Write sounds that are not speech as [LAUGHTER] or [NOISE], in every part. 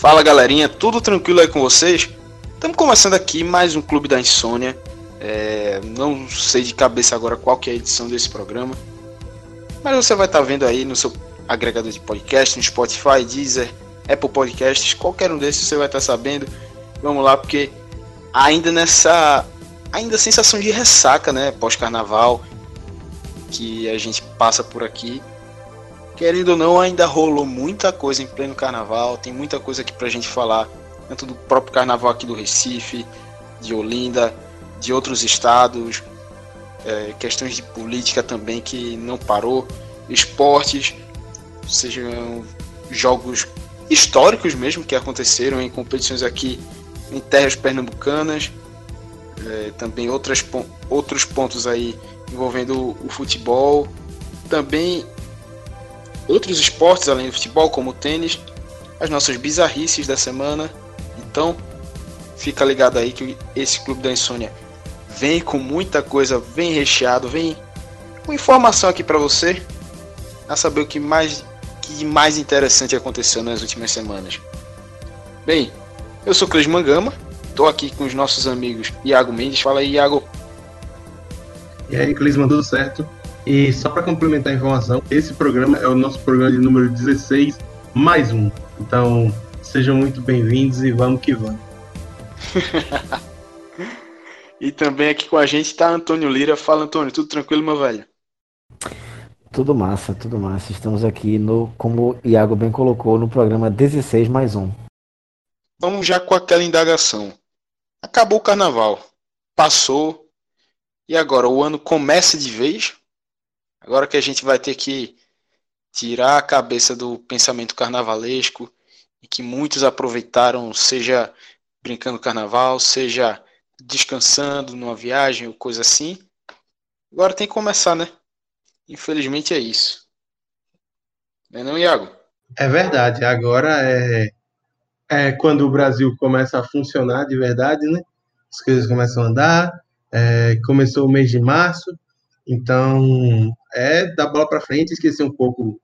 Fala galerinha, tudo tranquilo aí com vocês? Estamos começando aqui mais um Clube da Insônia. É, não sei de cabeça agora qual que é a edição desse programa, mas você vai estar tá vendo aí no seu agregador de podcast, no Spotify, Deezer, Apple Podcasts, qualquer um desses você vai estar tá sabendo. Vamos lá, porque ainda nessa ainda sensação de ressaca, né, pós-carnaval que a gente passa por aqui querendo ou não, ainda rolou muita coisa em pleno carnaval, tem muita coisa aqui pra gente falar, tanto do próprio carnaval aqui do Recife, de Olinda, de outros estados, é, questões de política também que não parou, esportes, sejam jogos históricos mesmo que aconteceram em competições aqui em terras pernambucanas, é, também outras, outros pontos aí envolvendo o futebol, também outros esportes além do futebol, como o tênis, as nossas bizarrices da semana. Então, fica ligado aí que esse Clube da Insônia vem com muita coisa, vem recheado, vem com informação aqui para você, a saber o que mais, que mais interessante aconteceu nas últimas semanas. Bem, eu sou Cris Mangama, estou aqui com os nossos amigos Iago Mendes. Fala aí, Iago. E aí, Clisman, tudo certo? E só para complementar a informação, esse programa é o nosso programa de número 16 mais um. Então, sejam muito bem-vindos e vamos que vamos. [LAUGHS] e também aqui com a gente está Antônio Lira. Fala, Antônio, tudo tranquilo, meu velho? Tudo massa, tudo massa. Estamos aqui no, como o Iago bem colocou, no programa 16 mais um. Vamos já com aquela indagação. Acabou o carnaval, passou, e agora o ano começa de vez Agora que a gente vai ter que tirar a cabeça do pensamento carnavalesco e que muitos aproveitaram, seja brincando carnaval, seja descansando numa viagem ou coisa assim. Agora tem que começar, né? Infelizmente é isso. Não é não, Iago? É verdade. Agora é, é quando o Brasil começa a funcionar de verdade, né? As coisas começam a andar. É, começou o mês de março, então é dar bola para frente, esquecer um pouco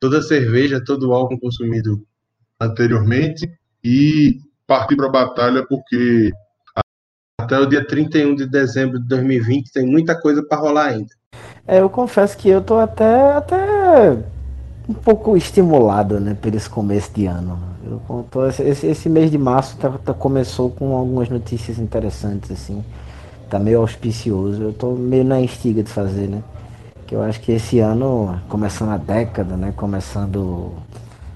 toda a cerveja, todo o álcool consumido anteriormente e partir para a batalha, porque até o dia 31 de dezembro de 2020 tem muita coisa para rolar ainda. É, eu confesso que eu tô até, até um pouco estimulado né, por esse começo de ano. Eu tô, esse, esse mês de março tá, tá, começou com algumas notícias interessantes, assim. Tá meio auspicioso. Eu tô meio na instiga de fazer, né? Que eu acho que esse ano, começando a década, né, começando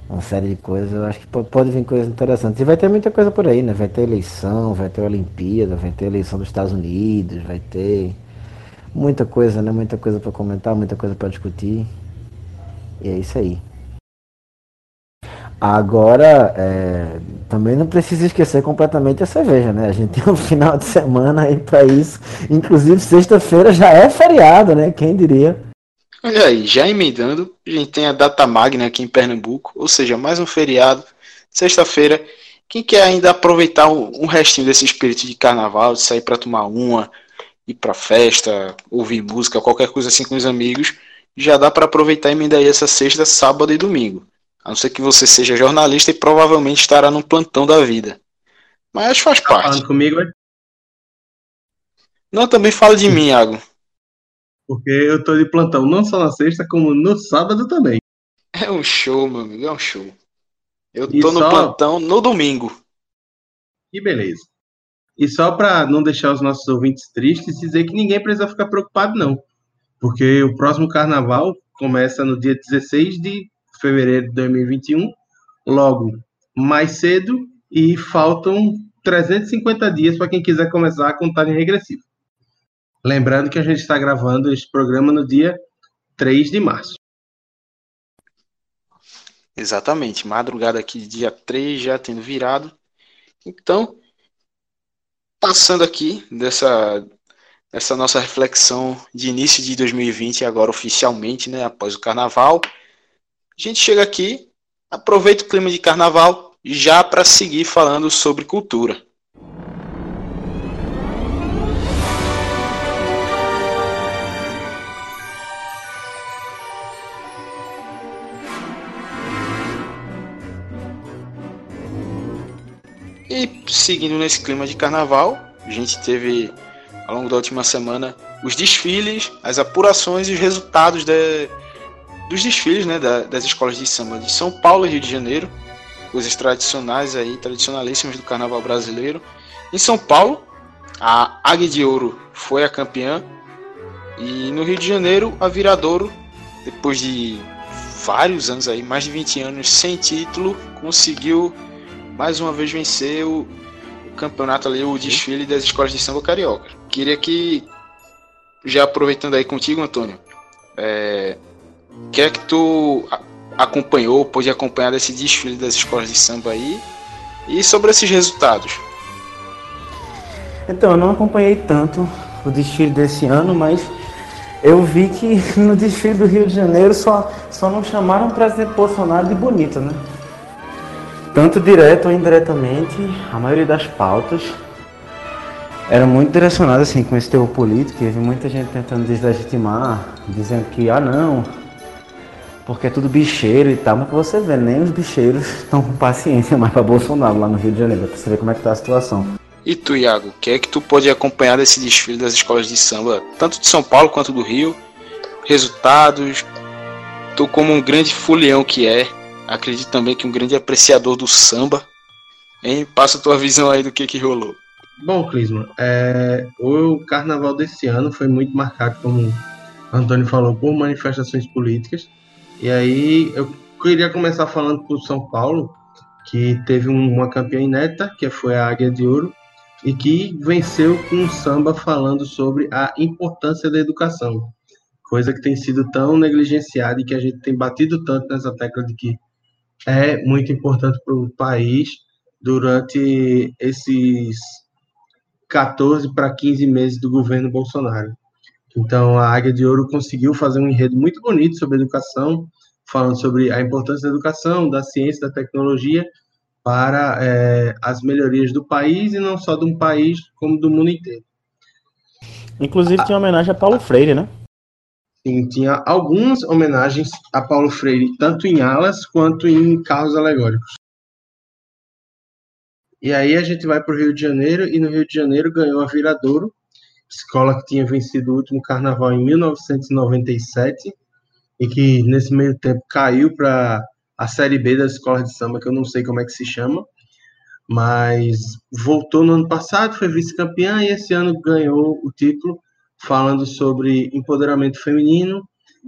uma série de coisas, eu acho que pode vir coisas interessantes. E vai ter muita coisa por aí, né? Vai ter eleição, vai ter Olimpíada, vai ter eleição dos Estados Unidos, vai ter muita coisa, né? Muita coisa para comentar, muita coisa para discutir. E é isso aí. Agora, é, também não precisa esquecer completamente a cerveja, né? A gente tem um [LAUGHS] final de semana aí para isso. Inclusive, sexta-feira já é feriado, né? Quem diria? Olha aí, já emendando, a gente tem a data magna aqui em Pernambuco, ou seja, mais um feriado. Sexta-feira, quem quer ainda aproveitar um restinho desse espírito de carnaval, de sair para tomar uma, ir para festa, ouvir música, qualquer coisa assim com os amigos, já dá para aproveitar e emendar aí essa sexta, sábado e domingo. A não ser que você seja jornalista e provavelmente estará no plantão da vida. Mas faz tá parte. Falando comigo, é? Não, também fala de mim, Iago. Porque eu tô de plantão não só na sexta, como no sábado também. É um show, meu amigo, é um show. Eu e tô no plantão no domingo. Que beleza. E só para não deixar os nossos ouvintes tristes, dizer que ninguém precisa ficar preocupado, não. Porque o próximo carnaval começa no dia 16 de fevereiro de 2021, logo mais cedo, e faltam 350 dias para quem quiser começar a contagem regressiva. Lembrando que a gente está gravando este programa no dia 3 de março. Exatamente, madrugada aqui, dia 3, já tendo virado. Então, passando aqui dessa, dessa nossa reflexão de início de 2020, agora oficialmente, né, após o carnaval, a gente chega aqui, aproveita o clima de carnaval já para seguir falando sobre cultura. E seguindo nesse clima de carnaval, a gente teve ao longo da última semana os desfiles, as apurações e os resultados de, dos desfiles né, da, das escolas de samba de São Paulo e Rio de Janeiro, coisas tradicionais aí, tradicionalíssimas do carnaval brasileiro. Em São Paulo, a Águia de Ouro foi a campeã e no Rio de Janeiro, a Viradouro, depois de vários anos aí, mais de 20 anos sem título, conseguiu mais uma vez vencer o, o campeonato ali, o desfile das escolas de samba carioca. Queria que, já aproveitando aí contigo, Antônio, é, que é que tu acompanhou, pôde acompanhar desse desfile das escolas de samba aí e sobre esses resultados? Então, eu não acompanhei tanto o desfile desse ano, mas eu vi que [LAUGHS] no desfile do Rio de Janeiro só, só não chamaram o presidente Bolsonaro de bonito, né? Tanto direto ou indiretamente, a maioria das pautas era muito direcionada assim com esse terror político, e vi muita gente tentando deslegitimar, dizendo que, ah não, porque é tudo bicheiro e tal, mas que você vê, nem os bicheiros [LAUGHS] estão com paciência mais para Bolsonaro lá no Rio de Janeiro, pra você ver como é que tá a situação. E tu, Iago, o que é que tu pode acompanhar desse desfile das escolas de samba, tanto de São Paulo quanto do Rio? Resultados? Tu, como um grande fulião que é, acredito também que um grande apreciador do samba, hein? Passa a tua visão aí do que que rolou. Bom, Clisman, é, o carnaval desse ano foi muito marcado, como o Antônio falou, por manifestações políticas. E aí eu queria começar falando por São Paulo, que teve uma campeã inédita, que foi a Águia de Ouro, e que venceu com um samba falando sobre a importância da educação, coisa que tem sido tão negligenciada e que a gente tem batido tanto nessa tecla de que é muito importante para o país durante esses 14 para 15 meses do governo Bolsonaro. Então, a Águia de Ouro conseguiu fazer um enredo muito bonito sobre educação, falando sobre a importância da educação, da ciência, da tecnologia para é, as melhorias do país e não só de um país, como do mundo inteiro. Inclusive tinha homenagem a Paulo Freire, né? Sim, tinha algumas homenagens a Paulo Freire, tanto em alas quanto em carros alegóricos. E aí a gente vai para o Rio de Janeiro, e no Rio de Janeiro ganhou a Viradouro, escola que tinha vencido o último carnaval em 1997, e que nesse meio tempo caiu para a Série B das escolas de samba, que eu não sei como é que se chama, mas voltou no ano passado, foi vice-campeã e esse ano ganhou o título, falando sobre empoderamento feminino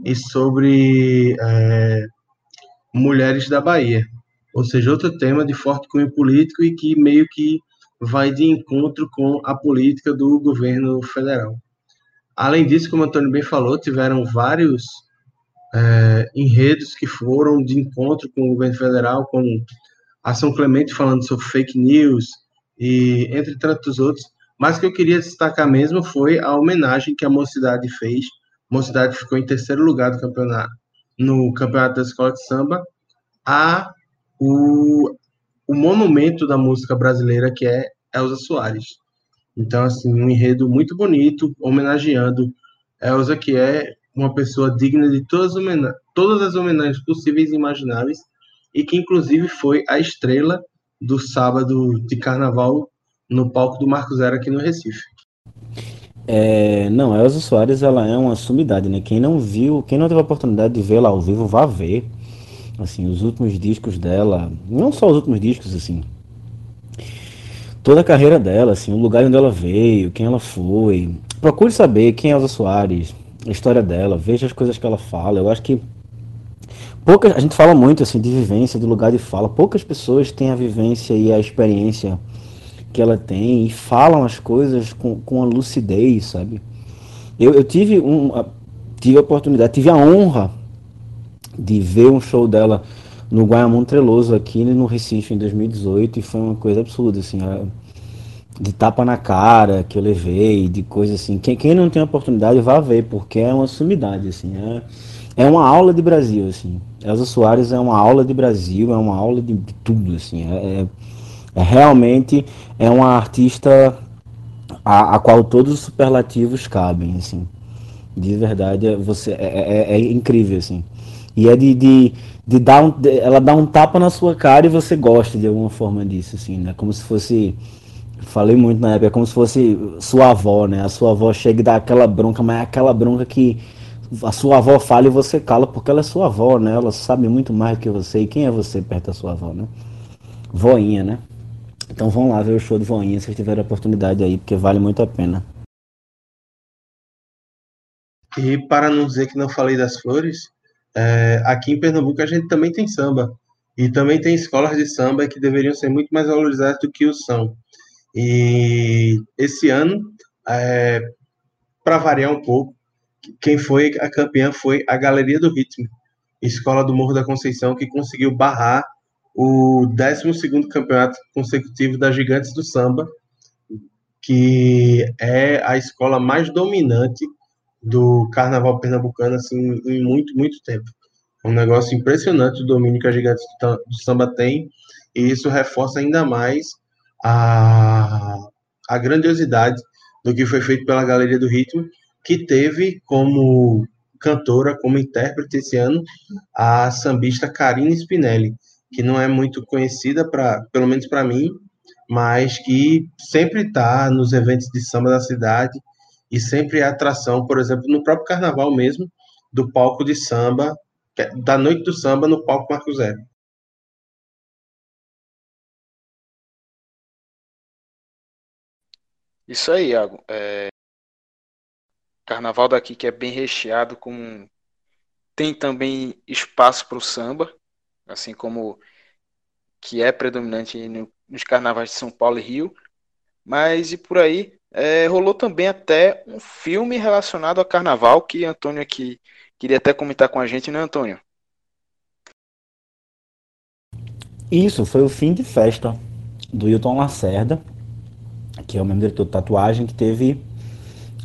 e sobre é, mulheres da Bahia. Ou seja, outro tema de forte cunho político e que meio que vai de encontro com a política do governo federal. Além disso, como o Antônio bem falou, tiveram vários é, enredos que foram de encontro com o governo federal, como Ação Clemente falando sobre fake news e entre tantos outros. Mas o que eu queria destacar mesmo foi a homenagem que a Mocidade fez. A Mocidade ficou em terceiro lugar do campeonato, no campeonato da escola de samba, a o, o monumento da música brasileira que é Elza Soares. Então, assim, um enredo muito bonito, homenageando Elza, que é uma pessoa digna de todas, todas as homenagens possíveis e imagináveis, e que inclusive foi a estrela do sábado de carnaval no palco do Marco Zero aqui no Recife. É, não, Elza Soares ela é uma sumidade, né? Quem não viu, quem não teve a oportunidade de vê-la ao vivo, vá ver. Assim, os últimos discos dela, não só os últimos discos, assim, toda a carreira dela, assim, o lugar onde ela veio, quem ela foi. Procure saber quem é Elza Soares, a história dela, veja as coisas que ela fala. Eu acho que poucas, a gente fala muito assim de vivência, de lugar de fala. Poucas pessoas têm a vivência e a experiência que ela tem e falam as coisas com, com a lucidez, sabe? Eu, eu tive um, a, tive a oportunidade, tive a honra de ver um show dela no Guaiamon Treloso aqui no Recife em 2018 e foi uma coisa absurda assim. De tapa na cara que eu levei, de coisa assim. Quem, quem não tem oportunidade vá ver, porque é uma sumidade, assim. É, é uma aula de Brasil, assim. Elza Soares é uma aula de Brasil, é uma aula de, de tudo, assim. É, é, é, realmente é uma artista a, a, qual todos os superlativos cabem, assim. De verdade, é, você, é, é, é incrível, assim. E é de, de, de dar um, de, ela dá um tapa na sua cara e você gosta de alguma forma disso, assim, né? Como se fosse. Falei muito na época, é como se fosse sua avó, né? A sua avó chega e dá aquela bronca, mas é aquela bronca que a sua avó fala e você cala, porque ela é sua avó, né? Ela sabe muito mais que você. E quem é você perto da sua avó, né? Voinha, né? Então vão lá ver o show de Voinha se tiverem oportunidade aí, porque vale muito a pena. E para não dizer que não falei das flores, é, aqui em Pernambuco a gente também tem samba. E também tem escolas de samba que deveriam ser muito mais valorizadas do que o são. E esse ano, é, para variar um pouco, quem foi a campeã foi a Galeria do Ritmo, escola do Morro da Conceição, que conseguiu barrar o 12 campeonato consecutivo das Gigantes do Samba, que é a escola mais dominante do carnaval pernambucano assim, em muito, muito tempo. É um negócio impressionante o domínio que a Gigantes do Samba tem, e isso reforça ainda mais a, a grandiosidade do que foi feito pela Galeria do Ritmo, que teve como cantora, como intérprete esse ano, a sambista Karine Spinelli, que não é muito conhecida, pra, pelo menos para mim, mas que sempre está nos eventos de samba da cidade e sempre é atração, por exemplo, no próprio carnaval mesmo, do palco de samba, é da noite do samba no palco Marco Zero. Isso aí, Iago. É... Carnaval daqui que é bem recheado com tem também espaço para o samba, assim como que é predominante no, nos carnavais de São Paulo e Rio, mas e por aí é, rolou também até um filme relacionado ao carnaval que Antônio aqui queria até comentar com a gente, né, Antônio? Isso, foi o fim de festa do Hilton Lacerda, que é o mesmo diretor de tatuagem, que teve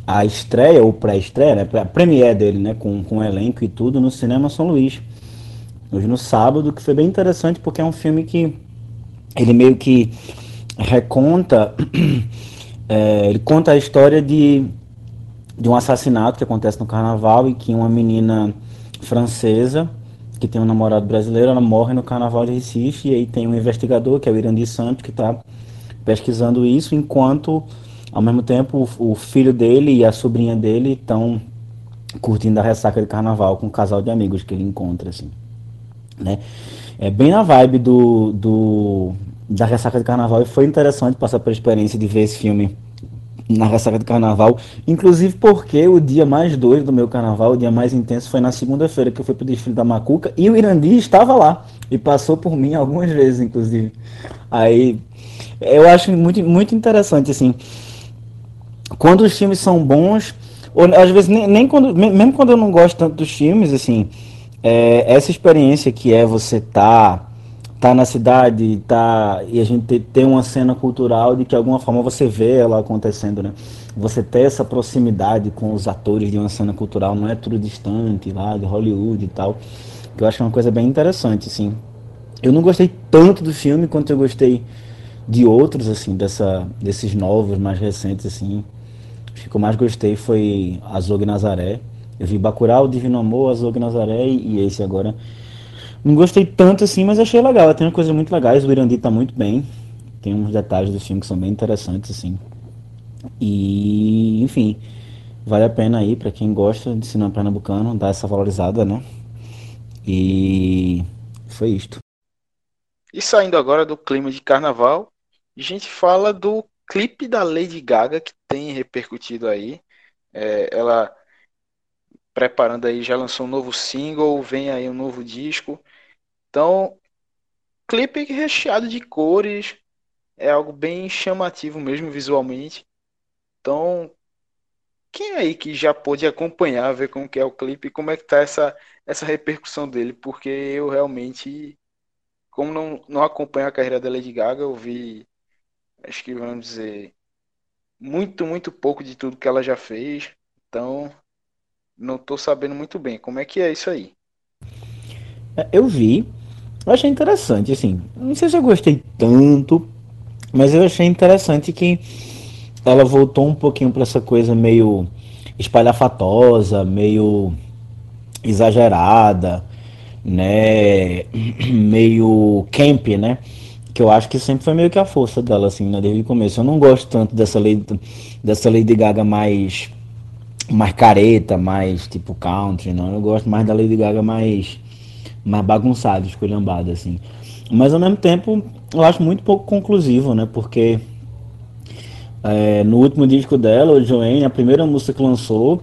a estreia, ou pré-estreia, né, a premiere dele, né, com, com elenco e tudo, no Cinema São Luís. Hoje no sábado, que foi bem interessante, porque é um filme que ele meio que reconta, [CLEARS THROAT] é, ele conta a história de, de um assassinato que acontece no carnaval e que uma menina francesa que tem um namorado brasileiro, ela morre no carnaval de Recife e aí tem um investigador, que é o Irandi Santos, que está pesquisando isso, enquanto ao mesmo tempo, o, o filho dele e a sobrinha dele estão curtindo a ressaca de carnaval com um casal de amigos que ele encontra, assim, né? É bem na vibe do, do da ressaca de carnaval e foi interessante passar pela experiência de ver esse filme na ressaca de carnaval, inclusive porque o dia mais doido do meu carnaval, o dia mais intenso foi na segunda-feira que eu fui pro desfile da Macuca e o Irandi estava lá e passou por mim algumas vezes, inclusive. Aí eu acho muito, muito interessante assim quando os filmes são bons, ou às vezes nem, nem quando, mesmo quando eu não gosto tanto dos filmes, assim, é, essa experiência que é você tá tá na cidade, tá e a gente tem uma cena cultural de que de alguma forma você vê ela acontecendo, né? Você ter essa proximidade com os atores de uma cena cultural, não é tudo distante lá de Hollywood e tal, que eu acho uma coisa bem interessante, assim. Eu não gostei tanto do filme quanto eu gostei de outros, assim, dessa, desses novos, mais recentes, assim. Acho que eu mais gostei foi Azog Nazaré. Eu vi Bacurau, Divino Amor, Azog Nazaré e esse agora. Não gostei tanto assim, mas achei legal. Tem coisas muito legais. O Irandi tá muito bem. Tem uns detalhes do filme que são bem interessantes, assim. E, enfim, vale a pena aí para quem gosta de cinema pernambucano, dar essa valorizada, né? E foi isto. E saindo agora do clima de carnaval, a gente fala do clipe da Lady Gaga que tem repercutido aí. É, ela preparando aí, já lançou um novo single, vem aí um novo disco. Então, clipe recheado de cores, é algo bem chamativo mesmo visualmente. Então, quem aí que já pôde acompanhar, ver como que é o clipe e como é que tá essa, essa repercussão dele? Porque eu realmente, como não, não acompanho a carreira da Lady Gaga, eu vi, acho que vamos dizer, muito, muito pouco de tudo que ela já fez. Então, não tô sabendo muito bem. Como é que é isso aí? É, eu vi, eu achei interessante, assim. Não sei se eu gostei tanto, mas eu achei interessante que ela voltou um pouquinho para essa coisa meio espalhafatosa, meio exagerada. né, [CLEARS THROAT] meio camp, né? Que eu acho que sempre foi meio que a força dela, assim, né, desde o começo. Eu não gosto tanto dessa lei dessa Lady Gaga mais mais careta, mais tipo country, não. Eu gosto mais da Lady Gaga mais mais bagunçada, esculhambada, assim. Mas ao mesmo tempo, eu acho muito pouco conclusivo, né? Porque é, no último disco dela, o Joanne, a primeira música que lançou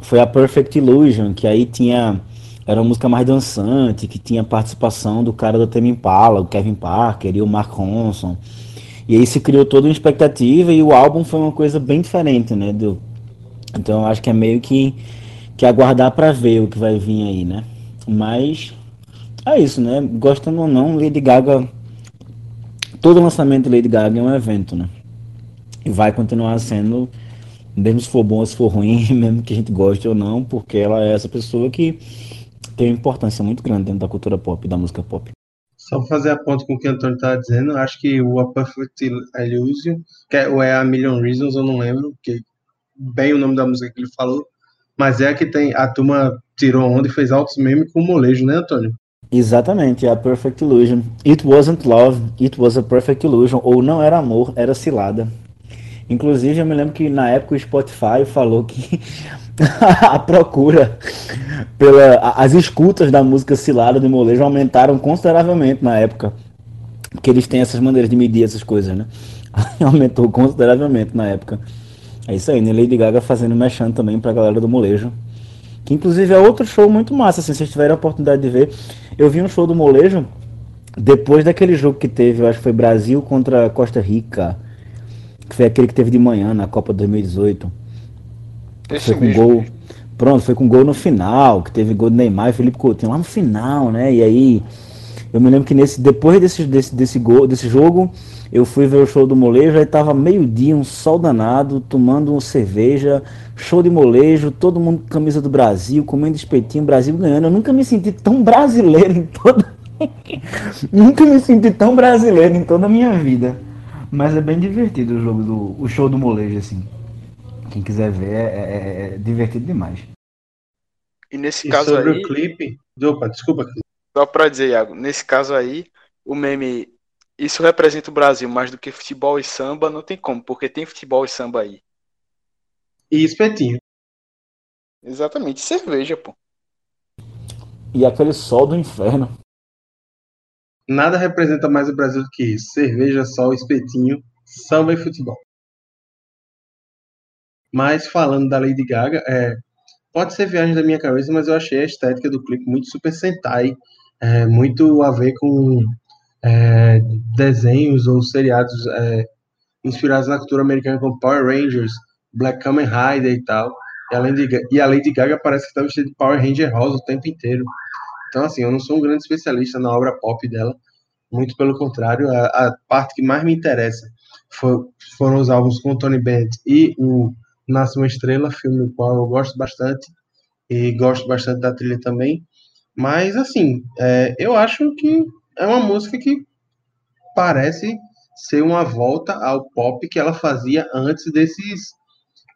foi a Perfect Illusion, que aí tinha era uma música mais dançante, que tinha participação do cara do Tame Impala, o Kevin Parker e o Mark Ronson. E aí se criou toda uma expectativa e o álbum foi uma coisa bem diferente, né? Do, então eu acho que é meio que, que aguardar para ver o que vai vir aí, né? Mas é isso, né? Gostando ou não, Lady Gaga. Todo lançamento de Lady Gaga é um evento, né? E vai continuar sendo, mesmo se for bom ou se for ruim, [LAUGHS] mesmo que a gente goste ou não, porque ela é essa pessoa que tem uma importância muito grande dentro da cultura pop, da música pop. Só fazer a ponto com o que o Antônio estava dizendo, acho que o A Perfect Illusion, que é, ou é a Million Reasons, eu não lembro, que bem o nome da música que ele falou, mas é a que tem, a turma tirou onda e fez altos memes com o molejo, né, Antônio? Exatamente, é a Perfect Illusion. It wasn't love, it was a perfect illusion. Ou não era amor, era cilada. Inclusive, eu me lembro que na época o Spotify falou que [LAUGHS] a procura pela as escutas da música Cilada do Molejo aumentaram consideravelmente na época. Porque eles têm essas maneiras de medir essas coisas, né? [LAUGHS] Aumentou consideravelmente na época. É isso aí, né? Lady Gaga fazendo mexendo também pra galera do molejo. Que inclusive é outro show muito massa, assim, se vocês tiverem a oportunidade de ver. Eu vi um show do molejo depois daquele jogo que teve, eu acho que foi Brasil contra Costa Rica. Que foi aquele que teve de manhã na Copa 2018. Esse foi com mesmo. gol. Pronto, foi com gol no final, que teve gol do Neymar e Felipe Coutinho lá no final, né? E aí eu me lembro que nesse, depois desse, desse, desse, gol, desse jogo, eu fui ver o show do molejo, aí tava meio-dia, um sol danado, tomando uma cerveja, show de molejo, todo mundo com camisa do Brasil, comendo espetinho, Brasil ganhando. Eu nunca me senti tão brasileiro em toda. [LAUGHS] nunca me senti tão brasileiro em toda a minha vida. Mas é bem divertido o jogo do. o show do molejo, assim. Quem quiser ver é, é, é divertido demais. E nesse e caso sobre aí. o clipe. Opa, desculpa, Só pra dizer, Iago, nesse caso aí, o meme isso representa o Brasil mais do que futebol e samba, não tem como, porque tem futebol e samba aí. E espetinho. Exatamente, cerveja, pô. E aquele sol do inferno. Nada representa mais o Brasil do que isso. Cerveja, sol, espetinho, samba e futebol. Mas falando da Lady Gaga, é, pode ser viagem da minha cabeça, mas eu achei a estética do clipe muito super Sentai, é, muito a ver com é, desenhos ou seriados é, inspirados na cultura americana, como Power Rangers, Black Kamen Rider e tal. E, além de, e a Lady Gaga parece que está vestida de Power Ranger rosa o tempo inteiro. Então, assim, eu não sou um grande especialista na obra pop dela, muito pelo contrário, a, a parte que mais me interessa foi, foram os álbuns com Tony Bennett e o Nasce uma Estrela, filme do qual eu gosto bastante e gosto bastante da trilha também. Mas, assim, é, eu acho que é uma música que parece ser uma volta ao pop que ela fazia antes desses,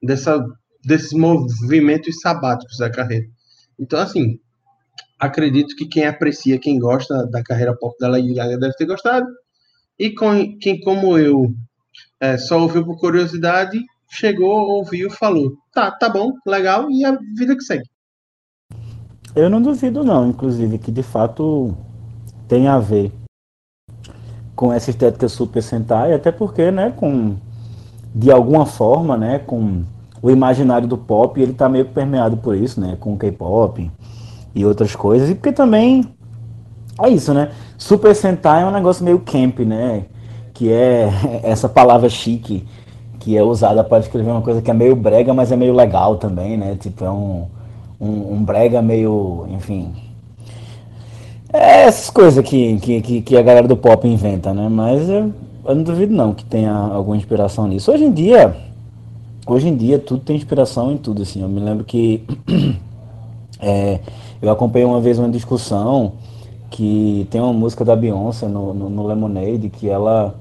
dessa, desses movimentos sabáticos da carreira. Então, assim, acredito que quem aprecia, quem gosta da carreira pop da Lady Gaga deve ter gostado. E com, quem, como eu, é, só ouviu por curiosidade, chegou, ouviu, falou: tá, tá bom, legal, e a vida que segue. Eu não duvido, não, inclusive, que de fato tem a ver com essa estética super Sentai, até porque, né, com de alguma forma, né, com o imaginário do pop, ele tá meio permeado por isso, né, com o K-pop e outras coisas, e porque também é isso, né? Super Sentai é um negócio meio camp, né? Que é [LAUGHS] essa palavra chique que é usada para descrever uma coisa que é meio brega, mas é meio legal também, né? Tipo, é um, um, um brega meio, enfim, é essas coisas que, que, que, a galera do pop inventa, né? Mas eu, eu não duvido não que tenha alguma inspiração nisso. Hoje em dia, hoje em dia tudo tem inspiração em tudo, assim. Eu me lembro que [CLEARS THROAT] é, eu acompanhei uma vez uma discussão que tem uma música da Beyoncé no, no, no, Lemonade que ela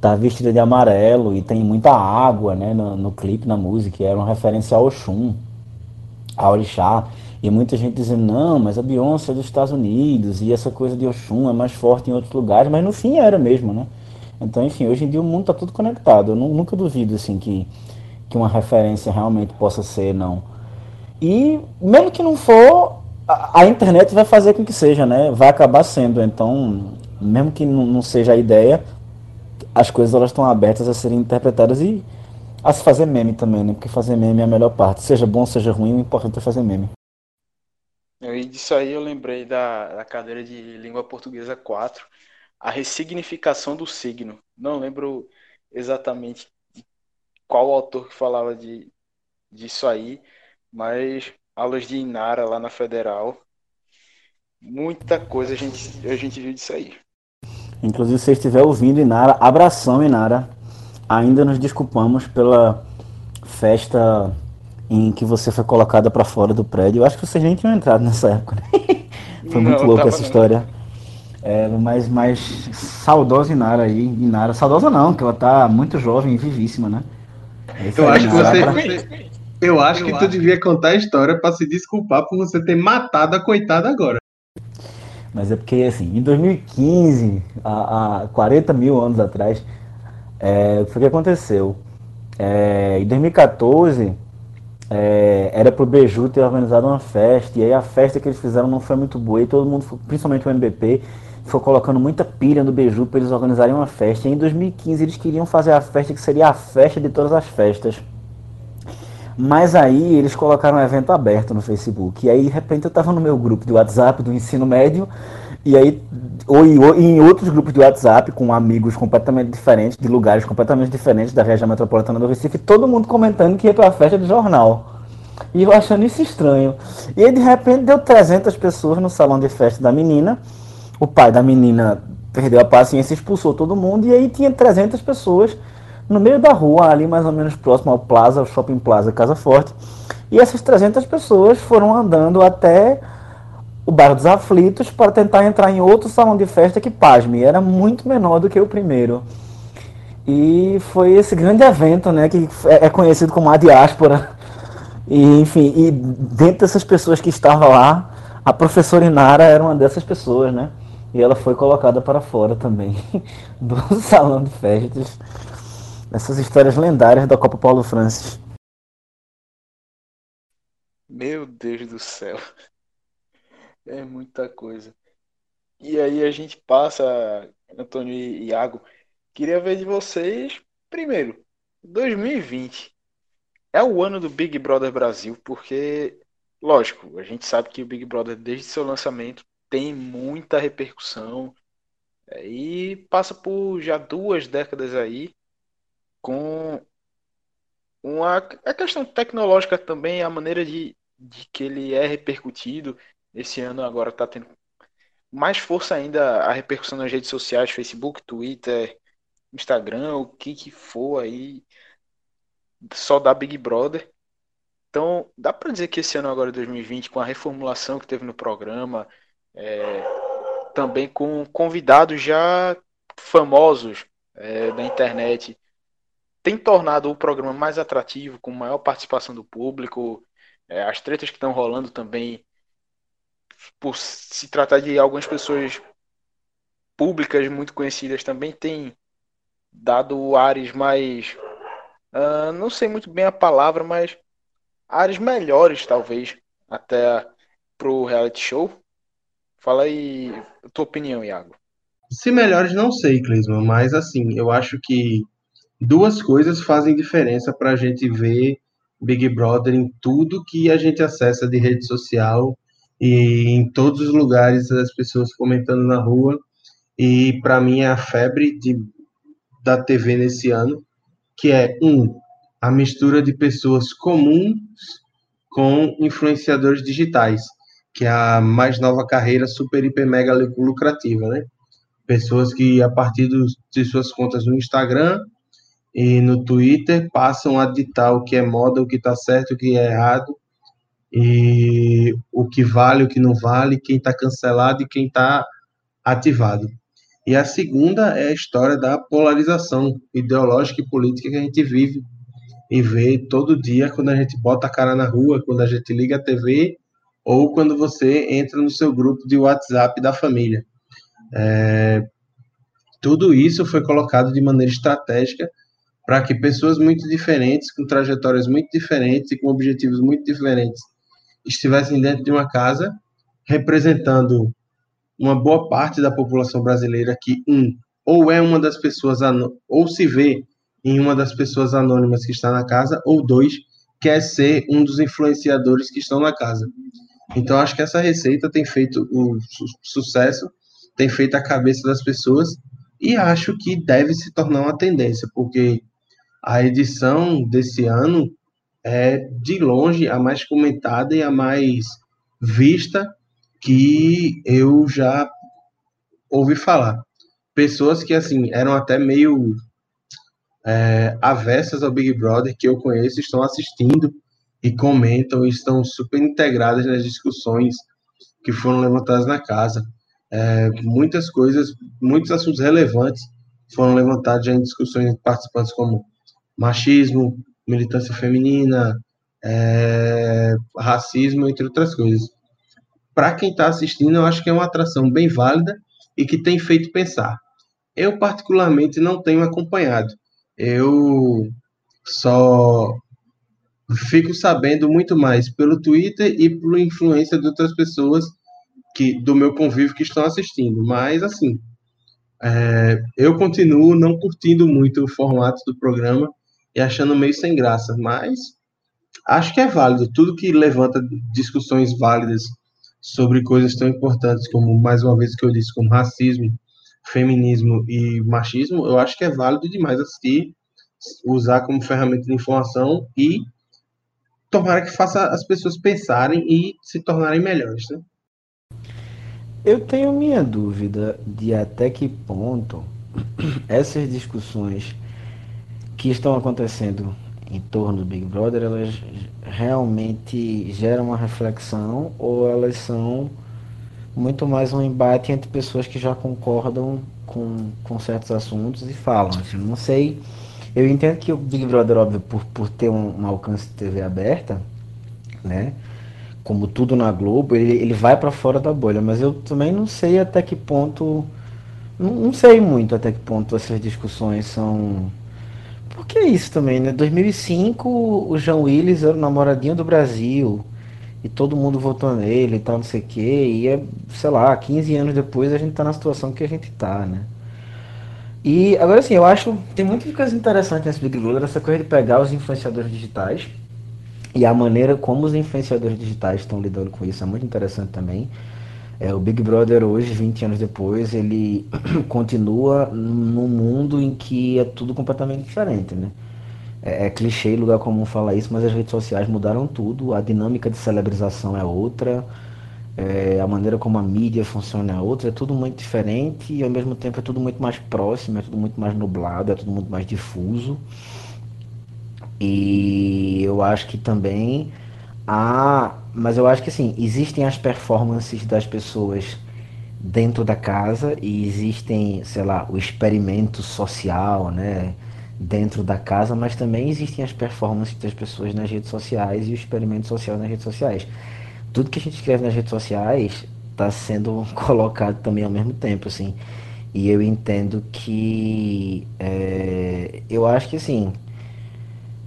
tá vestida de amarelo e tem muita água, né, no, no clipe, na música, era uma referência ao Oxum, a Orixá. E muita gente dizendo, não, mas a Beyoncé é dos Estados Unidos e essa coisa de Oxum é mais forte em outros lugares, mas no fim era mesmo, né? Então, enfim, hoje em dia o mundo está tudo conectado. Eu nunca duvido assim que, que uma referência realmente possa ser, não. E mesmo que não for, a, a internet vai fazer com que seja, né? Vai acabar sendo. Então, mesmo que não, não seja a ideia, as coisas elas estão abertas a serem interpretadas e a se fazer meme também, né? Porque fazer meme é a melhor parte. Seja bom, seja ruim, o importante é fazer meme. E disso aí eu lembrei da, da cadeira de língua portuguesa 4, a ressignificação do signo. Não lembro exatamente qual autor que falava de, disso aí, mas aulas de Inara lá na Federal. Muita coisa a gente, a gente viu disso aí. Inclusive, se você estiver ouvindo Inara, abração Inara. Ainda nos desculpamos pela festa em que você foi colocada para fora do prédio. Eu acho que vocês nem tinham entrado nessa época. Né? [LAUGHS] Foi muito louco essa não. história. É, mas, mas saudosa Inara aí. Inara, saudosa não, que ela tá muito jovem e vivíssima, né? eu acho que você, pra... eu acho eu que acho. tu devia contar a história para se desculpar por você ter matado a coitada agora. Mas é porque, assim, em 2015, há, há 40 mil anos atrás, é, foi o que aconteceu. É, em 2014, é, era pro Beju ter organizado uma festa, e aí a festa que eles fizeram não foi muito boa, e todo mundo, principalmente o MBP, foi colocando muita pilha no Beju para eles organizarem uma festa. E em 2015 eles queriam fazer a festa que seria a festa de todas as festas. Mas aí eles colocaram um evento aberto no Facebook. E aí, de repente, eu estava no meu grupo de WhatsApp do ensino médio, e aí, ou em, ou em, outros grupos de WhatsApp, com amigos completamente diferentes, de lugares completamente diferentes da região metropolitana do Recife, todo mundo comentando que ia para a festa do jornal. E eu achando isso estranho. E aí, de repente, deu 300 pessoas no salão de festa da menina. O pai da menina perdeu a paciência, expulsou todo mundo, e aí tinha 300 pessoas no meio da rua, ali mais ou menos próximo ao Plaza, ao Shopping Plaza Casa Forte. E essas 300 pessoas foram andando até o bairro dos Aflitos para tentar entrar em outro salão de festa que, pasme, era muito menor do que o primeiro. E foi esse grande evento, né, que é, é conhecido como a diáspora. E, enfim, e dentro dessas pessoas que estavam lá, a professora Inara era uma dessas pessoas, né? E ela foi colocada para fora também [LAUGHS] do salão de festas essas histórias lendárias da Copa Paulo Francis. Meu Deus do céu. É muita coisa. E aí a gente passa, Antônio e Iago, queria ver de vocês, primeiro, 2020 é o ano do Big Brother Brasil, porque, lógico, a gente sabe que o Big Brother, desde seu lançamento, tem muita repercussão é, e passa por já duas décadas aí com uma, a questão tecnológica também, a maneira de, de que ele é repercutido. Esse ano agora está tendo mais força ainda a repercussão nas redes sociais, Facebook, Twitter, Instagram, o que que for aí, só da Big Brother. Então, dá para dizer que esse ano agora, 2020, com a reformulação que teve no programa, é, também com convidados já famosos é, da internet, tem tornado o programa mais atrativo, com maior participação do público. É, as tretas que estão rolando também, por se tratar de algumas pessoas públicas muito conhecidas, também tem dado ares mais. Uh, não sei muito bem a palavra, mas ares melhores, talvez, até pro reality show. Fala aí a tua opinião, Iago. Se melhores, não sei, Clisman, mas assim, eu acho que duas coisas fazem diferença para a gente ver Big Brother em tudo que a gente acessa de rede social e em todos os lugares as pessoas comentando na rua. E para mim é a febre de, da TV nesse ano, que é um a mistura de pessoas comuns com influenciadores digitais, que é a mais nova carreira super hiper mega lucrativa, né? Pessoas que a partir dos, de suas contas no Instagram e no Twitter passam a ditar o que é moda, o que está certo, o que é errado, e o que vale, o que não vale, quem está cancelado e quem está ativado. E a segunda é a história da polarização ideológica e política que a gente vive e vê todo dia quando a gente bota a cara na rua, quando a gente liga a TV ou quando você entra no seu grupo de WhatsApp da família. É, tudo isso foi colocado de maneira estratégica para que pessoas muito diferentes, com trajetórias muito diferentes e com objetivos muito diferentes, estivessem dentro de uma casa, representando uma boa parte da população brasileira que, um, ou é uma das pessoas, ou se vê em uma das pessoas anônimas que está na casa, ou dois, quer ser um dos influenciadores que estão na casa. Então, acho que essa receita tem feito o sucesso, tem feito a cabeça das pessoas, e acho que deve se tornar uma tendência, porque a edição desse ano é, de longe, a mais comentada e a mais vista que eu já ouvi falar. Pessoas que, assim, eram até meio é, avessas ao Big Brother, que eu conheço, estão assistindo e comentam e estão super integradas nas discussões que foram levantadas na casa. É, muitas coisas, muitos assuntos relevantes foram levantados em discussões de participantes como machismo, militância feminina, é, racismo, entre outras coisas. Para quem está assistindo, eu acho que é uma atração bem válida e que tem feito pensar. Eu, particularmente, não tenho acompanhado. Eu só fico sabendo muito mais pelo Twitter e por influência de outras pessoas que do meu convívio que estão assistindo. Mas, assim, é, eu continuo não curtindo muito o formato do programa e achando meio sem graça, mas acho que é válido. Tudo que levanta discussões válidas sobre coisas tão importantes como, mais uma vez que eu disse, como racismo, feminismo e machismo, eu acho que é válido demais assistir, usar como ferramenta de informação e tomara que faça as pessoas pensarem e se tornarem melhores, né? Eu tenho minha dúvida de até que ponto [COUGHS] essas discussões que estão acontecendo em torno do Big Brother, elas realmente geram uma reflexão ou elas são muito mais um embate entre pessoas que já concordam com, com certos assuntos e falam. Assim, não sei. Eu entendo que o Big Brother, óbvio, por, por ter um, um alcance de TV aberta, né? Como tudo na Globo, ele, ele vai para fora da bolha, mas eu também não sei até que ponto. Não, não sei muito até que ponto essas discussões são porque é isso também, né? 2005, o João Willis era o namoradinho do Brasil. E todo mundo votou nele e tal, não sei o quê. E é, sei lá, 15 anos depois a gente tá na situação que a gente tá, né? E agora sim, eu acho tem muitas coisas interessantes nesse Big Brother, essa coisa de pegar os influenciadores digitais e a maneira como os influenciadores digitais estão lidando com isso é muito interessante também. É, o Big Brother hoje, 20 anos depois, ele [CLEARS THROAT] continua num mundo em que é tudo completamente diferente, né? É, é clichê lugar comum falar isso, mas as redes sociais mudaram tudo, a dinâmica de celebrização é outra, é, a maneira como a mídia funciona é outra, é tudo muito diferente e ao mesmo tempo é tudo muito mais próximo, é tudo muito mais nublado, é tudo muito mais difuso. E eu acho que também há mas eu acho que assim, existem as performances das pessoas dentro da casa e existem, sei lá, o experimento social, né, dentro da casa, mas também existem as performances das pessoas nas redes sociais e o experimento social nas redes sociais. Tudo que a gente escreve nas redes sociais está sendo [LAUGHS] colocado também ao mesmo tempo, assim. E eu entendo que é, eu acho que assim,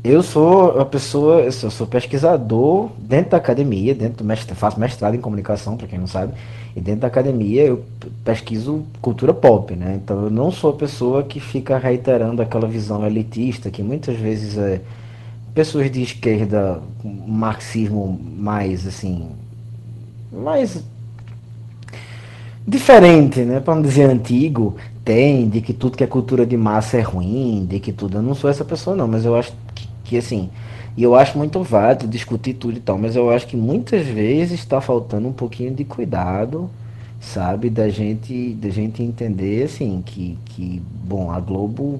eu sou uma pessoa, eu sou, pesquisador dentro da academia, dentro do mestre, faço mestrado em comunicação, para quem não sabe, e dentro da academia eu pesquiso cultura pop, né? Então eu não sou a pessoa que fica reiterando aquela visão elitista que muitas vezes é pessoas de esquerda, um marxismo mais assim, mais diferente, né? Para não dizer antigo, tem de que tudo que é cultura de massa é ruim, de que tudo. Eu não sou essa pessoa não, mas eu acho que assim, e eu acho muito válido discutir tudo e tal, mas eu acho que muitas vezes está faltando um pouquinho de cuidado, sabe, da gente, da gente entender assim que, que bom, a Globo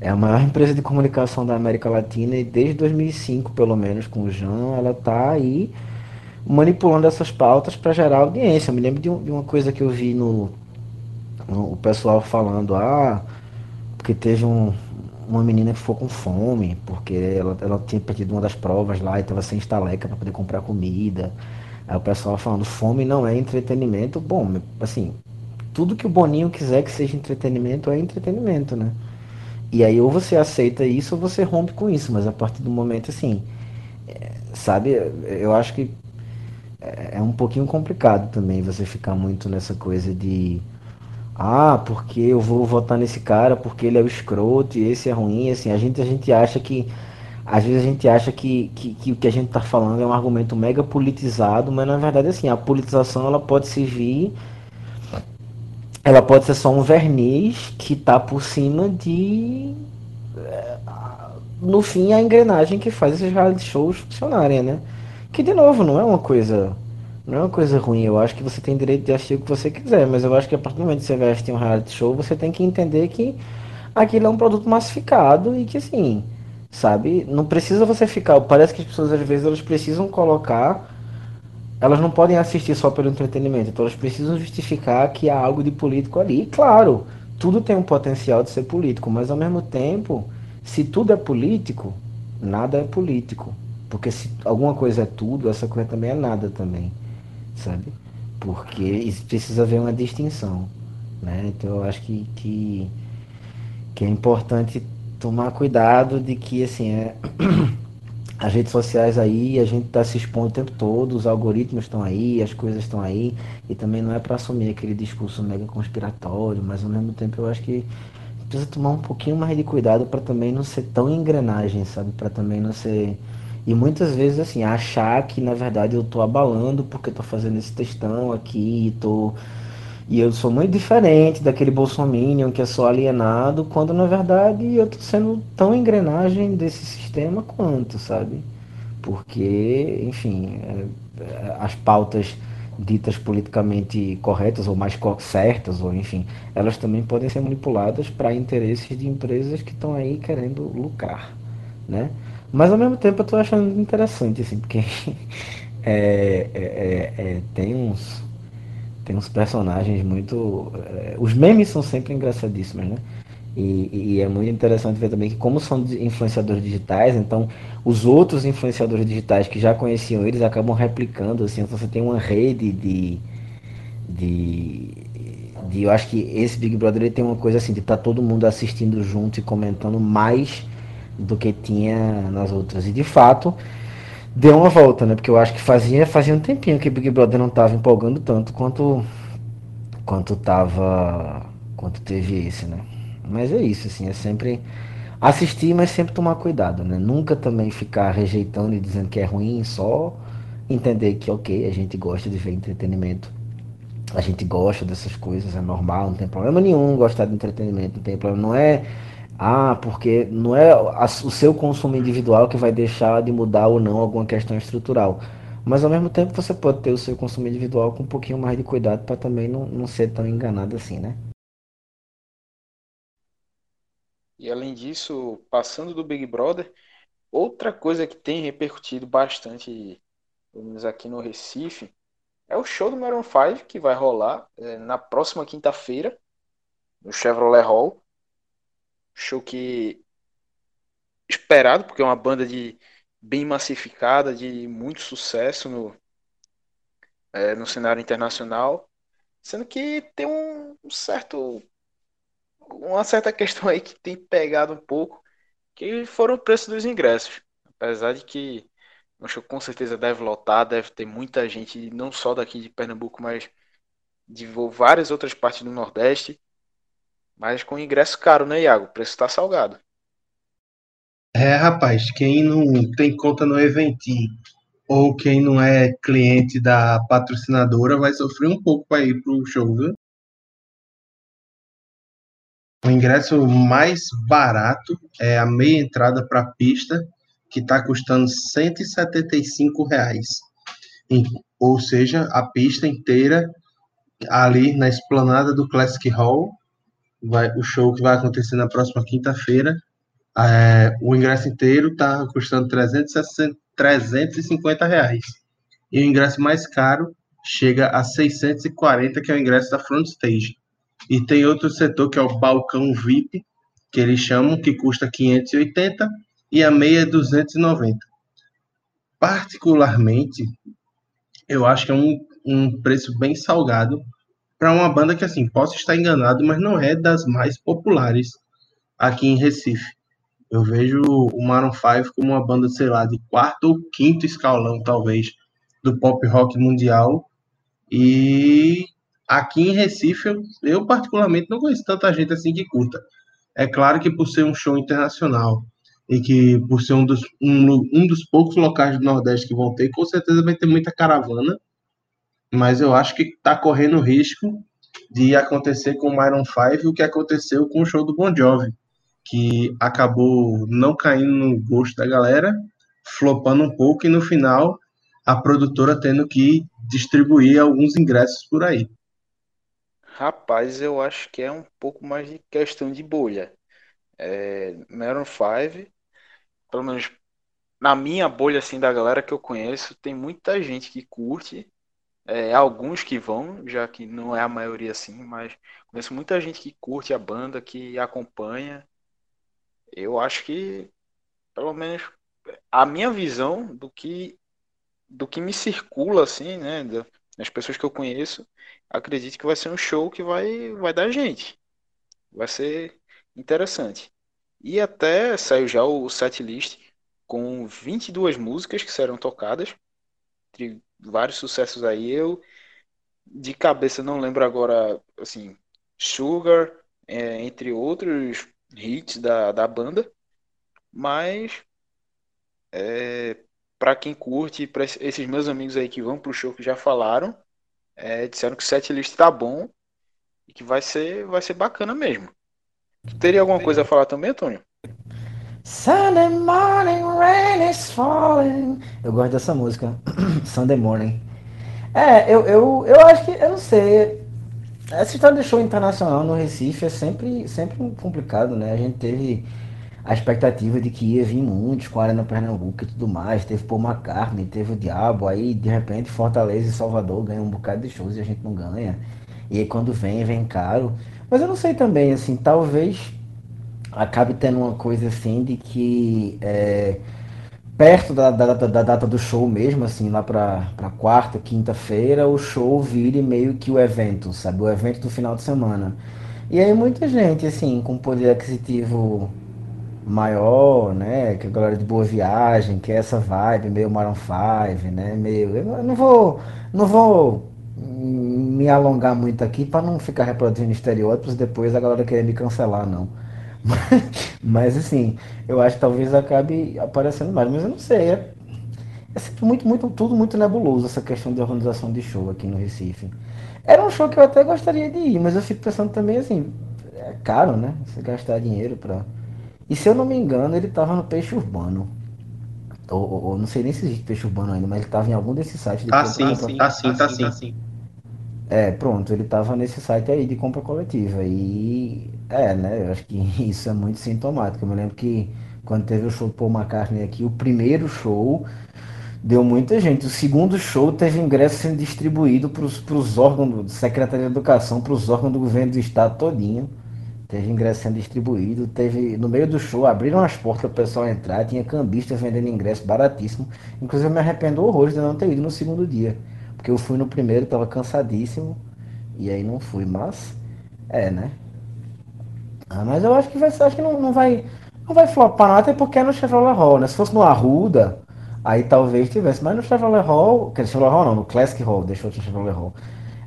é a maior empresa de comunicação da América Latina e desde 2005, pelo menos, com o Jean, ela está aí manipulando essas pautas para gerar audiência. Eu me lembro de, um, de, uma coisa que eu vi no, no, o pessoal falando, ah, porque teve um, uma menina que ficou com fome, porque ela, ela tinha perdido uma das provas lá e estava sem estaleca para poder comprar comida. Aí o pessoal falando, fome não é entretenimento. Bom, assim, tudo que o Boninho quiser que seja entretenimento é entretenimento, né? E aí ou você aceita isso ou você rompe com isso, mas a partir do momento assim, é, sabe, eu acho que é, é um pouquinho complicado também você ficar muito nessa coisa de ah, porque eu vou votar nesse cara porque ele é o escroto e esse é ruim, assim, a gente a gente acha que às vezes a gente acha que, que, que o que a gente está falando é um argumento mega politizado, mas na verdade assim, a politização ela pode servir ela pode ser só um verniz que está por cima de é, no fim a engrenagem que faz esses reality shows funcionarem, né? Que de novo não é uma coisa não é uma coisa ruim. Eu acho que você tem direito de assistir o que você quiser, mas eu acho que a partir do momento que você vai assistir um reality show, você tem que entender que aquilo é um produto massificado e que assim, sabe, não precisa você ficar. Parece que as pessoas às vezes elas precisam colocar elas não podem assistir só pelo entretenimento, então elas precisam justificar que há algo de político ali. E claro, tudo tem um potencial de ser político, mas ao mesmo tempo, se tudo é político, nada é político. Porque se alguma coisa é tudo, essa coisa também é nada também, sabe? Porque precisa haver uma distinção, né? Então eu acho que, que, que é importante tomar cuidado de que, assim, é... [CLEARS THROAT] as redes sociais aí, a gente está se expondo o tempo todo, os algoritmos estão aí, as coisas estão aí, e também não é para assumir aquele discurso mega conspiratório, mas ao mesmo tempo eu acho que precisa tomar um pouquinho mais de cuidado para também não ser tão engrenagem, sabe? Para também não ser. E muitas vezes, assim, achar que na verdade eu tô abalando porque eu tô fazendo esse textão aqui e tô. E eu sou muito diferente daquele bolsominion que é só alienado, quando na verdade eu tô sendo tão engrenagem desse sistema quanto, sabe? Porque, enfim, é, é, as pautas ditas politicamente corretas ou mais certas, ou enfim, elas também podem ser manipuladas para interesses de empresas que estão aí querendo lucrar, né? Mas ao mesmo tempo eu estou achando interessante, assim, porque [LAUGHS] é, é, é, é, tem uns tem uns personagens muito, é, os memes são sempre engraçadíssimos, né? E, e, é muito interessante ver também que, como são influenciadores digitais, então os outros influenciadores digitais que já conheciam eles acabam replicando. Assim, então você tem uma rede de, de, de. Eu acho que esse Big Brother ele tem uma coisa assim, de estar tá todo mundo assistindo junto e comentando mais do que tinha nas outras. E de fato, deu uma volta, né? Porque eu acho que fazia, fazia um tempinho que Big Brother não estava empolgando tanto quanto quanto tava quanto teve esse, né? Mas é isso, assim, é sempre assistir, mas sempre tomar cuidado, né? Nunca também ficar rejeitando e dizendo que é ruim, só entender que, ok, a gente gosta de ver entretenimento, a gente gosta dessas coisas, é normal, não tem problema nenhum gostar de entretenimento, não tem problema, não é, ah, porque não é o seu consumo individual que vai deixar de mudar ou não alguma questão estrutural. Mas ao mesmo tempo você pode ter o seu consumo individual com um pouquinho mais de cuidado para também não, não ser tão enganado assim, né? E além disso, passando do Big Brother, outra coisa que tem repercutido bastante, pelo menos aqui no Recife, é o show do Maroon 5 que vai rolar é, na próxima quinta-feira no Chevrolet Hall. Show que esperado, porque é uma banda de bem massificada, de muito sucesso no, é, no cenário internacional, sendo que tem um certo uma certa [LAUGHS] questão aí que tem pegado um pouco, que foram o preço dos ingressos. Apesar de que o show com certeza deve lotar, deve ter muita gente, não só daqui de Pernambuco, mas de várias outras partes do Nordeste. Mas com ingresso caro, né, Iago? O preço está salgado. É, rapaz, quem não tem conta no Eventim ou quem não é cliente da patrocinadora vai sofrer um pouco para ir pro show, viu? O ingresso mais barato é a meia entrada para a pista, que está custando 175 reais. Ou seja, a pista inteira ali na esplanada do Classic Hall, vai, o show que vai acontecer na próxima quinta-feira. É, o ingresso inteiro está custando 360, 350 reais. E o ingresso mais caro chega a 640, que é o ingresso da front stage. E tem outro setor que é o balcão VIP, que eles chamam, que custa 580 e a meia é 290. Particularmente, eu acho que é um, um preço bem salgado para uma banda que, assim, posso estar enganado, mas não é das mais populares aqui em Recife. Eu vejo o Maroon 5 como uma banda, sei lá, de quarto ou quinto escalão, talvez, do pop rock mundial. E aqui em Recife, eu, eu particularmente não conheço tanta gente assim que curta. É claro que por ser um show internacional e que por ser um dos, um, um dos poucos locais do Nordeste que vão ter, com certeza vai ter muita caravana. Mas eu acho que está correndo risco de acontecer com o Myron 5 o que aconteceu com o show do Bon Jovi que acabou não caindo no gosto da galera, flopando um pouco e no final a produtora tendo que distribuir alguns ingressos por aí. Rapaz, eu acho que é um pouco mais de questão de bolha. É, Maroon 5, pelo menos na minha bolha assim da galera que eu conheço, tem muita gente que curte, é, alguns que vão, já que não é a maioria assim, mas conheço muita gente que curte a banda, que acompanha eu acho que, pelo menos, a minha visão do que do que me circula, assim, né, das pessoas que eu conheço, acredito que vai ser um show que vai, vai dar gente. Vai ser interessante. E até saiu já o set list com 22 músicas que serão tocadas, vários sucessos aí. Eu, de cabeça, não lembro agora, assim, Sugar, é, entre outros hits da, da banda, mas é, para quem curte, para esses meus amigos aí que vão pro show que já falaram, é, disseram que o setlist tá bom e que vai ser, vai ser bacana mesmo. Tu teria alguma coisa a falar também, Antônio? Sunday morning, rain is falling. Eu gosto dessa música, [CLEARS THROAT] Sunday morning. É, eu, eu, eu acho que, eu não sei, essa história de show internacional no Recife é sempre, sempre complicado, né? A gente teve a expectativa de que ia vir muitos com a Arena Pernambuco e tudo mais. Teve Paul McCartney, teve o Diabo, aí de repente Fortaleza e Salvador ganham um bocado de shows e a gente não ganha. E aí quando vem, vem caro. Mas eu não sei também, assim, talvez acabe tendo uma coisa assim de que é, perto da, da, da, data do show mesmo, assim, lá pra, pra quarta, quinta-feira, o show vire meio que o evento, sabe? O evento do final de semana. E aí muita gente, assim, com poder aquisitivo maior, né? Que a galera de boa viagem, que é essa vibe meio Maroon 5, né? Meio. Eu não vou. Não vou me alongar muito aqui para não ficar reproduzindo estereótipos depois a galera querer me cancelar, não. [LAUGHS] Mas, assim, eu acho que talvez acabe aparecendo mais, mas eu não sei. É, é sempre muito, muito, tudo muito nebuloso essa questão de organização de show aqui no Recife. Era um show que eu até gostaria de ir, mas eu fico pensando também assim, é caro, né? Você gastar dinheiro pra. E se eu não me engano, ele tava no Peixe Urbano. Ou, ou, ou não sei nem se existe Peixe Urbano ainda, mas ele tava em algum desses sites de tá sim, sim, tá sim, tá sim, tá sim. É, pronto, ele tava nesse site aí de compra coletiva. E é, né? Eu acho que [LAUGHS] isso é muito sintomático. Eu me lembro que quando teve o show do Paul McCartney aqui, o primeiro show deu muita gente. O segundo show teve ingresso sendo distribuído para os órgãos, da Secretaria de Educação, para os órgãos do governo do estado todinho. Teve ingresso sendo distribuído, teve no meio do show abriram as portas para o pessoal entrar, tinha cambista vendendo ingresso baratíssimo. Inclusive eu me arrependo horrores de não ter ido no segundo dia. Porque eu fui no primeiro, tava cansadíssimo. E aí não fui, mas. É, né? Ah, mas eu acho que vai acho que não, não vai. Não vai flopar não, até porque é no Chevrolet Hall, né? Se fosse no Arruda, aí talvez tivesse. Mas no Chevrolet Hall. Quer dizer, Chevrolet Hall não, no Classic Hall, deixou de Chevrolet Hall.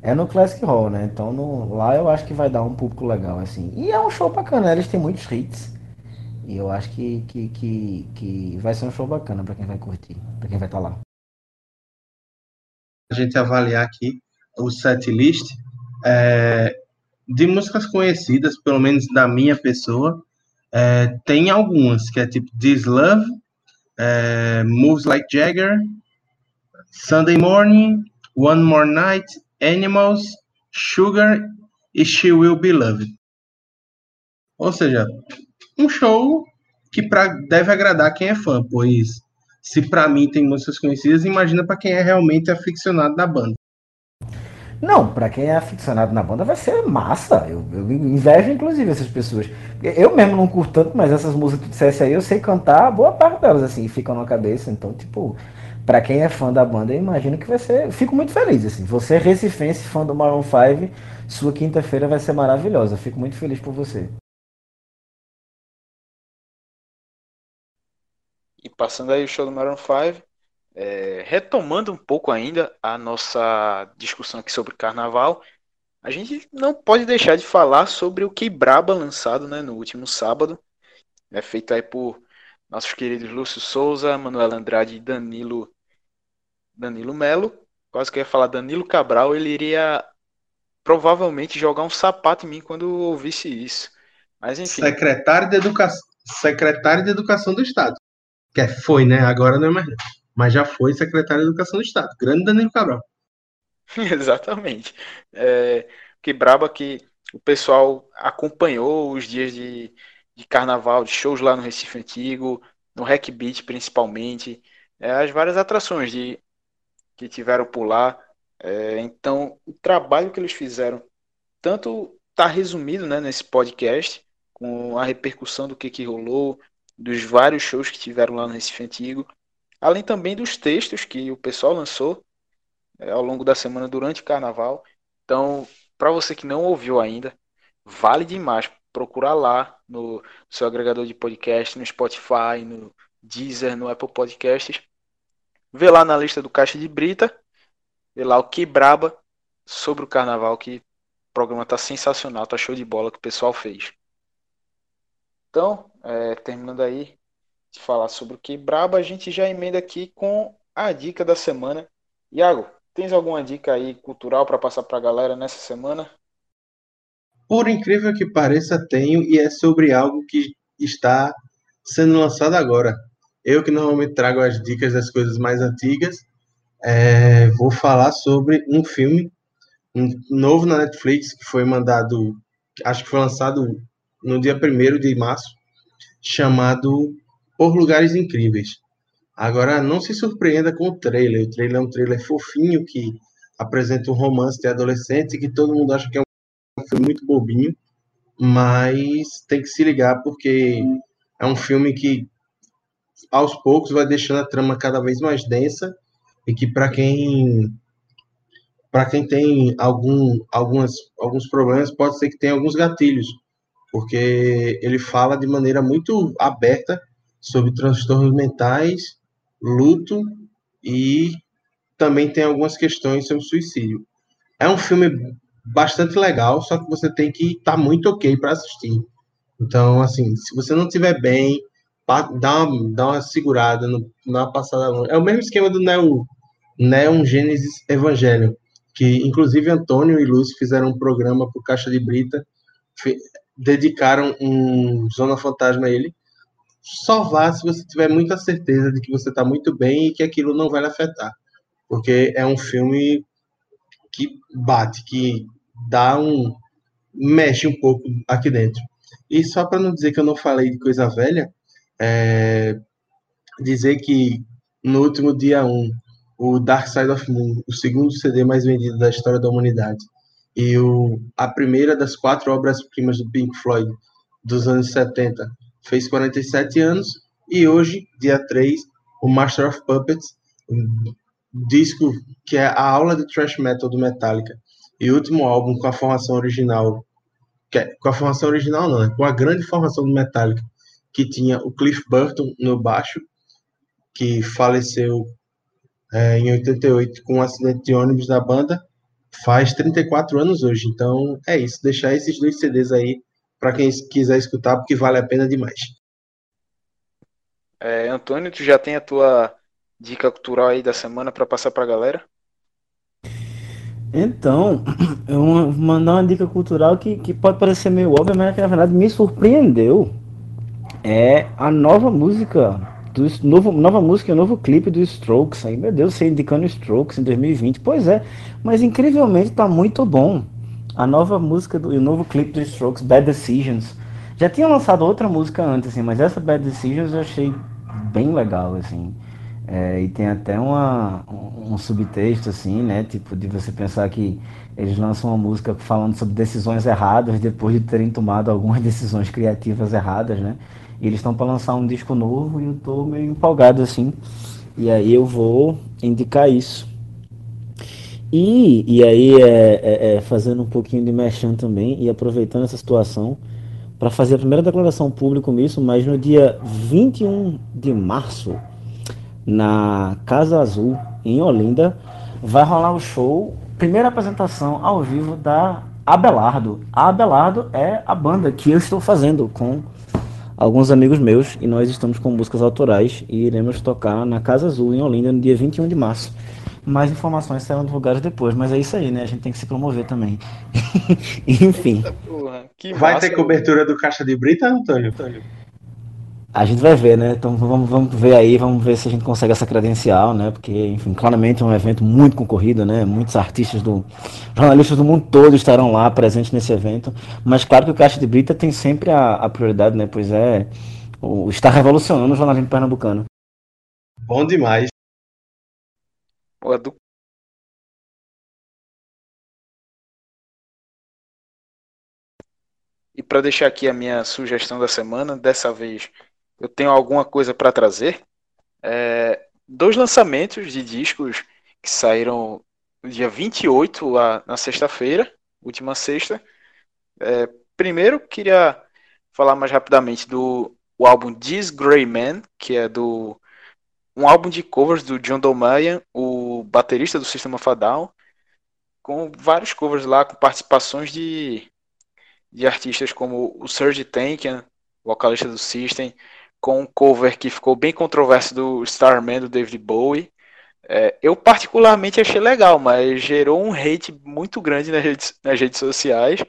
É no Classic Hall, né? Então no, lá eu acho que vai dar um público legal, assim. E é um show bacana, eles têm muitos hits. E eu acho que, que, que, que vai ser um show bacana para quem vai curtir, para quem vai estar tá lá a gente avaliar aqui o set list é, de músicas conhecidas, pelo menos da minha pessoa, é, tem algumas, que é tipo This Love, é, Moves Like Jagger, Sunday Morning, One More Night, Animals, Sugar e She Will Be Loved. Ou seja, um show que pra, deve agradar quem é fã, pois se para mim tem músicas conhecidas, imagina para quem é realmente aficionado na banda. Não, para quem é aficionado na banda vai ser massa. Eu, eu, invejo, inclusive, essas pessoas. Eu mesmo não curto tanto, mas essas músicas que tu dissesse aí, eu sei cantar boa parte delas, assim, ficam na cabeça. Então, tipo, para quem é fã da banda, eu imagino que vai ser. Fico muito feliz, assim. Você, recifense, fã do Maroon 5, sua quinta-feira vai ser maravilhosa. Fico muito feliz por você. E passando aí o show do Maroon 5, é, retomando um pouco ainda a nossa discussão aqui sobre carnaval, a gente não pode deixar de falar sobre o Que Braba lançado né, no último sábado, é feito aí por nossos queridos Lúcio Souza, Manuel Andrade e Danilo Danilo Melo. Quase que eu ia falar Danilo Cabral, ele iria provavelmente jogar um sapato em mim quando ouvisse isso. Mas enfim. Secretário de Educação, secretário de Educação do Estado. Que é, foi, né? Agora não é mais. Mas já foi secretário de Educação do Estado. Grande Danilo Cabral. [LAUGHS] Exatamente. É, que braba que o pessoal acompanhou os dias de, de carnaval, de shows lá no Recife Antigo, no Hack Beat principalmente, é, as várias atrações de, que tiveram por lá. É, então, o trabalho que eles fizeram, tanto está resumido né, nesse podcast, com a repercussão do que, que rolou, dos vários shows que tiveram lá no Recife Antigo, além também dos textos que o pessoal lançou é, ao longo da semana durante o carnaval. Então, para você que não ouviu ainda, vale demais procurar lá no seu agregador de podcast, no Spotify, no Deezer, no Apple Podcasts. Vê lá na lista do Caixa de Brita, vê lá o que braba sobre o carnaval, que o programa tá sensacional, tá show de bola que o pessoal fez. Então, é, terminando aí falar sobre o que braba, a gente já emenda aqui com a dica da semana. Iago, Tens alguma dica aí cultural para passar para a galera nessa semana? Por incrível que pareça, tenho e é sobre algo que está sendo lançado agora. Eu que normalmente trago as dicas das coisas mais antigas, é, vou falar sobre um filme um novo na Netflix que foi mandado, acho que foi lançado no dia 1 de março, chamado Por Lugares Incríveis. Agora, não se surpreenda com o trailer. O trailer é um trailer fofinho que apresenta um romance de adolescente que todo mundo acha que é um filme muito bobinho, mas tem que se ligar porque é um filme que aos poucos vai deixando a trama cada vez mais densa e que para quem para quem tem algum, algumas, alguns problemas pode ser que tenha alguns gatilhos, porque ele fala de maneira muito aberta sobre transtornos mentais luto e também tem algumas questões sobre suicídio. É um filme bastante legal, só que você tem que estar tá muito ok para assistir. Então, assim, se você não estiver bem, dá uma, dá uma segurada, no, uma passada. É o mesmo esquema do Neo, Neon Gênesis Evangelho, que inclusive Antônio e Lúcio fizeram um programa o Caixa de Brita, dedicaram um Zona Fantasma a ele, só vá se você tiver muita certeza de que você está muito bem e que aquilo não vai lhe afetar. Porque é um filme que bate, que dá um. mexe um pouco aqui dentro. E só para não dizer que eu não falei de coisa velha, é, dizer que no último dia 1, o Dark Side of Moon, o segundo CD mais vendido da história da humanidade, e o, a primeira das quatro obras-primas do Pink Floyd dos anos 70, fez 47 anos, e hoje, dia 3, o Master of Puppets, um disco que é a aula de thrash metal do Metallica, e último álbum com a formação original, é, com a formação original não, né? com a grande formação do Metallica, que tinha o Cliff Burton no baixo, que faleceu é, em 88 com um acidente de ônibus da banda, faz 34 anos hoje. Então é isso, deixar esses dois CDs aí para quem quiser escutar, porque vale a pena demais. É, Antônio, tu já tem a tua dica cultural aí da semana para passar para a galera? Então, [CLEARS THROAT] eu vou mandar uma dica cultural que, que pode parecer meio óbvia, mas que na verdade me surpreendeu. É a nova música, do, novo, nova música e novo clipe do Strokes. Aí, meu Deus, você indicando Strokes em 2020. Pois é, mas incrivelmente tá muito bom a nova música do, o novo clipe do Strokes, Bad Decisions. Já tinha lançado outra música antes, assim, mas essa Bad Decisions eu achei bem legal, assim. É, e tem até uma, um, um, subtexto, assim, né? Tipo, de você pensar que eles lançam uma música falando sobre decisões erradas depois de terem tomado algumas [LAUGHS] decisões criativas erradas, né? E eles estão para lançar um disco novo e eu tô meio empolgado, assim. E aí eu vou indicar isso. E, e aí, é, é, é, fazendo um pouquinho de mexão também e aproveitando essa situação para fazer a primeira declaração pública nisso, mas no dia 21 de março, na Casa Azul, em Olinda, vai rolar o show, primeira apresentação ao vivo da Abelardo. A Abelardo é a banda que eu estou fazendo com alguns amigos meus e nós estamos com músicas autorais e iremos tocar na Casa Azul, em Olinda, no dia 21 de março. Mais informações serão divulgadas depois, mas é isso aí, né? A gente tem que se promover também. [LAUGHS] Enfim. Porra, vai ter cobertura do Caixa de Brita, Antônio? Antônio? A gente vai ver, né? Então vamos, vamos ver aí, vamos ver se a gente consegue essa credencial, né? Porque, enfim, claramente é um evento muito concorrido, né? Muitos artistas do. jornalistas do mundo todo estarão lá presentes nesse evento. Mas claro que o Caixa de Brita tem sempre a, a prioridade, né? Pois é, o, está revolucionando o jornalismo pernambucano. Bom demais. Do E para deixar aqui a minha sugestão da semana, dessa vez eu tenho alguma coisa para trazer. É, dois lançamentos de discos que saíram no dia 28, lá na sexta-feira, última sexta. É, primeiro, queria falar mais rapidamente do álbum This Grey Man, que é do um álbum de covers do John Dolmayan, o baterista do System of a Down, com vários covers lá, com participações de, de artistas como o Serge Tankian, vocalista do System, com um cover que ficou bem controverso do Starman do David Bowie. É, eu particularmente achei legal, mas gerou um hate muito grande nas redes, nas redes sociais.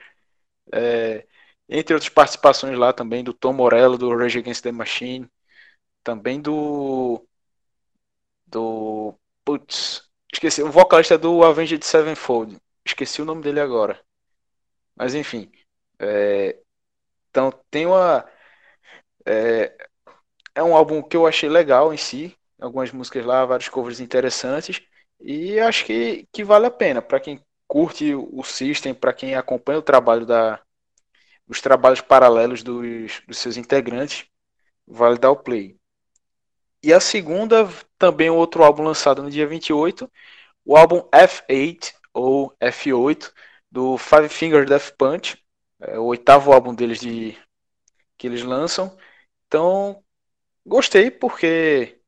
É, entre outras participações lá também do Tom Morello, do Rage Against the Machine, também do. Do. Putz, esqueci, o vocalista do Avenged Sevenfold, esqueci o nome dele agora. Mas enfim. É, então tem uma. É, é um álbum que eu achei legal em si, algumas músicas lá, vários covers interessantes, e acho que, que vale a pena para quem curte o System, para quem acompanha o trabalho da os trabalhos paralelos dos, dos seus integrantes, vale dar o play. E a segunda, também outro álbum lançado no dia 28, o álbum F8 ou F8 do Five Finger Death Punch, é o oitavo álbum deles de que eles lançam. Então, Gostei porque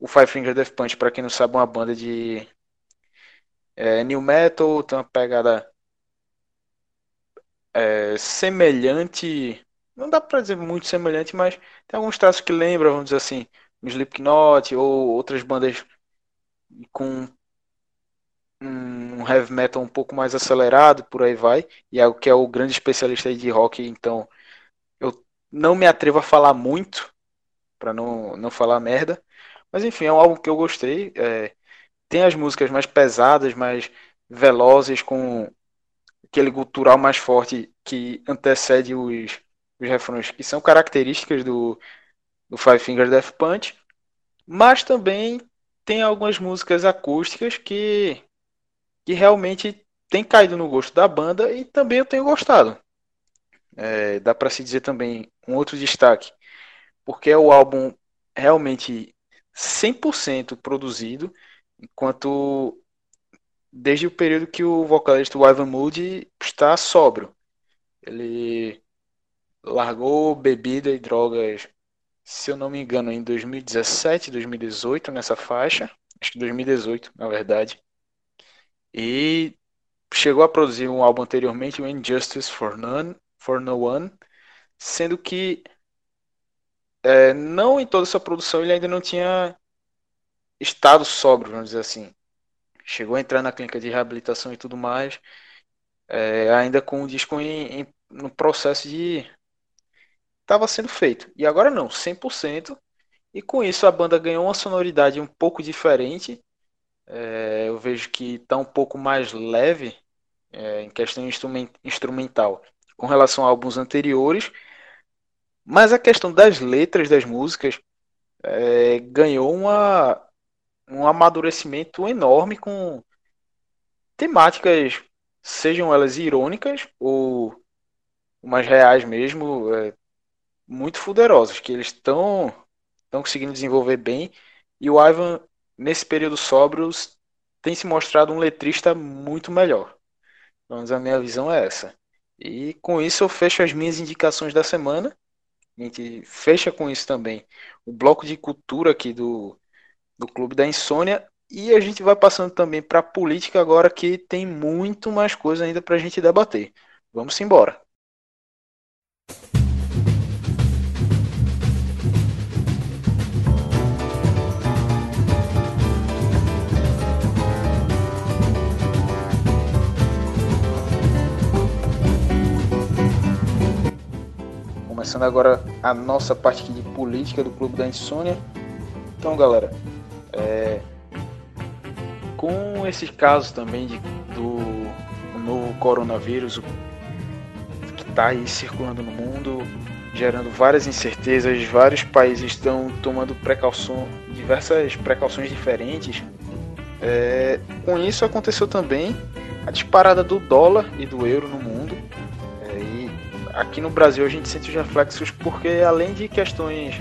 o Five Finger Death Punch, para quem não sabe, é uma banda de é, new metal, tem uma pegada é, semelhante, não dá para dizer muito semelhante, mas tem alguns traços que lembram, vamos dizer assim, Slipknot ou outras bandas com um heavy metal um pouco mais acelerado, por aí vai, e é o que é o grande especialista de rock, então eu não me atrevo a falar muito, para não, não falar merda. Mas enfim, é um álbum que eu gostei. É, tem as músicas mais pesadas, mais velozes, com aquele cultural mais forte que antecede os, os refrões, que são características do, do Five Finger Death Punch. Mas também tem algumas músicas acústicas que, que realmente tem caído no gosto da banda e também eu tenho gostado. É, dá para se dizer também um outro destaque porque é o álbum realmente 100% produzido, enquanto desde o período que o vocalista Ivan Moody está sóbrio. Ele largou bebida e drogas, se eu não me engano, em 2017, 2018, nessa faixa. Acho que 2018, na verdade. E chegou a produzir um álbum anteriormente, o Injustice for None, for No One, sendo que é, não em toda essa produção ele ainda não tinha estado sóbrio, vamos dizer assim. Chegou a entrar na clínica de reabilitação e tudo mais, é, ainda com o disco em, em, no processo de. Estava sendo feito. E agora não, 100%. E com isso a banda ganhou uma sonoridade um pouco diferente. É, eu vejo que está um pouco mais leve é, em questão instrumental com relação a álbuns anteriores mas a questão das letras das músicas é, ganhou uma, um amadurecimento enorme com temáticas, sejam elas irônicas ou mais reais mesmo, é, muito poderosas, que eles estão estão conseguindo desenvolver bem E o Ivan, nesse período sóbrio, tem se mostrado um letrista muito melhor. Pelo menos a minha visão é essa. E com isso eu fecho as minhas indicações da semana. A gente fecha com isso também o bloco de cultura aqui do, do Clube da Insônia. E a gente vai passando também para a política agora, que tem muito mais coisa ainda para a gente debater. Vamos embora. Começando agora a nossa parte de política do Clube da Insônia. Então, galera, é, com esses casos também de, do novo coronavírus que está aí circulando no mundo, gerando várias incertezas, vários países estão tomando precaução, diversas precauções diferentes. É, com isso aconteceu também a disparada do dólar e do euro no mundo aqui no Brasil a gente sente os reflexos porque além de questões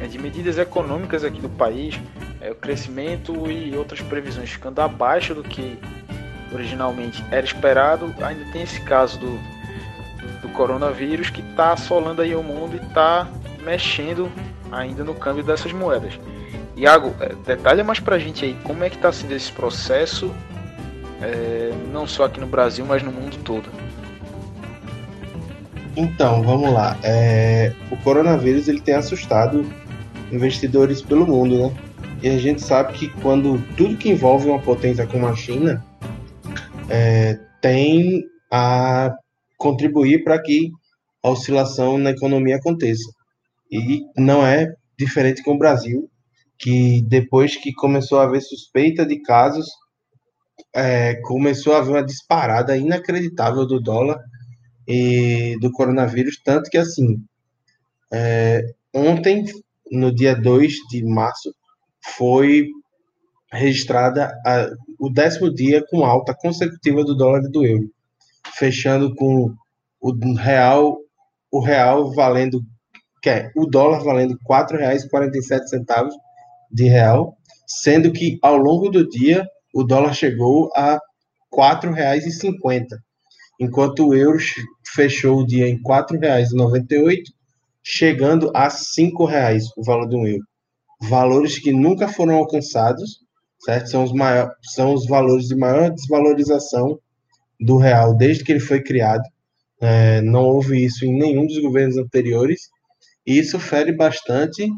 é, de medidas econômicas aqui do país, é, o crescimento e outras previsões ficando abaixo do que originalmente era esperado, ainda tem esse caso do, do coronavírus que está assolando aí o mundo e está mexendo ainda no câmbio dessas moedas. Iago, é, detalha mais pra gente aí como é que está sendo esse processo, é, não só aqui no Brasil, mas no mundo todo. Então, vamos lá. É, o coronavírus ele tem assustado investidores pelo mundo, né? E a gente sabe que quando tudo que envolve uma potência como a China é, tem a contribuir para que a oscilação na economia aconteça. E não é diferente com o Brasil, que depois que começou a haver suspeita de casos, é, começou a haver uma disparada inacreditável do dólar e do coronavírus, tanto que assim, é, ontem, no dia 2 de março, foi registrada a, o décimo dia com alta consecutiva do dólar e do euro, fechando com o real, o real valendo, que é, o dólar valendo R$ 4,47 de real, sendo que ao longo do dia o dólar chegou a R$ 4,50 enquanto o euro fechou o dia em R$ 4,98, chegando a R$ 5,00 o valor de um euro. Valores que nunca foram alcançados, certo? São os, maior, são os valores de maior desvalorização do real desde que ele foi criado. É, não houve isso em nenhum dos governos anteriores, e isso fere bastante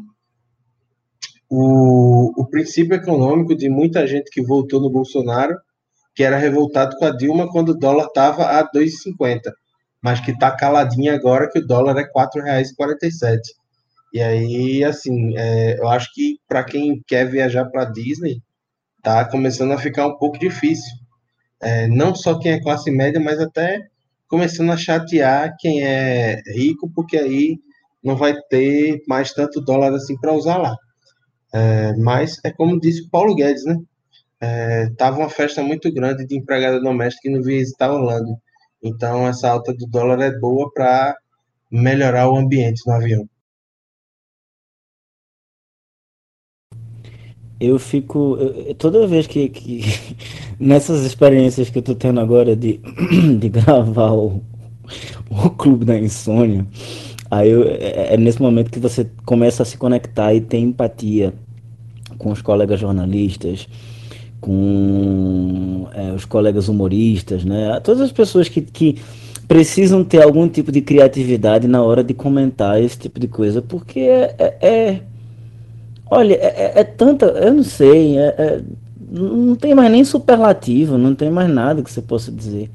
o, o princípio econômico de muita gente que votou no Bolsonaro que era revoltado com a Dilma quando o dólar estava a 2,50, mas que está caladinha agora que o dólar é R$ 4,47. E aí, assim, é, eu acho que para quem quer viajar para Disney, tá começando a ficar um pouco difícil. É, não só quem é classe média, mas até começando a chatear quem é rico, porque aí não vai ter mais tanto dólar assim para usar lá. É, mas é como disse o Paulo Guedes, né? Estava é, uma festa muito grande de empregada doméstica que não visitar Orlando. Então, essa alta do dólar é boa para melhorar o ambiente no avião. Eu fico. Eu, toda vez que, que. [LAUGHS] Nessas experiências que eu tô tendo agora de, [CLEARS THROAT] de gravar o, o Clube da Insônia, aí eu, é, é nesse momento que você começa a se conectar e ter empatia com os colegas jornalistas com é, os colegas humoristas, né? Todas as pessoas que, que precisam ter algum tipo de criatividade na hora de comentar esse tipo de coisa, porque é, é, é olha, é, é, é, tanta, eu não sei, é, é, não tem mais nem superlativo, não tem mais nada que você possa dizer.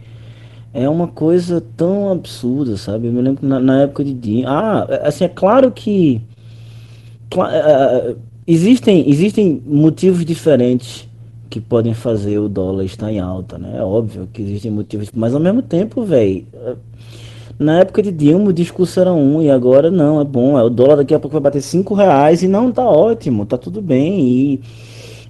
É uma coisa tão absurda, sabe? Eu me lembro na, na época de Dinho. Ah, assim, é claro que. existem, existem motivos diferentes que podem fazer o dólar estar em alta, né? É óbvio que existem motivos, mas ao mesmo tempo, velho, na época de Dilma o discurso era um e agora não, é bom, é o dólar daqui a pouco vai bater cinco reais e não, tá ótimo, tá tudo bem e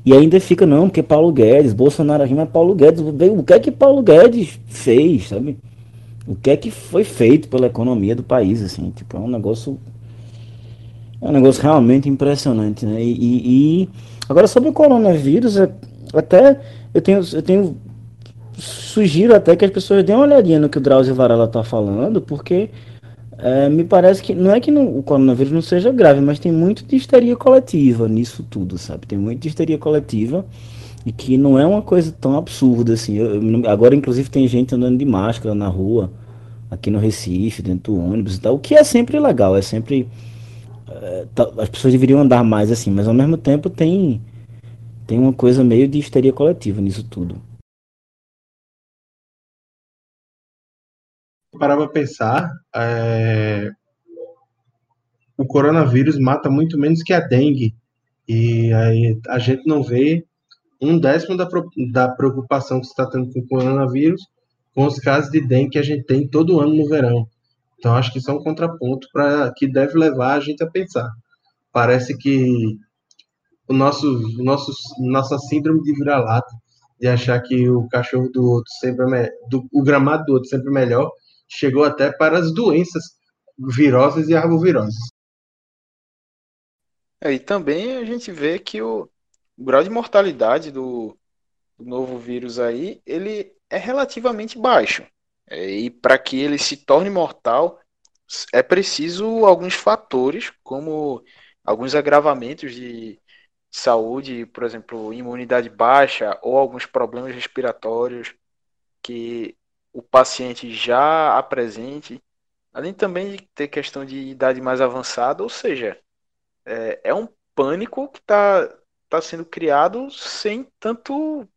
e ainda fica, não, porque Paulo Guedes, Bolsonaro rima é Paulo Guedes. O que é que Paulo Guedes fez, sabe? O que é que foi feito pela economia do país, assim? Tipo, é um negócio É um negócio realmente impressionante, né? E, e agora sobre o coronavírus, é, até eu tenho, eu tenho sugiro até que as pessoas deem uma olhadinha no que o Drauzio Varela está falando, porque é, me parece que não é que não, o coronavírus não seja grave, mas tem muito de histeria coletiva nisso tudo, sabe? Tem muito de histeria coletiva e que não é uma coisa tão absurda assim. Eu, eu, agora, inclusive, tem gente andando de máscara na rua, aqui no Recife, dentro do ônibus e tal, o que é sempre legal, é sempre. É, tá, as pessoas deveriam andar mais assim, mas ao mesmo tempo tem, tem uma coisa meio de histeria coletiva nisso tudo. Para pensar, é... o coronavírus mata muito menos que a dengue. E aí a gente não vê um décimo da, da preocupação que está tendo com o coronavírus com os casos de dengue que a gente tem todo ano no verão. Então acho que isso é um contraponto para que deve levar a gente a pensar. Parece que o nosso, nosso nossa síndrome de vira-lata de achar que o cachorro do outro sempre é do, o gramado do outro sempre é melhor chegou até para as doenças virosas e arbovirosas. É, e também a gente vê que o, o grau de mortalidade do, do, novo vírus aí, ele é relativamente baixo. É, e para que ele se torne mortal, é preciso alguns fatores, como alguns agravamentos de saúde, por exemplo, imunidade baixa ou alguns problemas respiratórios que o paciente já apresente, além também de ter questão de idade mais avançada, ou seja, é, é um pânico que está tá sendo criado sem tanto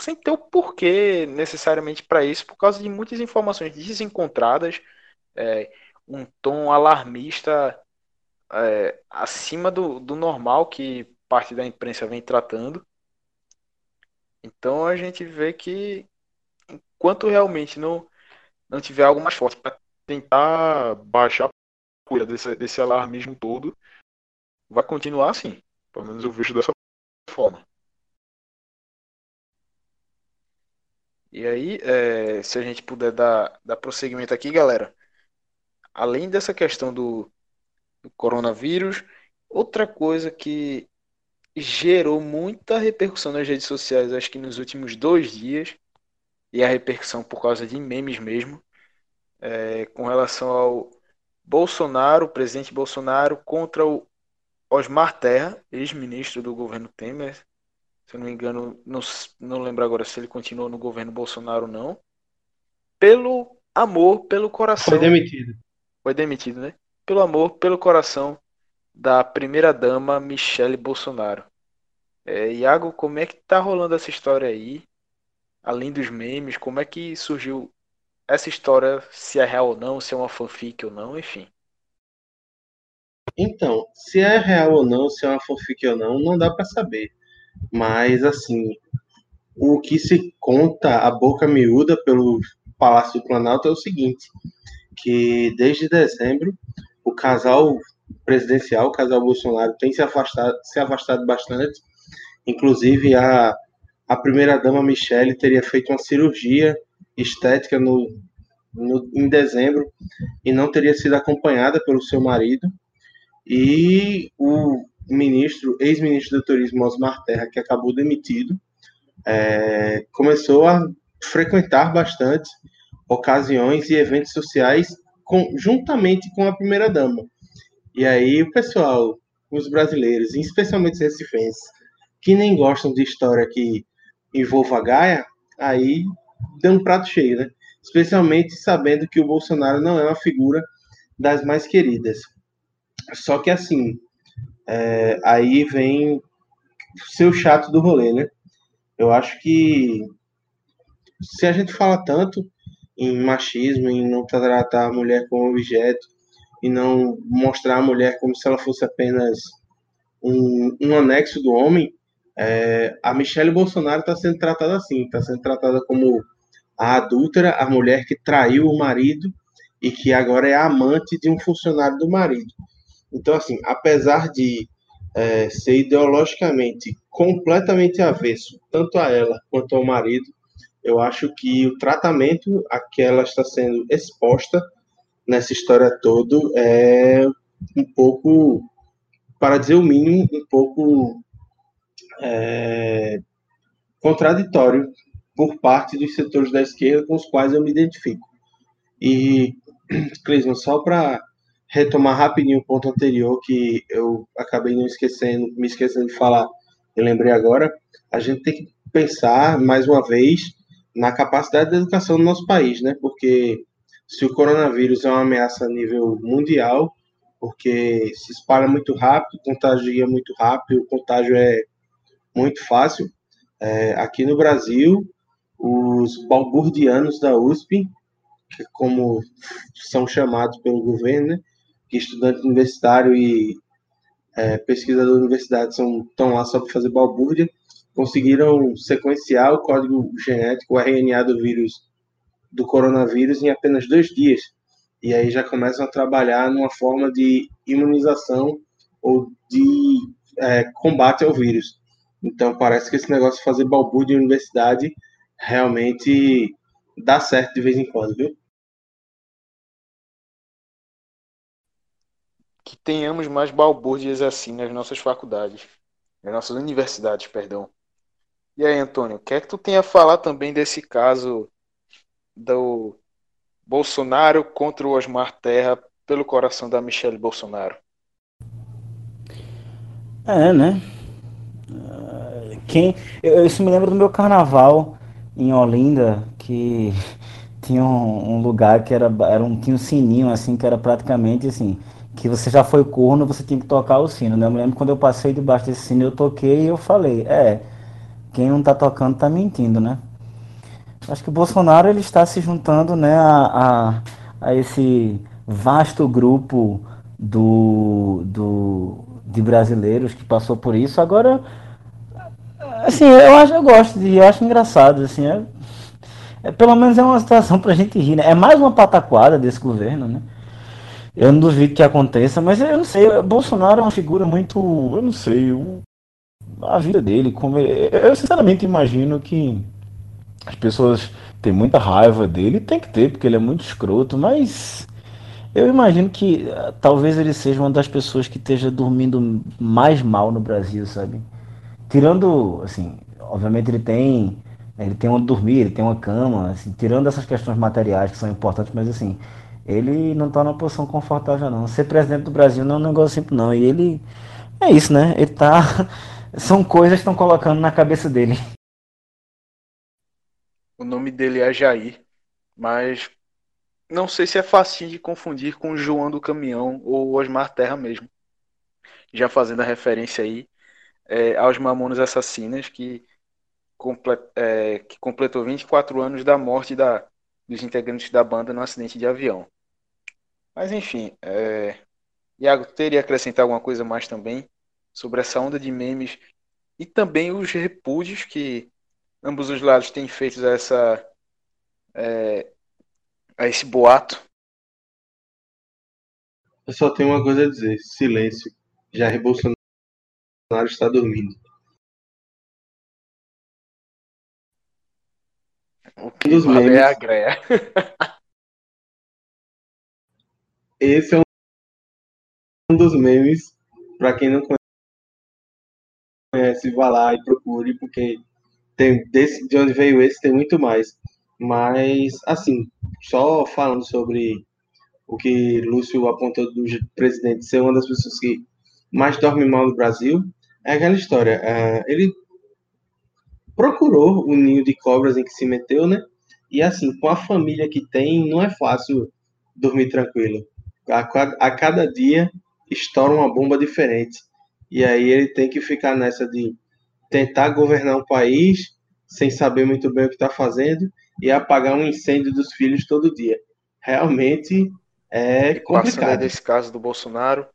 sem ter o porquê necessariamente para isso, por causa de muitas informações desencontradas, é, um tom alarmista é, acima do, do normal que parte da imprensa vem tratando. Então a gente vê que enquanto realmente não, não tiver algo mais forte para tentar baixar a poeira desse, desse alarmismo todo, vai continuar assim. Pelo menos eu vejo dessa forma. E aí, é, se a gente puder dar, dar prosseguimento aqui, galera, além dessa questão do, do coronavírus, outra coisa que gerou muita repercussão nas redes sociais, acho que nos últimos dois dias, e a repercussão por causa de memes mesmo, é, com relação ao Bolsonaro, presidente Bolsonaro, contra o Osmar Terra, ex-ministro do governo Temer. Se eu não me engano, não, não lembro agora se ele continuou no governo Bolsonaro ou não. Pelo amor, pelo coração. Foi demitido. Foi demitido, né? Pelo amor, pelo coração da primeira-dama Michele Bolsonaro. É, Iago, como é que tá rolando essa história aí? além dos memes, como é que surgiu essa história, se é real ou não, se é uma fanfic ou não, enfim. Então, se é real ou não, se é uma fanfic ou não, não dá para saber. Mas, assim, o que se conta a boca miúda pelo Palácio do Planalto é o seguinte, que desde dezembro o casal presidencial, o casal Bolsonaro, tem se afastado, se afastado bastante. Inclusive, a a primeira-dama Michelle teria feito uma cirurgia estética no, no, em dezembro e não teria sido acompanhada pelo seu marido. E o ministro, ex-ministro do Turismo Osmar Terra, que acabou demitido, é, começou a frequentar bastante ocasiões e eventos sociais com, juntamente com a primeira-dama. E aí o pessoal, os brasileiros, especialmente os recifenses, que nem gostam de história que envolva a Gaia, aí tem um prato cheio, né? Especialmente sabendo que o Bolsonaro não é uma figura das mais queridas. Só que assim, é, aí vem ser chato do rolê, né? Eu acho que se a gente fala tanto em machismo, em não tratar a mulher como objeto, e não mostrar a mulher como se ela fosse apenas um, um anexo do homem, é, a Michelle Bolsonaro está sendo tratada assim, está sendo tratada como a adúltera, a mulher que traiu o marido e que agora é amante de um funcionário do marido. Então, assim, apesar de é, ser ideologicamente completamente avesso, tanto a ela quanto ao marido, eu acho que o tratamento a que ela está sendo exposta nessa história toda é um pouco para dizer o mínimo, um pouco é, contraditório por parte dos setores da esquerda com os quais eu me identifico. E, [CLEARS THROAT] Clisman, só para retomar rapidinho o ponto anterior que eu acabei não esquecendo, me esquecendo de falar, eu lembrei agora, a gente tem que pensar mais uma vez na capacidade da educação do nosso país, né? Porque se o coronavírus é uma ameaça a nível mundial, porque se espalha muito rápido, contagia muito rápido, o contágio é muito fácil. É, aqui no Brasil, os balburdianos da USP, que como são chamados pelo governo, né? que estudante universitário e é, pesquisador da universidade são, estão lá só para fazer balbúrdia, conseguiram sequenciar o código genético, o RNA do vírus, do coronavírus, em apenas dois dias. E aí já começam a trabalhar numa forma de imunização ou de é, combate ao vírus. Então parece que esse negócio de fazer balbúrdia em universidade realmente dá certo de vez em quando, viu? Que tenhamos mais balbúrdias assim nas nossas faculdades, nas nossas universidades, perdão. E aí, Antônio, quer que tu tenha a falar também desse caso do Bolsonaro contra o Osmar Terra pelo coração da Michelle Bolsonaro? É, né? Quem, eu, isso me lembra do meu carnaval em Olinda, que [LAUGHS] tinha um, um, lugar que era, era um, tinha um sininho assim, que era praticamente assim, que você já foi corno, você tinha que tocar o sino, né? Eu me lembro quando eu passei debaixo desse sino, eu toquei e eu falei, é, quem não está tocando está mentindo, né? Acho que o Bolsonaro ele está se juntando, né, a, a, a esse vasto grupo do, do, de brasileiros que passou por isso. Agora, assim, eu acho, eu gosto de, eu acho engraçado, assim, é, é pelo menos é uma situação para a gente rir, né? É mais uma pataquada desse governo, né? Eu não duvido que aconteça, mas eu não sei, Bolsonaro é uma figura muito, eu não sei, eu, a vida dele. Como ele, eu sinceramente imagino que as pessoas têm muita raiva dele, tem que ter, porque ele é muito escroto, mas eu imagino que uh, talvez ele seja uma das pessoas que esteja dormindo mais mal no Brasil, sabe? Tirando, assim, obviamente ele tem ele tem onde dormir, ele tem uma cama, assim, tirando essas questões materiais que são importantes, mas assim, ele não está numa posição confortável não. Ser presidente do Brasil não é um negócio simples não, e ele é isso, né? Ele tá [LAUGHS] são coisas que estão colocando na cabeça dele. O nome dele é Jair, mas não sei se é fácil de confundir com João do Caminhão ou Osmar Terra mesmo. Já fazendo a referência aí é, aos Mamonas Assassinas, que, é, que completou 24 anos da morte da, dos integrantes da banda no acidente de avião. Mas enfim, é... Iago, teria acrescentar alguma coisa mais também? sobre essa onda de memes e também os repúdios que ambos os lados têm feito essa é, a esse boato. Eu só tenho uma coisa a dizer: silêncio. Jair Bolsonaro está dormindo. O que dos vale memes, é a greia. [LAUGHS] Esse é um dos memes, para quem não conhece, vá lá e procure, porque tem desse, de onde veio esse tem muito mais. Mas, assim, só falando sobre o que Lúcio apontou do presidente ser uma das pessoas que mais dorme mal no Brasil, é aquela história. Uh, ele procurou o ninho de cobras em que se meteu, né? E assim, com a família que tem, não é fácil dormir tranquilo. A, a cada dia estoura uma bomba diferente. E aí ele tem que ficar nessa de tentar governar um país sem saber muito bem o que está fazendo e apagar um incêndio dos filhos todo dia. Realmente é complicado. Passando desse caso do Bolsonaro,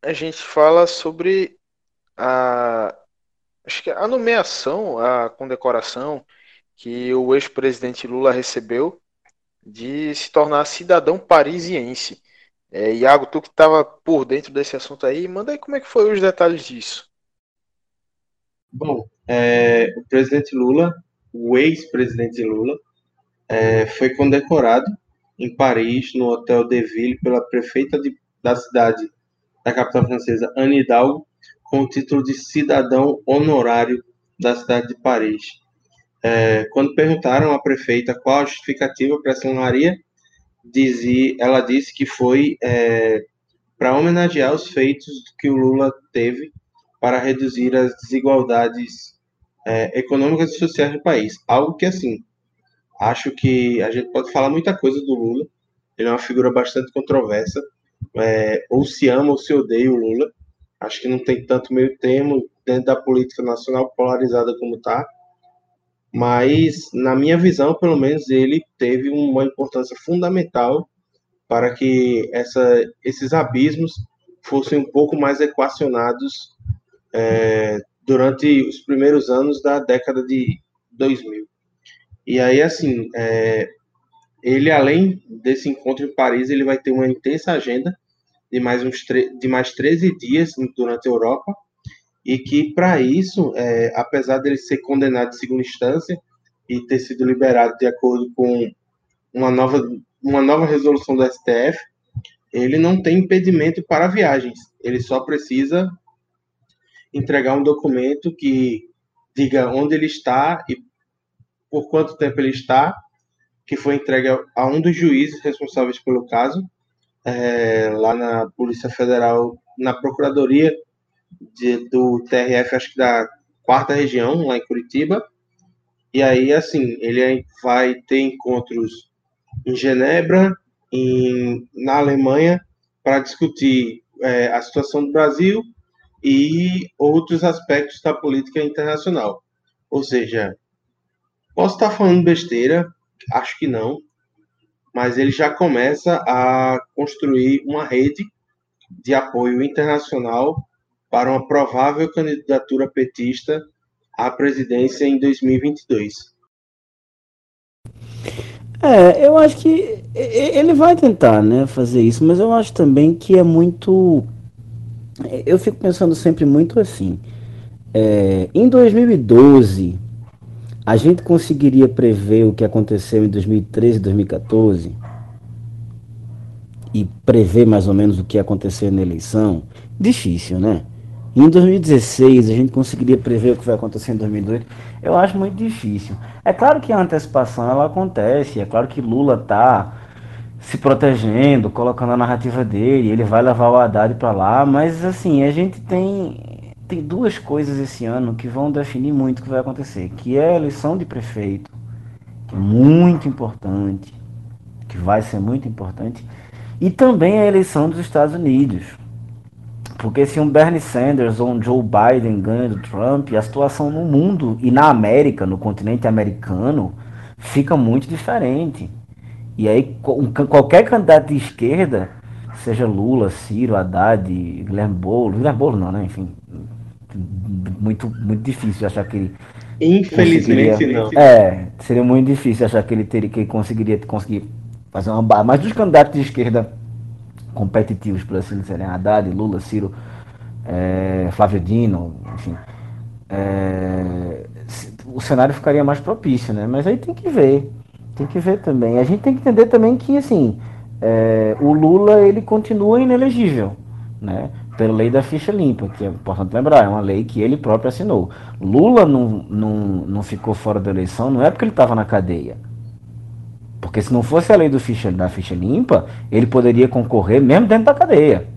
a gente fala sobre a acho que a nomeação, a condecoração que o ex-presidente Lula recebeu de se tornar cidadão parisiense. É, Iago, tu que estava por dentro desse assunto aí, manda aí como é que foi os detalhes disso. Bom, é, o presidente Lula, o ex-presidente Lula, é, foi condecorado em Paris, no Hotel de Ville, pela prefeita de, da cidade da capital francesa, Anne Hidalgo, com o título de cidadão honorário da cidade de Paris. É, quando perguntaram à prefeita qual a justificativa para essa honraria, ela disse que foi é, para homenagear os feitos que o Lula teve para reduzir as desigualdades é, econômicas e sociais do país. Algo que, assim, acho que a gente pode falar muita coisa do Lula, ele é uma figura bastante controversa, é, ou se ama ou se odeia o Lula, acho que não tem tanto meio termo dentro da política nacional polarizada como está, mas na minha visão, pelo menos, ele teve uma importância fundamental para que essa, esses abismos fossem um pouco mais equacionados é, durante os primeiros anos da década de 2000. E aí, assim, é, ele, além desse encontro em Paris, ele vai ter uma intensa agenda de mais, uns de mais 13 dias durante a Europa, e que, para isso, é, apesar dele ser condenado de segunda instância e ter sido liberado de acordo com uma nova, uma nova resolução do STF, ele não tem impedimento para viagens. Ele só precisa entregar um documento que diga onde ele está e por quanto tempo ele está, que foi entregue a um dos juízes responsáveis pelo caso, é, lá na Polícia Federal, na Procuradoria de, do TRF, acho que da quarta região, lá em Curitiba. E aí, assim, ele vai ter encontros em Genebra, em, na Alemanha, para discutir é, a situação do Brasil e outros aspectos da política internacional. Ou seja, posso estar falando besteira, acho que não, mas ele já começa a construir uma rede de apoio internacional para uma provável candidatura petista à presidência em 2022. É, eu acho que ele vai tentar, né, fazer isso, mas eu acho também que é muito. Eu fico pensando sempre muito assim. É, em 2012, a gente conseguiria prever o que aconteceu em 2013 e 2014 e prever mais ou menos o que ia acontecer na eleição? Difícil, né? Em 2016, a gente conseguiria prever o que vai acontecer em 2018? Eu acho muito difícil. É claro que a antecipação ela acontece, é claro que Lula está se protegendo, colocando a narrativa dele, ele vai levar o Haddad para lá, mas assim, a gente tem, tem duas coisas esse ano que vão definir muito o que vai acontecer, que é a eleição de prefeito, que é muito importante, que vai ser muito importante, e também a eleição dos Estados Unidos. Porque se um Bernie Sanders ou um Joe Biden ganha do Trump, a situação no mundo e na América, no continente americano, fica muito diferente. E aí qualquer candidato de esquerda, seja Lula, Ciro, Haddad, Guilherme Boulos, Guilherme Boulos não, né? Enfim, muito, muito difícil achar que ele. Infelizmente não. É, seria muito difícil achar que ele teria que ele conseguiria conseguir fazer uma barra. Mas dos candidatos de esquerda competitivos, por assim dizer, né? Haddad, Lula, Ciro, é, Flávio Dino, enfim, é, o cenário ficaria mais propício, né? Mas aí tem que ver, tem que ver também. A gente tem que entender também que, assim, é, o Lula, ele continua inelegível, né? Pela lei da ficha limpa, que é importante lembrar, é uma lei que ele próprio assinou. Lula não, não, não ficou fora da eleição, não é porque ele estava na cadeia, porque se não fosse a lei do ficha, da ficha limpa, ele poderia concorrer mesmo dentro da cadeia.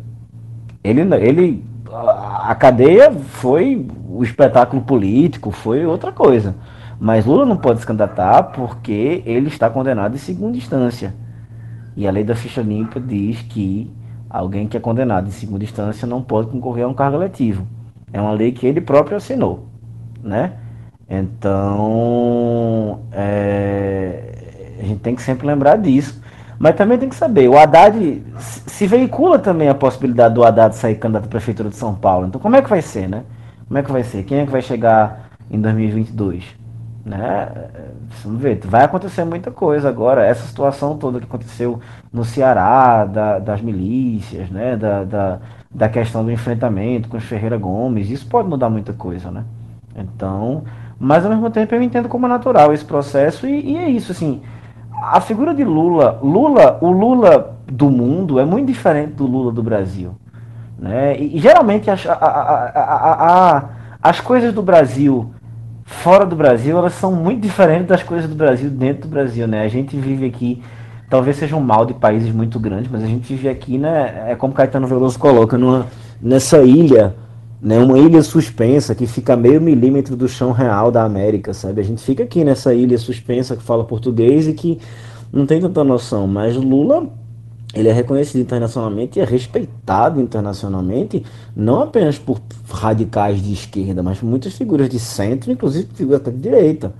Ele, ele, a cadeia foi o espetáculo político, foi outra coisa. Mas Lula não pode se candidatar porque ele está condenado em segunda instância. E a lei da ficha limpa diz que alguém que é condenado em segunda instância não pode concorrer a um cargo eletivo. É uma lei que ele próprio assinou, né? Então, é, a gente tem que sempre lembrar disso. Mas também tem que saber, o Haddad se veicula também a possibilidade do Haddad sair candidato à prefeitura de São Paulo. Então como é que vai ser, né? Como é que vai ser? Quem é que vai chegar em 2022? Né? Vamos ver, vai acontecer muita coisa agora. Essa situação toda que aconteceu no Ceará, da, das milícias, né? Da, da, da, questão do enfrentamento com os Ferreira Gomes, isso pode mudar muita coisa, né? Então, mas ao mesmo tempo eu entendo como é natural esse processo e, e é isso, assim a figura de Lula, Lula, o Lula do mundo é muito diferente do Lula do Brasil. Né? E, e geralmente as, a, a, a, as coisas do Brasil fora do Brasil, elas são muito diferentes das coisas do Brasil dentro do Brasil, né? A gente vive aqui, talvez seja um mal de países muito grandes, mas a gente vive aqui, né? É como Caetano Veloso coloca, numa, nessa ilha, né? Uma ilha suspensa que fica a meio milímetro do chão real da América, sabe? A gente fica aqui nessa ilha suspensa que fala português e que não tem tanta noção, mas Lula ele é reconhecido internacionalmente e é respeitado internacionalmente, não apenas por radicais de esquerda, mas por muitas figuras de centro, inclusive figuras até de direita,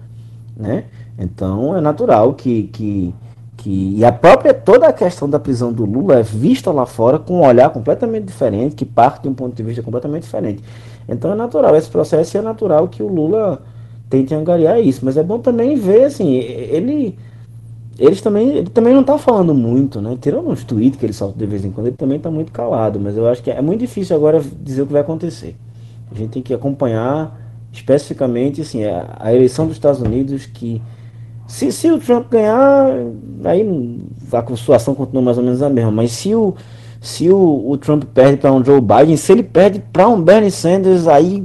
né? Então é natural que, que, que e a própria toda a questão da prisão do Lula é vista lá fora com um olhar completamente diferente, que parte de um ponto de vista completamente diferente. Então é natural esse processo e é natural que o Lula tente angariar isso, mas é bom também ver assim, ele eles também, ele também não está falando muito, né? Tirando uns tweets que ele solta de vez em quando, ele também está muito calado, mas eu acho que é muito difícil agora dizer o que vai acontecer. A gente tem que acompanhar especificamente assim, a, a eleição dos Estados Unidos que se, se o Trump ganhar, aí a situação continua mais ou menos a mesma, mas se o, se o, o Trump perde para um Joe Biden, se ele perde para um Bernie Sanders, aí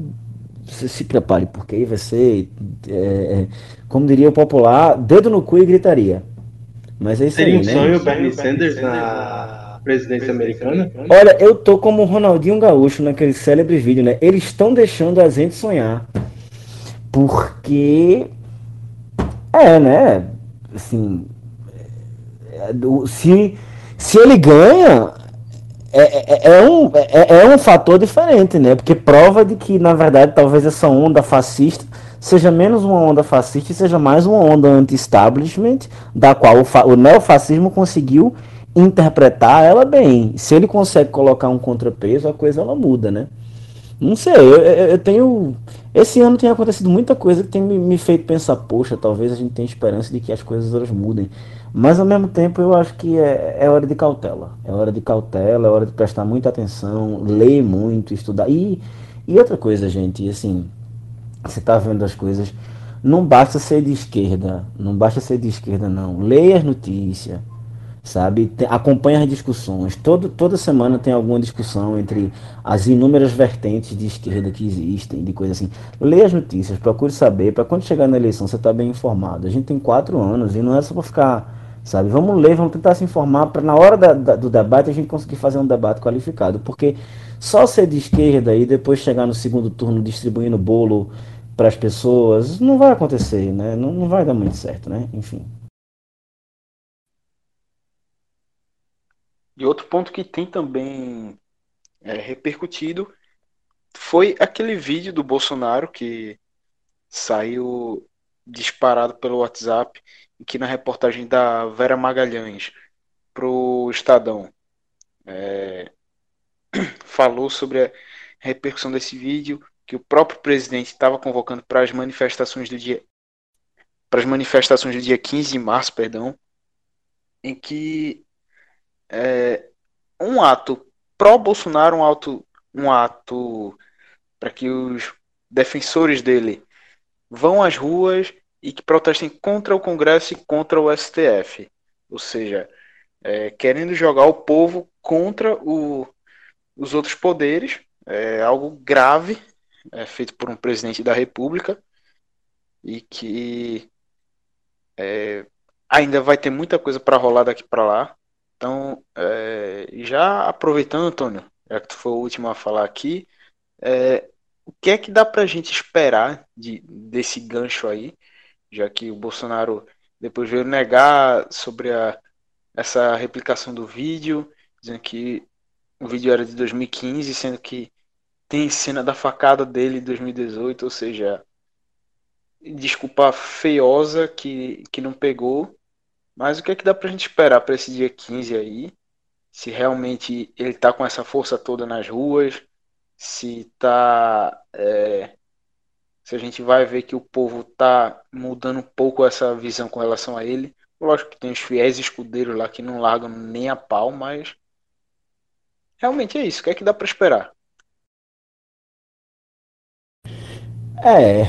você se prepare, porque aí vai ser, é, é como diria o popular, dedo no cu e gritaria. Mas é isso Seria aí, um né? sonho o Bernie Sanders na presidência americana? Olha, eu tô como o Ronaldinho Gaúcho naquele célebre vídeo, né? Eles estão deixando a gente sonhar. Porque. É, né? Assim. é, do- Se, se ele ganha. É, é, é um, é, é um fator diferente, né? Porque prova de que, na verdade, talvez essa onda fascista seja menos uma onda fascista e seja mais uma onda anti-establishment, da qual o, o neofascismo conseguiu interpretar ela bem. Se ele consegue colocar um contrapeso, a coisa ela muda, né? Não sei, eu, eu, eu tenho. Esse ano tem acontecido muita coisa que tem me, me feito pensar, poxa, talvez a gente tenha esperança de que as coisas elas mudem. Mas ao mesmo tempo eu acho que é, é hora de cautela. É hora de cautela, é hora de prestar muita atenção, ler muito, estudar. E, e outra coisa, gente, assim, você tá vendo as coisas. Não basta ser de esquerda, não basta ser de esquerda, não. Leia as notícias, sabe? Acompanhe as discussões. Todo, toda semana tem alguma discussão entre as inúmeras vertentes de esquerda que existem, de coisa assim. Leia as notícias, procure saber, para quando chegar na eleição você tá bem informado. A gente tem quatro anos e não é só para ficar, sabe? Vamos ler, vamos tentar se informar para na hora da- da- do debate a gente conseguir fazer um debate qualificado, porque só ser de esquerda e depois chegar no segundo turno distribuindo bolo para as pessoas não vai acontecer, né? Não, não vai dar muito certo, né? Enfim. E outro ponto que tem também é, repercutido foi aquele vídeo do Bolsonaro que saiu disparado pelo WhatsApp, que na reportagem da Vera Magalhães pro Estadão é, [CLEARS THROAT] falou sobre a repercussão desse vídeo, que o próprio presidente estava convocando para as manifestações do dia para as manifestações do dia 15 de março, perdão, em que é, um ato pró-Bolsonaro, um ato, um ato para que os defensores dele vão às ruas e que protestem contra o Congresso e contra o STF. Ou seja, é, querendo jogar o povo contra o, os outros poderes, é algo grave, é, feito por um presidente da República e que é, ainda vai ter muita coisa para rolar daqui para lá. Então, é, já aproveitando, Antônio, já que tu foi o último a falar aqui, é, o que é que dá para a gente esperar de, desse gancho aí, já que o Bolsonaro depois veio negar sobre a, essa replicação do vídeo, dizendo que o vídeo era de 2015, sendo que tem cena da facada dele em 2018, ou seja, desculpa feiosa que, que não pegou. Mas o que é que dá pra gente esperar para esse dia 15 aí? Se realmente ele tá com essa força toda nas ruas, se tá. é, se a gente vai ver que o povo tá mudando um pouco essa visão com relação a ele. Lógico que tem os fiéis escudeiros lá que não largam nem a pau, mas realmente é isso. O que é que dá pra esperar? É,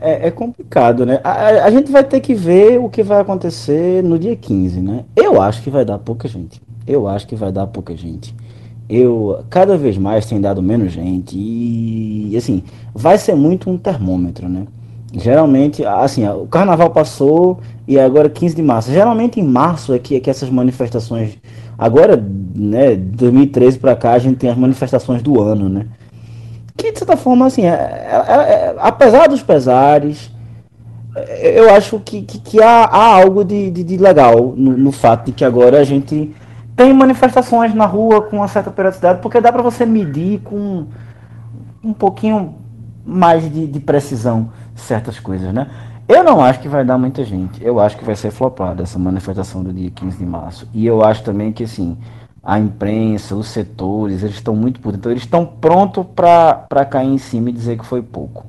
é, é complicado, né? A, a- gente vai ter que ver o que vai acontecer no dia 15, né? Eu acho que vai dar pouca gente. Eu acho que vai dar pouca gente. eu cada vez mais tem dado menos gente e assim, vai ser muito um termômetro, né? Geralmente, assim, o carnaval passou e agora 15 de março. Geralmente em março é que, é que essas manifestações. Agora, né, 2013 para cá, a gente tem as manifestações do ano, né? Que de certa forma, assim, é, é, é, é apesar dos pesares, eu acho que, que, que há, há, algo de, de, de legal no, no, fato de que agora a gente tem manifestações na rua com uma certa periodicidade, porque dá para você medir com um pouquinho mais de, de, precisão certas coisas, né? Eu não acho que vai dar muita gente. Eu acho que vai ser flopada essa manifestação do dia 15 de março. E eu acho também que, assim, a imprensa, os setores, eles estão muito por Então, eles estão prontos para cair em cima e dizer que foi pouco.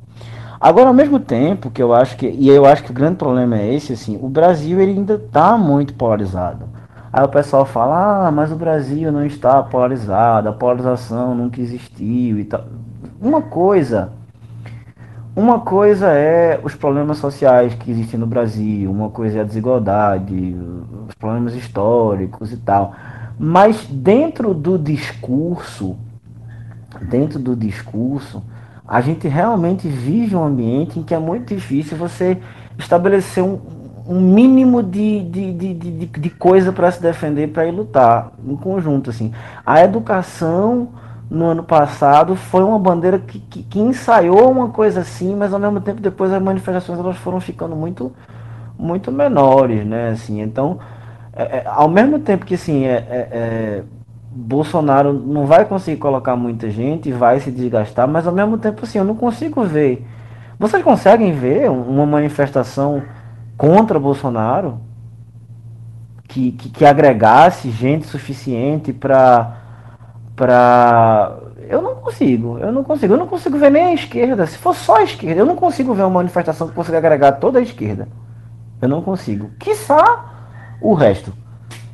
Agora, ao mesmo tempo que eu acho que, e eu acho que o grande problema é esse, assim, o Brasil ele ainda está muito polarizado. Aí o pessoal fala, ah, mas o Brasil não está polarizado, a polarização nunca existiu e tal. Uma coisa, uma coisa é os problemas sociais que existem no Brasil, uma coisa é a desigualdade, os problemas históricos e tal. Mas dentro do discurso, dentro do discurso, a gente realmente vive um ambiente em que é muito difícil você estabelecer um, um mínimo de, de, de, de, de coisa para se defender, para ir lutar em conjunto. Assim. A educação no ano passado foi uma bandeira que, que, que, ensaiou uma coisa assim, mas ao mesmo tempo depois as manifestações elas foram ficando muito, muito menores, né? Assim, então, é, é, ao mesmo tempo que assim, é, é, é Bolsonaro não vai conseguir colocar muita gente, vai se desgastar, mas ao mesmo tempo assim, eu não consigo ver. Vocês conseguem ver uma manifestação contra Bolsonaro que, que, que agregasse gente suficiente para para eu não consigo, eu não consigo, eu não consigo ver nem a esquerda. Se for só a esquerda, eu não consigo ver uma manifestação que consiga agregar toda a esquerda. Eu não consigo. Quiçá o resto.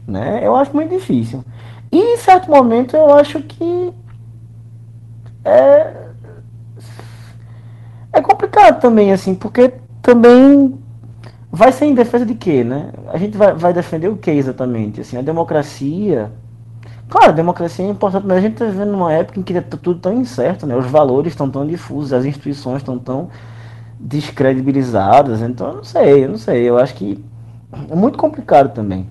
Né? Eu acho muito difícil. E em certo momento eu acho que é, é complicado também, assim, porque também vai ser em defesa de quê, né? A gente vai, vai defender o que exatamente? Assim, a democracia. Claro, a democracia é importante, mas a gente está vivendo numa época em que tá tudo tão incerto, né? Os valores estão tão difusos, as instituições estão tão descredibilizadas. Então, eu não sei, eu não sei. Eu acho que é muito complicado também.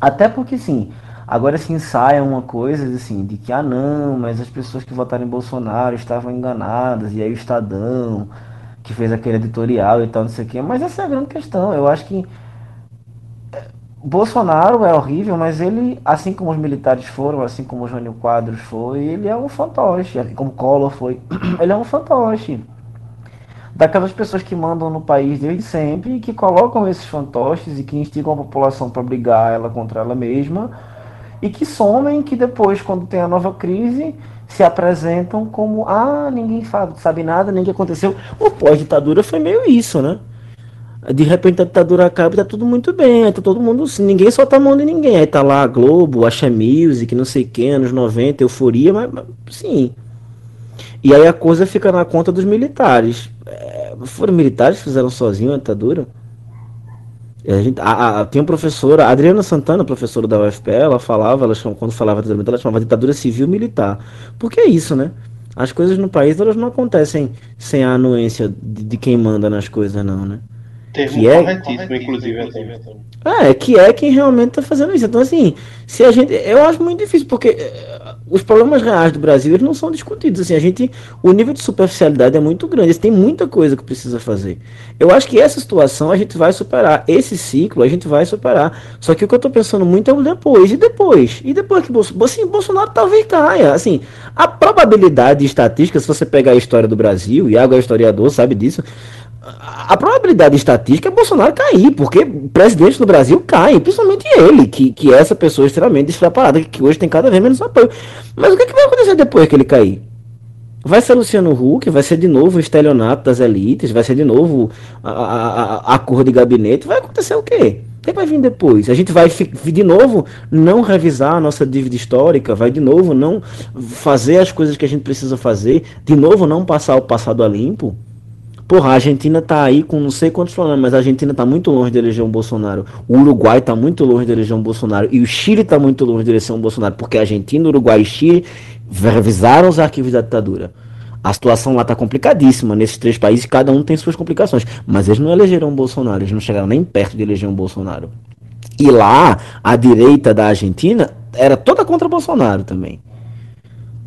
Até porque, sim, agora se ensaia uma coisa assim, de que, ah, não, mas as pessoas que votaram em Bolsonaro estavam enganadas, e aí o Estadão que fez aquele editorial e tal, não sei o quê. Mas essa é a grande questão. Eu acho que é, Bolsonaro é horrível, mas ele, assim como os militares foram, assim como o Jânio Quadros foi, ele é um fantoche. Assim como Collor foi, [CLEARS THROAT] ele é um fantoche. Daquelas pessoas que mandam no país desde sempre e que colocam esses fantoches e que instigam a população para brigar ela contra ela mesma e que somem que depois, quando tem a nova crise, se apresentam como ah, ninguém sabe nada, nem que aconteceu. O pós-ditadura foi meio isso, né? De repente a ditadura acaba e tá tudo muito bem, tá todo mundo, ninguém solta a mão de ninguém. Aí tá lá a Globo, Acha Music, não sei quem, anos 90, euforia, mas, mas sim. E aí a coisa fica na conta dos militares. É, foram militares que fizeram sozinho a ditadura? A gente, a, a, tem uma professora, a Adriana Santana, professora da UFPE, ela falava, ela chamava, quando falava de ela chamava ditadura civil militar. Porque é isso, né? As coisas no país elas não acontecem sem a anuência de, de quem manda nas coisas, não, né? Termo que é, corretíssimo, inclusive. É, que é quem realmente está fazendo isso. Então, assim, se a gente. Eu acho muito difícil, porque os problemas reais do Brasil eles não são discutidos. Assim, a gente. O nível de superficialidade é muito grande. Tem muita coisa que precisa fazer. Eu acho que essa situação a gente vai superar. Esse ciclo a gente vai superar. Só que o que eu estou pensando muito é o depois. E depois? E depois que Bolsonaro. Assim, Bolsonaro talvez caia. Assim, a probabilidade estatística, se você pegar a história do Brasil, Iago é historiador, sabe disso a probabilidade estatística é Bolsonaro cair, porque presidente do Brasil cai, principalmente ele, que, que é essa pessoa extremamente despreparada, que hoje tem cada vez menos apoio. Mas o que, que vai acontecer depois que ele cair? Vai ser Luciano Huck, vai ser de novo o estelionato das elites, vai ser de novo a, a, a, a cor de gabinete, vai acontecer o quê? O que vai vir depois? A gente vai de novo não revisar a nossa dívida histórica, vai de novo não fazer as coisas que a gente precisa fazer, de novo não passar o passado a limpo. Porra, a Argentina tá aí com não sei quantos problemas, mas a Argentina tá muito longe de eleger um Bolsonaro. O Uruguai tá muito longe de eleger um Bolsonaro. E o Chile tá muito longe de eleger um Bolsonaro. Porque a Argentina, Uruguai e Chile revisaram os arquivos da ditadura. A situação lá tá complicadíssima nesses três países, cada um tem suas complicações. Mas eles não elegeram um Bolsonaro, eles não chegaram nem perto de eleger um Bolsonaro. E lá, a direita da Argentina era toda contra Bolsonaro também.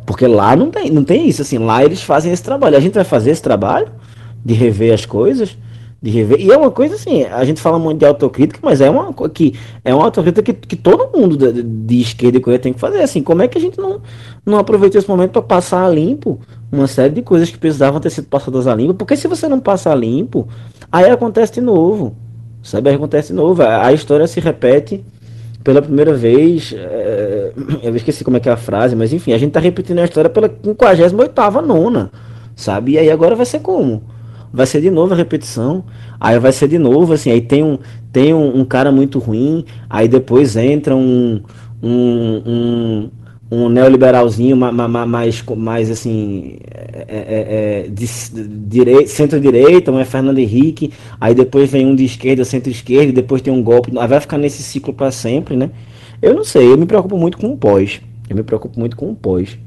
Porque lá não tem, não tem isso, assim, lá eles fazem esse trabalho. A gente vai fazer esse trabalho de rever as coisas, de rever. E é uma coisa assim, a gente fala muito de autocrítica, mas é uma que é uma autocrítica que, que todo mundo de, de esquerda e coisa tem que fazer. Assim, como é que a gente não, não aproveitou esse momento para passar a limpo uma série de coisas que precisavam ter sido passadas a limpo? Porque se você não passar limpo, aí acontece de novo. Sabe, aí acontece de novo. A, a história se repete pela primeira vez, é, eu esqueci como é que é a frase, mas enfim, a gente tá repetindo a história pela 58ª nona, sabe? E aí agora vai ser como? Vai ser de novo a repetição, aí vai ser de novo, assim, aí tem um, tem um, um cara muito ruim, aí depois entra um, um, um um neoliberalzinho mais, mais assim, é, é, é, centro-direita, um é Fernando Henrique, aí depois vem um de esquerda, centro-esquerda, depois tem um golpe, aí vai ficar nesse ciclo para sempre, né? Eu não sei, eu me preocupo muito com o pós, eu me preocupo muito com o pós.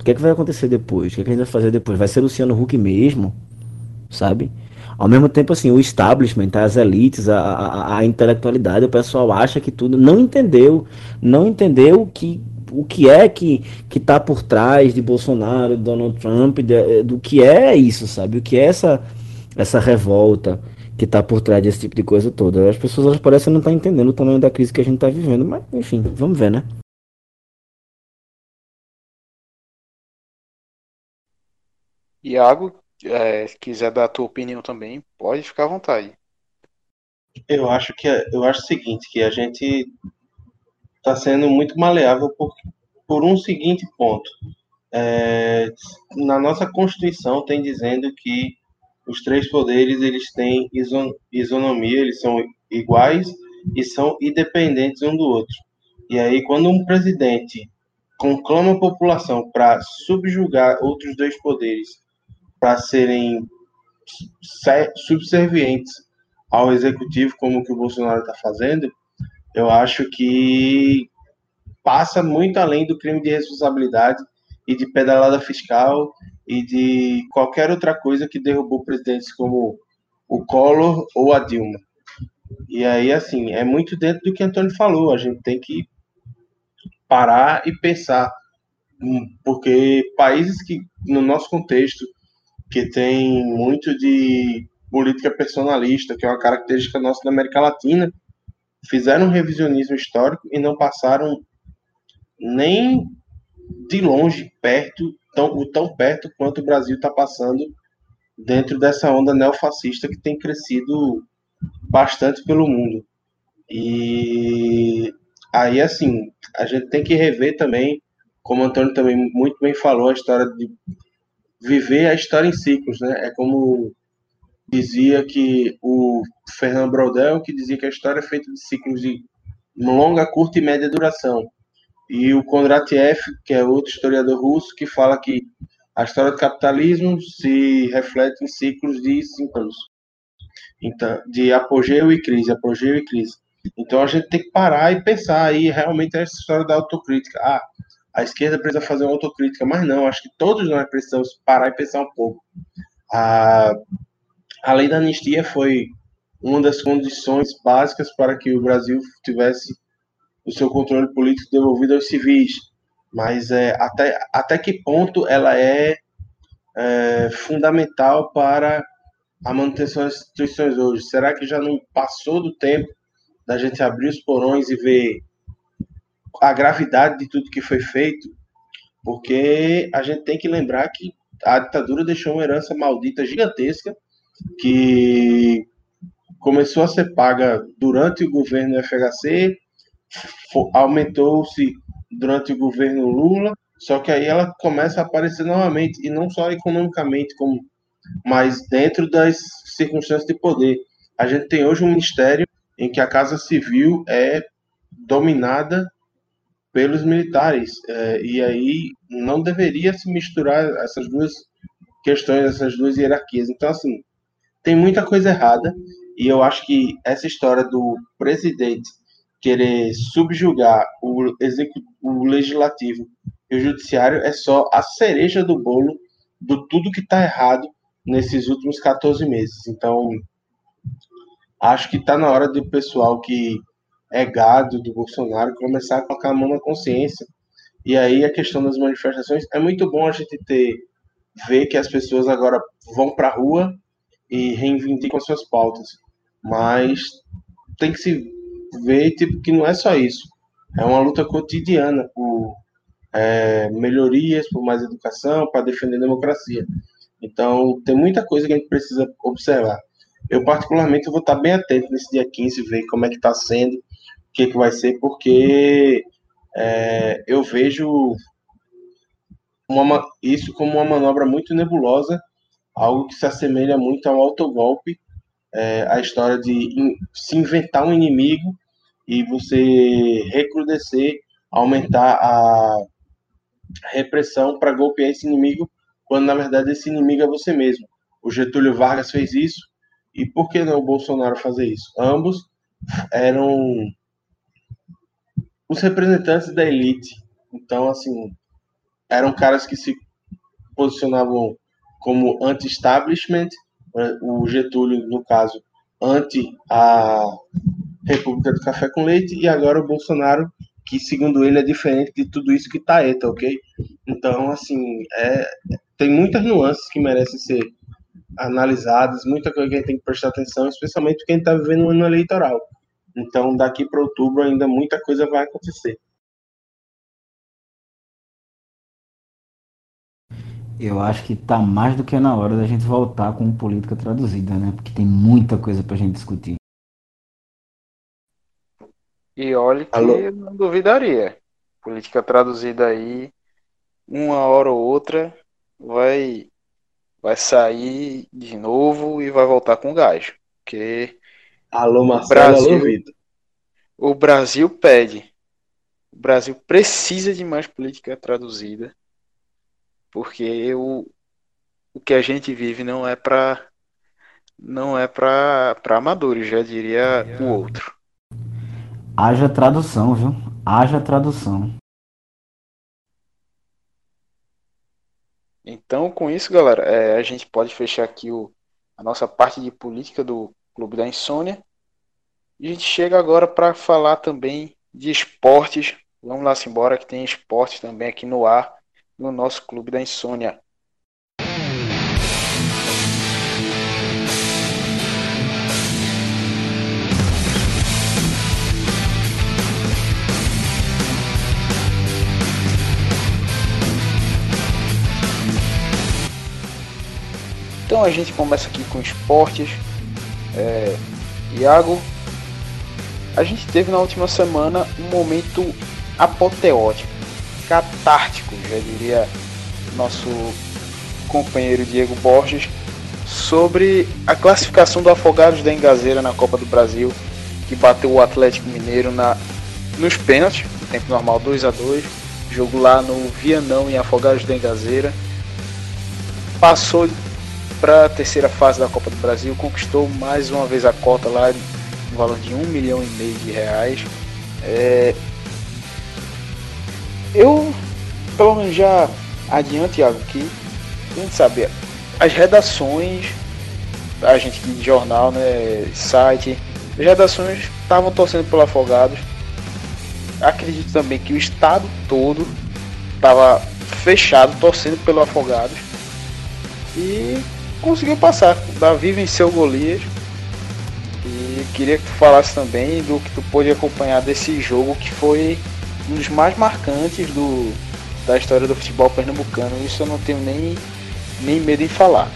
O que, é que vai acontecer depois? O que, é que a gente vai fazer depois? Vai ser Luciano Huck mesmo, sabe? Ao mesmo tempo, assim, o establishment, as elites, a, a, a intelectualidade, o pessoal acha que tudo não entendeu, não entendeu que o que é que que está por trás de Bolsonaro, Donald Trump, de, eh, do que é isso, sabe? O que é essa essa revolta que está por trás desse tipo de coisa toda. As pessoas elas parecem não estar tá entendendo o tamanho da crise que a gente está vivendo, mas enfim, vamos ver, né? Iago, é, se quiser dar a tua opinião também, pode ficar à vontade. Eu acho que é, eu acho o seguinte, que a gente está sendo muito maleável por, por um seguinte ponto. É, na nossa Constituição tem dizendo que os três poderes eles têm ison, isonomia, eles são iguais e são independentes um do outro. E aí, quando um presidente conclama a população para subjugar outros dois poderes para serem subservientes ao executivo, como que o Bolsonaro está fazendo, eu acho que passa muito além do crime de responsabilidade e de pedalada fiscal e de qualquer outra coisa que derrubou presidentes como o Collor ou a Dilma. E aí, assim, é muito dentro do que Antônio falou. A gente tem que parar e pensar, hum, porque países que, no nosso contexto, que tem muito de política personalista, que é uma característica nossa da América Latina, fizeram um revisionismo histórico e não passaram nem de longe perto, tão, tão perto quanto o Brasil está passando dentro dessa onda neofascista que tem crescido bastante pelo mundo. E aí, assim, a gente tem que rever também, como o Antônio também muito bem falou, a história de viver a história em ciclos, né? É como dizia que o Fernando Brodel, que dizia que a história é feita de ciclos de longa, curta e média duração. E o Kondratiev, que é outro historiador russo, que fala que a história do capitalismo se reflete em ciclos de cinco anos. Então, de apogeu e crise, apogeu e crise. Então a gente tem que parar e pensar aí realmente essa história da autocrítica. Ah, a esquerda precisa fazer uma autocrítica, mas não, acho que todos nós precisamos parar e pensar um pouco. Ah, a lei da anistia foi uma das condições básicas para que o Brasil tivesse o seu controle político devolvido aos civis. Mas é, até, até que ponto ela é, é fundamental para a manutenção das instituições hoje? Será que já não passou do tempo da gente abrir os porões e ver a gravidade de tudo que foi feito? Porque a gente tem que lembrar que a ditadura deixou uma herança maldita gigantesca que começou a ser paga durante o governo FHC, aumentou-se durante o governo Lula, só que aí ela começa a aparecer novamente, e não só economicamente, como, mas dentro das circunstâncias de poder. A gente tem hoje um ministério em que a Casa Civil é dominada pelos militares, é, e aí não deveria se misturar essas duas questões, essas duas hierarquias. Então, assim, tem muita coisa errada e eu acho que essa história do presidente querer subjugar o, o legislativo e o judiciário é só a cereja do bolo do tudo que está errado nesses últimos 14 meses. Então, acho que está na hora do pessoal que é gado do Bolsonaro começar a colocar a mão na consciência. E aí a questão das manifestações é muito bom a gente ter ver que as pessoas agora vão para a rua e reivindicam suas pautas, mas tem que se ver tipo que não é só isso. É uma luta cotidiana por é, melhorias, por mais educação, para defender a democracia. Então, tem muita coisa que a gente precisa observar. Eu, particularmente, vou estar bem atento nesse dia 15, ver como é que está sendo, que, que vai ser, porque é, eu vejo uma, isso como uma manobra muito nebulosa, algo que se assemelha muito ao autogolpe, é, a história de in, se inventar um inimigo e você recrudescer, aumentar a repressão para golpear esse inimigo, quando na verdade esse inimigo é você mesmo. O Getúlio Vargas fez isso, e por que não o Bolsonaro fazer isso? Ambos eram os representantes da elite. Então, assim, eram caras que se posicionavam como anti-establishment, o Getúlio, no caso, anti a República do Café com Leite, e agora o Bolsonaro, que segundo ele é diferente de tudo isso que tá ETA, ok? Então, assim, é, tem muitas nuances que merecem ser analisadas, muita coisa que a gente tem que prestar atenção, especialmente quem está vivendo um ano eleitoral. Então, daqui para outubro ainda muita coisa vai acontecer. Eu acho que tá mais do que na hora da gente voltar com política traduzida, né? Porque tem muita coisa pra gente discutir. E olha que Alô? não duvidaria. Política traduzida aí, uma hora ou outra, vai vai sair de novo e vai voltar com gás. Porque alô, Marcelo, o Brasil, alô, Vitor. O Brasil pede. O Brasil precisa de mais política traduzida. Porque o, o que a gente vive não é para não é para amadores, já diria o outro. Haja tradução, viu? Haja tradução. Então, com isso, galera, é, a gente pode fechar aqui o, a nossa parte de política do Clube da Insônia. E a gente chega agora para falar também de esportes. Vamos lá, embora que tem esportes também aqui no ar, no nosso Clube da Insônia. Então a gente começa aqui com esportes. É, Iago, a gente teve na última semana um momento apoteótico, catártico, já diria nosso companheiro Diego Borges, sobre a classificação do Afogados da Engazeira na Copa do Brasil, que bateu o Atlético Mineiro na, nos pênaltis, no tempo normal 2 a 2 jogo lá no Vianão em Afogados da Engazeira. Passou para a terceira fase da Copa do Brasil, conquistou mais uma vez a cota lá no valor de um milhão e meio de reais. É... Eu, pelo menos já adiante, Thiago, que a gente sabe, as redações, a gente de jornal, né, site, as redações estavam torcendo pelo Afogados. Acredito também que o estado todo estava fechado torcendo pelo Afogados. E conseguiu passar. Davi venceu o Golias. Queria que tu falasse também do que tu pôde acompanhar desse jogo que foi um dos mais marcantes do, da história do futebol pernambucano. Isso eu não tenho nem, nem medo em falar.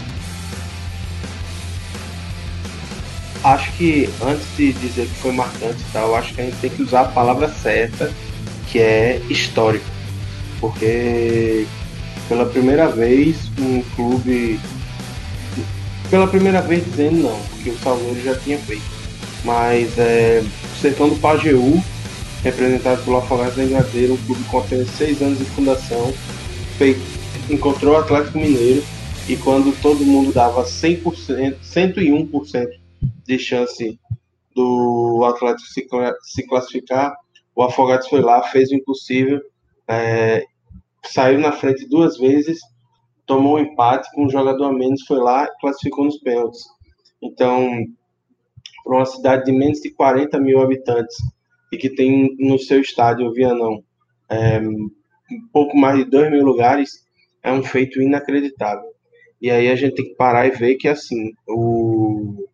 Acho que antes de dizer que foi marcante e tal, acho que a gente tem que usar a palavra certa, que é histórico. Porque pela primeira vez um clube pela primeira vez dizendo não, porque o Salgueiro já tinha feito. Mas é, o Sertão do Pajeú, representado pelo Afogados da Engadeira, um clube com apenas seis anos de fundação, fez, encontrou o Atlético Mineiro e quando todo mundo dava 100%, 101% de chance do Atlético se, se classificar, o Afogados foi lá, fez o impossível, é, saiu na frente duas vezes, tomou um empate com um jogador a menos, foi lá e classificou nos pênaltis. Então, para uma cidade de menos de 40 mil habitantes e que tem no seu estádio, o Vianão, é, um pouco mais de 2 mil lugares, é um feito inacreditável. E aí a gente tem que parar e ver que, assim, o,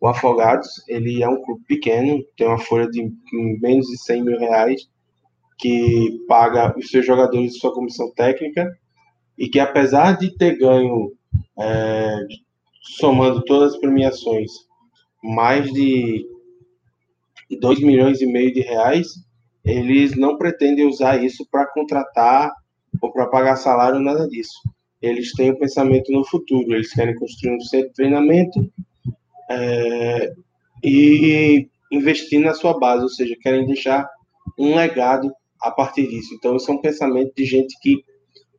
o Afogados, ele é um clube pequeno, tem uma folha de menos de 100 mil reais, que paga os seus jogadores e sua comissão técnica, e que apesar de ter ganho, é, somando todas as premiações, mais de 2 milhões e meio de reais, eles não pretendem usar isso para contratar ou para pagar salário, nada disso. Eles têm o um pensamento no futuro, eles querem construir um centro de treinamento é, e investir na sua base, ou seja, querem deixar um legado a partir disso. Então, isso é um pensamento de gente que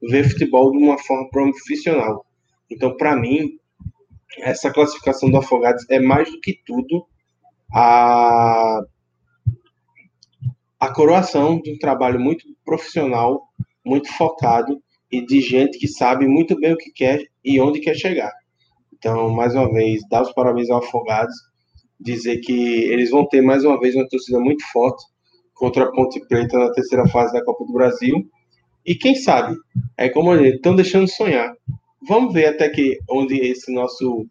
vê futebol de uma forma profissional. Então, para mim, essa classificação do Afogados é mais do que tudo a, a coroação de um trabalho muito profissional, muito focado e de gente que sabe muito bem o que quer e onde quer chegar. Então, mais uma vez, dar os parabéns ao Afogados, dizer que eles vão ter mais uma vez uma torcida muito forte contra a Ponte Preta na terceira fase da Copa do Brasil. E quem sabe, é como eles estão deixando sonhar. Vamos ver até que onde esse nosso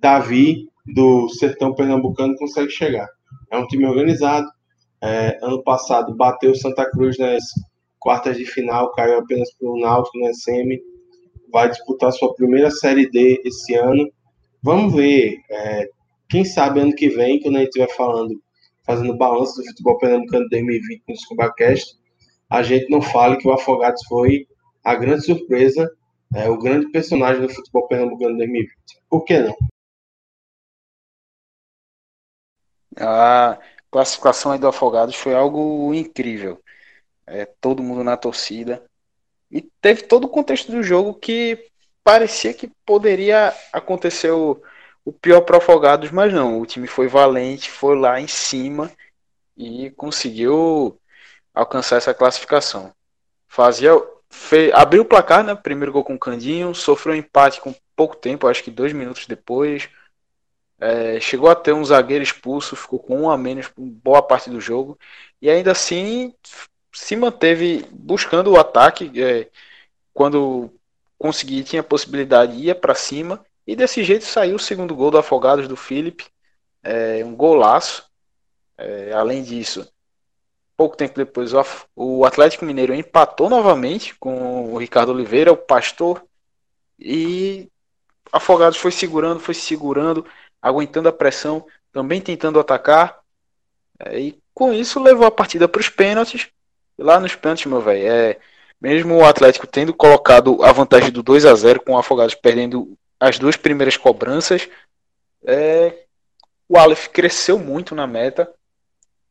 Davi do sertão pernambucano consegue chegar. É um time organizado. É, ano passado bateu Santa Cruz nas quartas de final, caiu apenas para o Náutico na SM vai disputar sua primeira Série D esse ano. Vamos ver. É, quem sabe ano que vem, quando a gente estiver falando, fazendo balanço do futebol pernambucano 2020 no Scubacast, a gente não fale que o Afogados foi a grande surpresa, é, o grande personagem do futebol pernambucano 2020. Por que não? A classificação aí do Afogados foi algo incrível. É, todo mundo na torcida. E teve todo o contexto do jogo que parecia que poderia acontecer o, o pior para Afogados, mas não. O time foi valente, foi lá em cima e conseguiu alcançar essa classificação. Fazia, fez, abriu o placar, né? Primeiro gol com o Candinho, sofreu um empate com pouco tempo, acho que dois minutos depois. É, chegou a ter um zagueiro expulso, ficou com um a menos boa parte do jogo. E ainda assim se manteve buscando o ataque. É, quando conseguia, tinha possibilidade, ia para cima. E desse jeito saiu o segundo gol do Afogados do Felipe. É, um golaço. É, além disso, pouco tempo depois, o Atlético Mineiro empatou novamente com o Ricardo Oliveira, o pastor. E Afogados foi segurando, foi segurando, aguentando a pressão, também tentando atacar. É, e com isso levou a partida para os pênaltis lá nos pênaltis, meu velho, é, mesmo o Atlético tendo colocado a vantagem do 2 a 0 com o Afogados perdendo as duas primeiras cobranças, é, o Aleph cresceu muito na meta,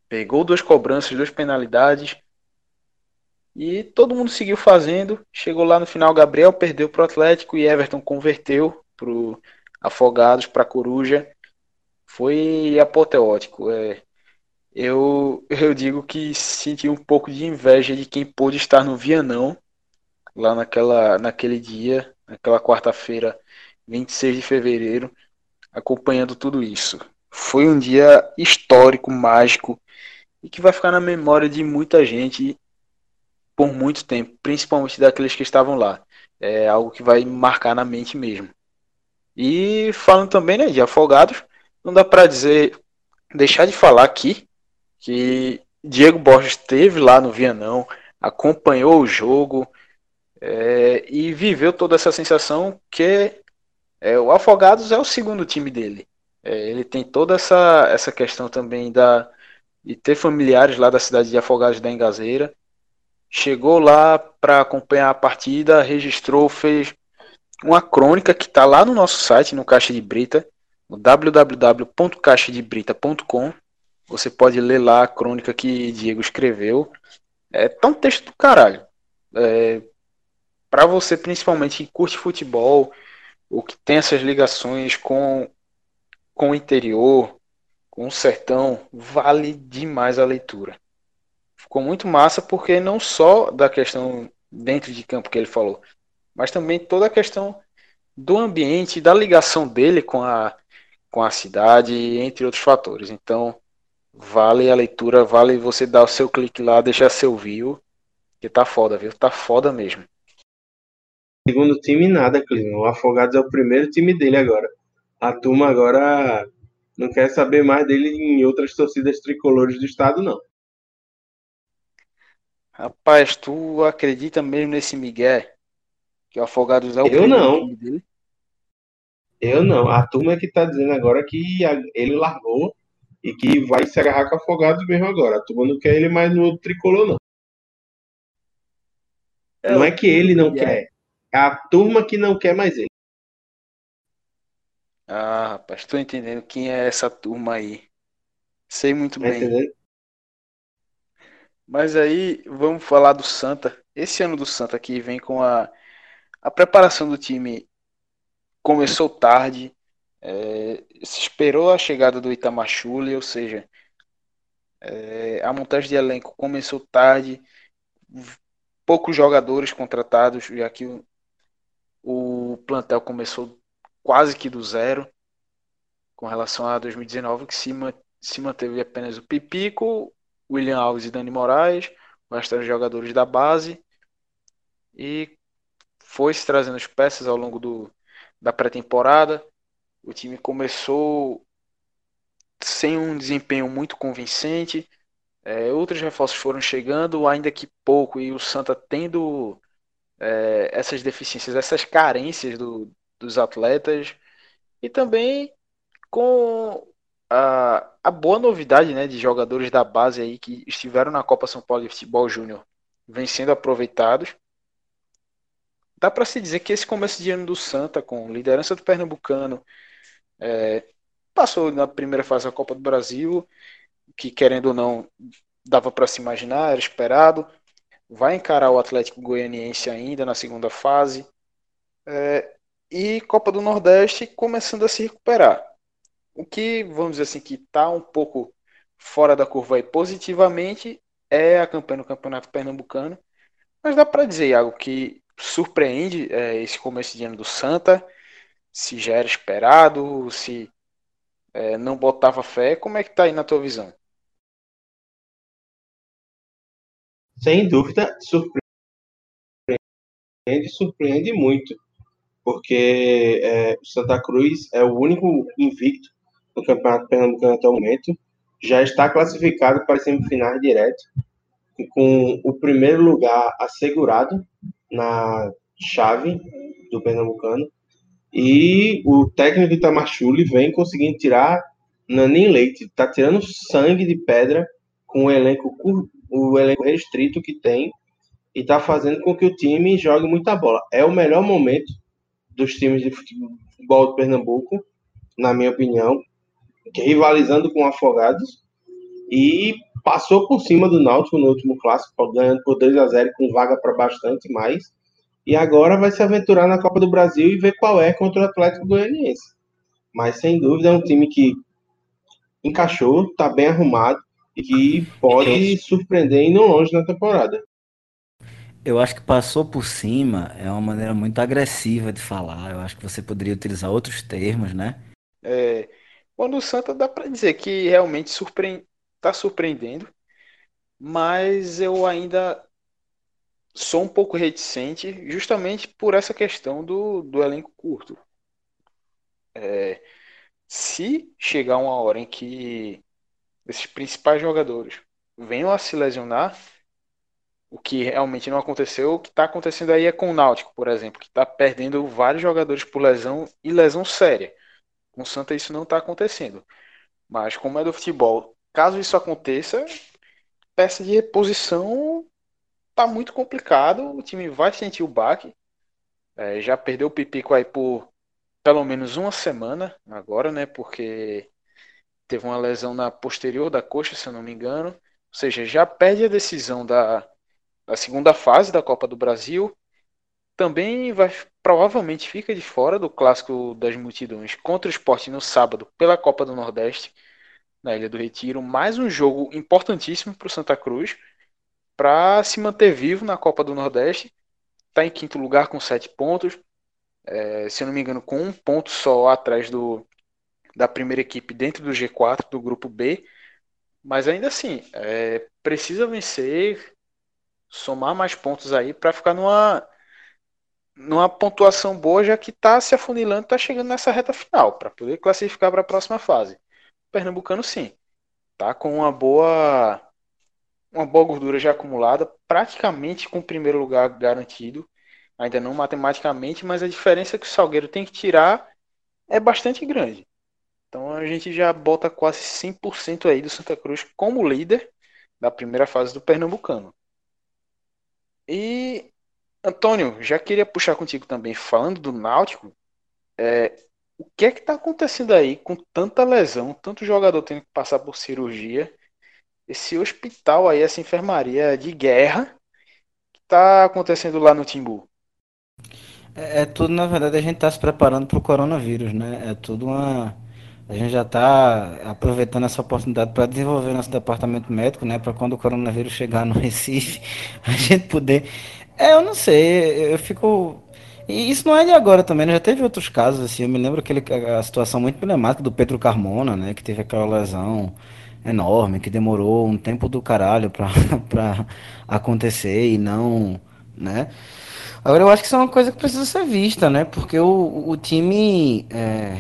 pegou duas cobranças, duas penalidades, e todo mundo seguiu fazendo. Chegou lá no final, Gabriel perdeu para o Atlético e Everton converteu para Afogados, para Coruja. Foi apoteótico. É, eu, eu digo que senti um pouco de inveja de quem pôde estar no Vianão, lá naquela, naquele dia, naquela quarta-feira, 26 de fevereiro, acompanhando tudo isso. Foi um dia histórico, mágico, e que vai ficar na memória de muita gente por muito tempo, principalmente daqueles que estavam lá. É algo que vai marcar na mente mesmo. E falando também né, de afogados, não dá para dizer, deixar de falar aqui que Diego Borges esteve lá no Vianão, acompanhou o jogo é, e viveu toda essa sensação que é, o Afogados é o segundo time dele. É, ele tem toda essa, essa questão também da de ter familiares lá da cidade de Afogados da Engazeira. Chegou lá para acompanhar a partida, registrou, fez uma crônica que está lá no nosso site, no Caixa de Brita, no www.caixadebrita.com. Você pode ler lá a crônica que Diego escreveu. É tá um texto do caralho. É, para você principalmente que curte futebol, o que tem essas ligações com, com o interior, com o sertão, vale demais a leitura. Ficou muito massa porque não só da questão dentro de campo que ele falou, mas também toda a questão do ambiente, da ligação dele com a, com a cidade, entre outros fatores. Então, vale a leitura, vale você dar o seu clique lá, deixar seu view, que tá foda, viu? Tá foda mesmo. Segundo time, nada, Clisman. O Afogados é o primeiro time dele agora. A turma agora não quer saber mais dele em outras torcidas tricolores do estado, não. Rapaz, tu acredita mesmo nesse Miguel? Que o Afogados é o Eu não. dele? Eu não. A turma é que tá dizendo agora que ele largou e que vai se agarrar com Afogados mesmo agora. A turma não quer ele mais no outro tricolor, não. É, não é que ele não quer. É a turma que não quer mais ele. Ah, rapaz, estou entendendo quem é essa turma aí. Sei muito Tá bem. entendendo? Mas aí, vamos falar do Santa. Esse ano do Santa aqui vem com a, a preparação do time. Começou tarde, é, se esperou a chegada do Itamachule, ou seja, é, a montagem de elenco começou tarde, poucos jogadores contratados, já que o, o plantel começou quase que do zero com relação a 2019, que se, se manteve apenas o Pipico, William Alves e Dani Moraes, dos jogadores da base, e foi se trazendo as peças ao longo do, da pré-temporada. O time começou sem um desempenho muito convincente, é, outros reforços foram chegando, ainda que pouco, e o Santa tendo é, essas deficiências, essas carências do, dos atletas, e também com a, a boa novidade né, de jogadores da base aí que estiveram na Copa São Paulo de Futebol Júnior vem sendo aproveitados. Dá para se dizer que esse começo de ano do Santa, com liderança do Pernambucano, é, passou na primeira fase da Copa do Brasil, que querendo ou não dava para se imaginar, era esperado. Vai encarar o Atlético Goianiense ainda na segunda fase. É, e Copa do Nordeste começando a se recuperar. O que, vamos dizer assim, que está um pouco fora da curva aí positivamente é a campanha no Campeonato Pernambucano. Mas dá para dizer, Iago, que surpreende é, esse começo de ano do Santa, se já era esperado, se é, não botava fé. Como é que tá aí na tua visão? Sem dúvida, surpreende, surpreende muito, porque é, o Santa Cruz é o único invicto no Campeonato Pernambucano até o momento, já está classificado para as semifinais direto, com o primeiro lugar assegurado na chave do Pernambucano, e o técnico Itamachule vem conseguindo tirar Nanin Leite, está tirando sangue de pedra com o elenco, o elenco restrito que tem e está fazendo com que o time jogue muita bola. É o melhor momento dos times de futebol de Pernambuco, na minha opinião, rivalizando com o Afogados e passou por cima do Náutico no último clássico, ganhando por 2 a 0 com vaga para bastante mais. E agora vai se aventurar na Copa do Brasil e ver qual é contra o Atlético Goianiense. Mas sem dúvida é um time que encaixou, está bem arrumado e que pode surpreender indo longe na temporada. Eu acho que passou por cima é uma maneira muito agressiva de falar. Eu acho que você poderia utilizar outros termos, né? É, quando o Santa dá para dizer que realmente surpre... tá surpreendendo, mas eu ainda sou um pouco reticente justamente por essa questão do, do elenco curto. É, se chegar uma hora em que esses principais jogadores venham a se lesionar, o que realmente não aconteceu, o que está acontecendo aí é com o Náutico, por exemplo, que está perdendo vários jogadores por lesão e lesão séria. Com o Santa isso não está acontecendo. Mas como é do futebol, caso isso aconteça, peça de reposição tá muito complicado. O time vai sentir o baque. É, já perdeu o Pipico aí por pelo menos uma semana agora, né? Porque teve uma lesão na posterior da coxa, se eu não me engano. Ou seja, já perde a decisão da, da segunda fase da Copa do Brasil. também vai provavelmente fica de fora do clássico das multidões contra o esporte no sábado pela Copa do Nordeste na Ilha do Retiro. Mais um jogo importantíssimo para o Santa Cruz para se manter vivo na Copa do Nordeste. Está em quinto lugar com sete pontos. É, se eu não me engano, com um ponto só atrás do, da primeira equipe dentro do G4 do grupo B. Mas ainda assim, é, precisa vencer, somar mais pontos aí para ficar numa, numa pontuação boa, já que está se afunilando, está chegando nessa reta final, para poder classificar para a próxima fase. O Pernambucano sim, tá com uma boa uma boa gordura já acumulada, praticamente com o primeiro lugar garantido, ainda não matematicamente, mas a diferença que o Salgueiro tem que tirar é bastante grande. Então a gente já bota quase 100% aí do Santa Cruz como líder da primeira fase do Pernambucano. E Antônio, já queria puxar contigo também, falando do Náutico, é, o que é que está acontecendo aí com tanta lesão, tanto jogador tendo que passar por cirurgia, esse hospital aí, essa enfermaria de guerra que está acontecendo lá no Timbu? É, é, tudo, na verdade, a gente está se preparando para o coronavírus, né? É tudo uma a gente já está aproveitando essa oportunidade para desenvolver nosso departamento médico, né? Para quando o coronavírus chegar no Recife, [LAUGHS] a gente poder. É, eu não sei, eu fico. E isso não é de agora também, né? Já teve outros casos, assim. Eu me lembro aquele, a situação muito emblemática do Pedro Carmona, né? Que teve aquela lesão enorme, que demorou um tempo do caralho para [LAUGHS] acontecer e não, né? Agora eu acho que isso é uma coisa que precisa ser vista, né? Porque o, o time. É,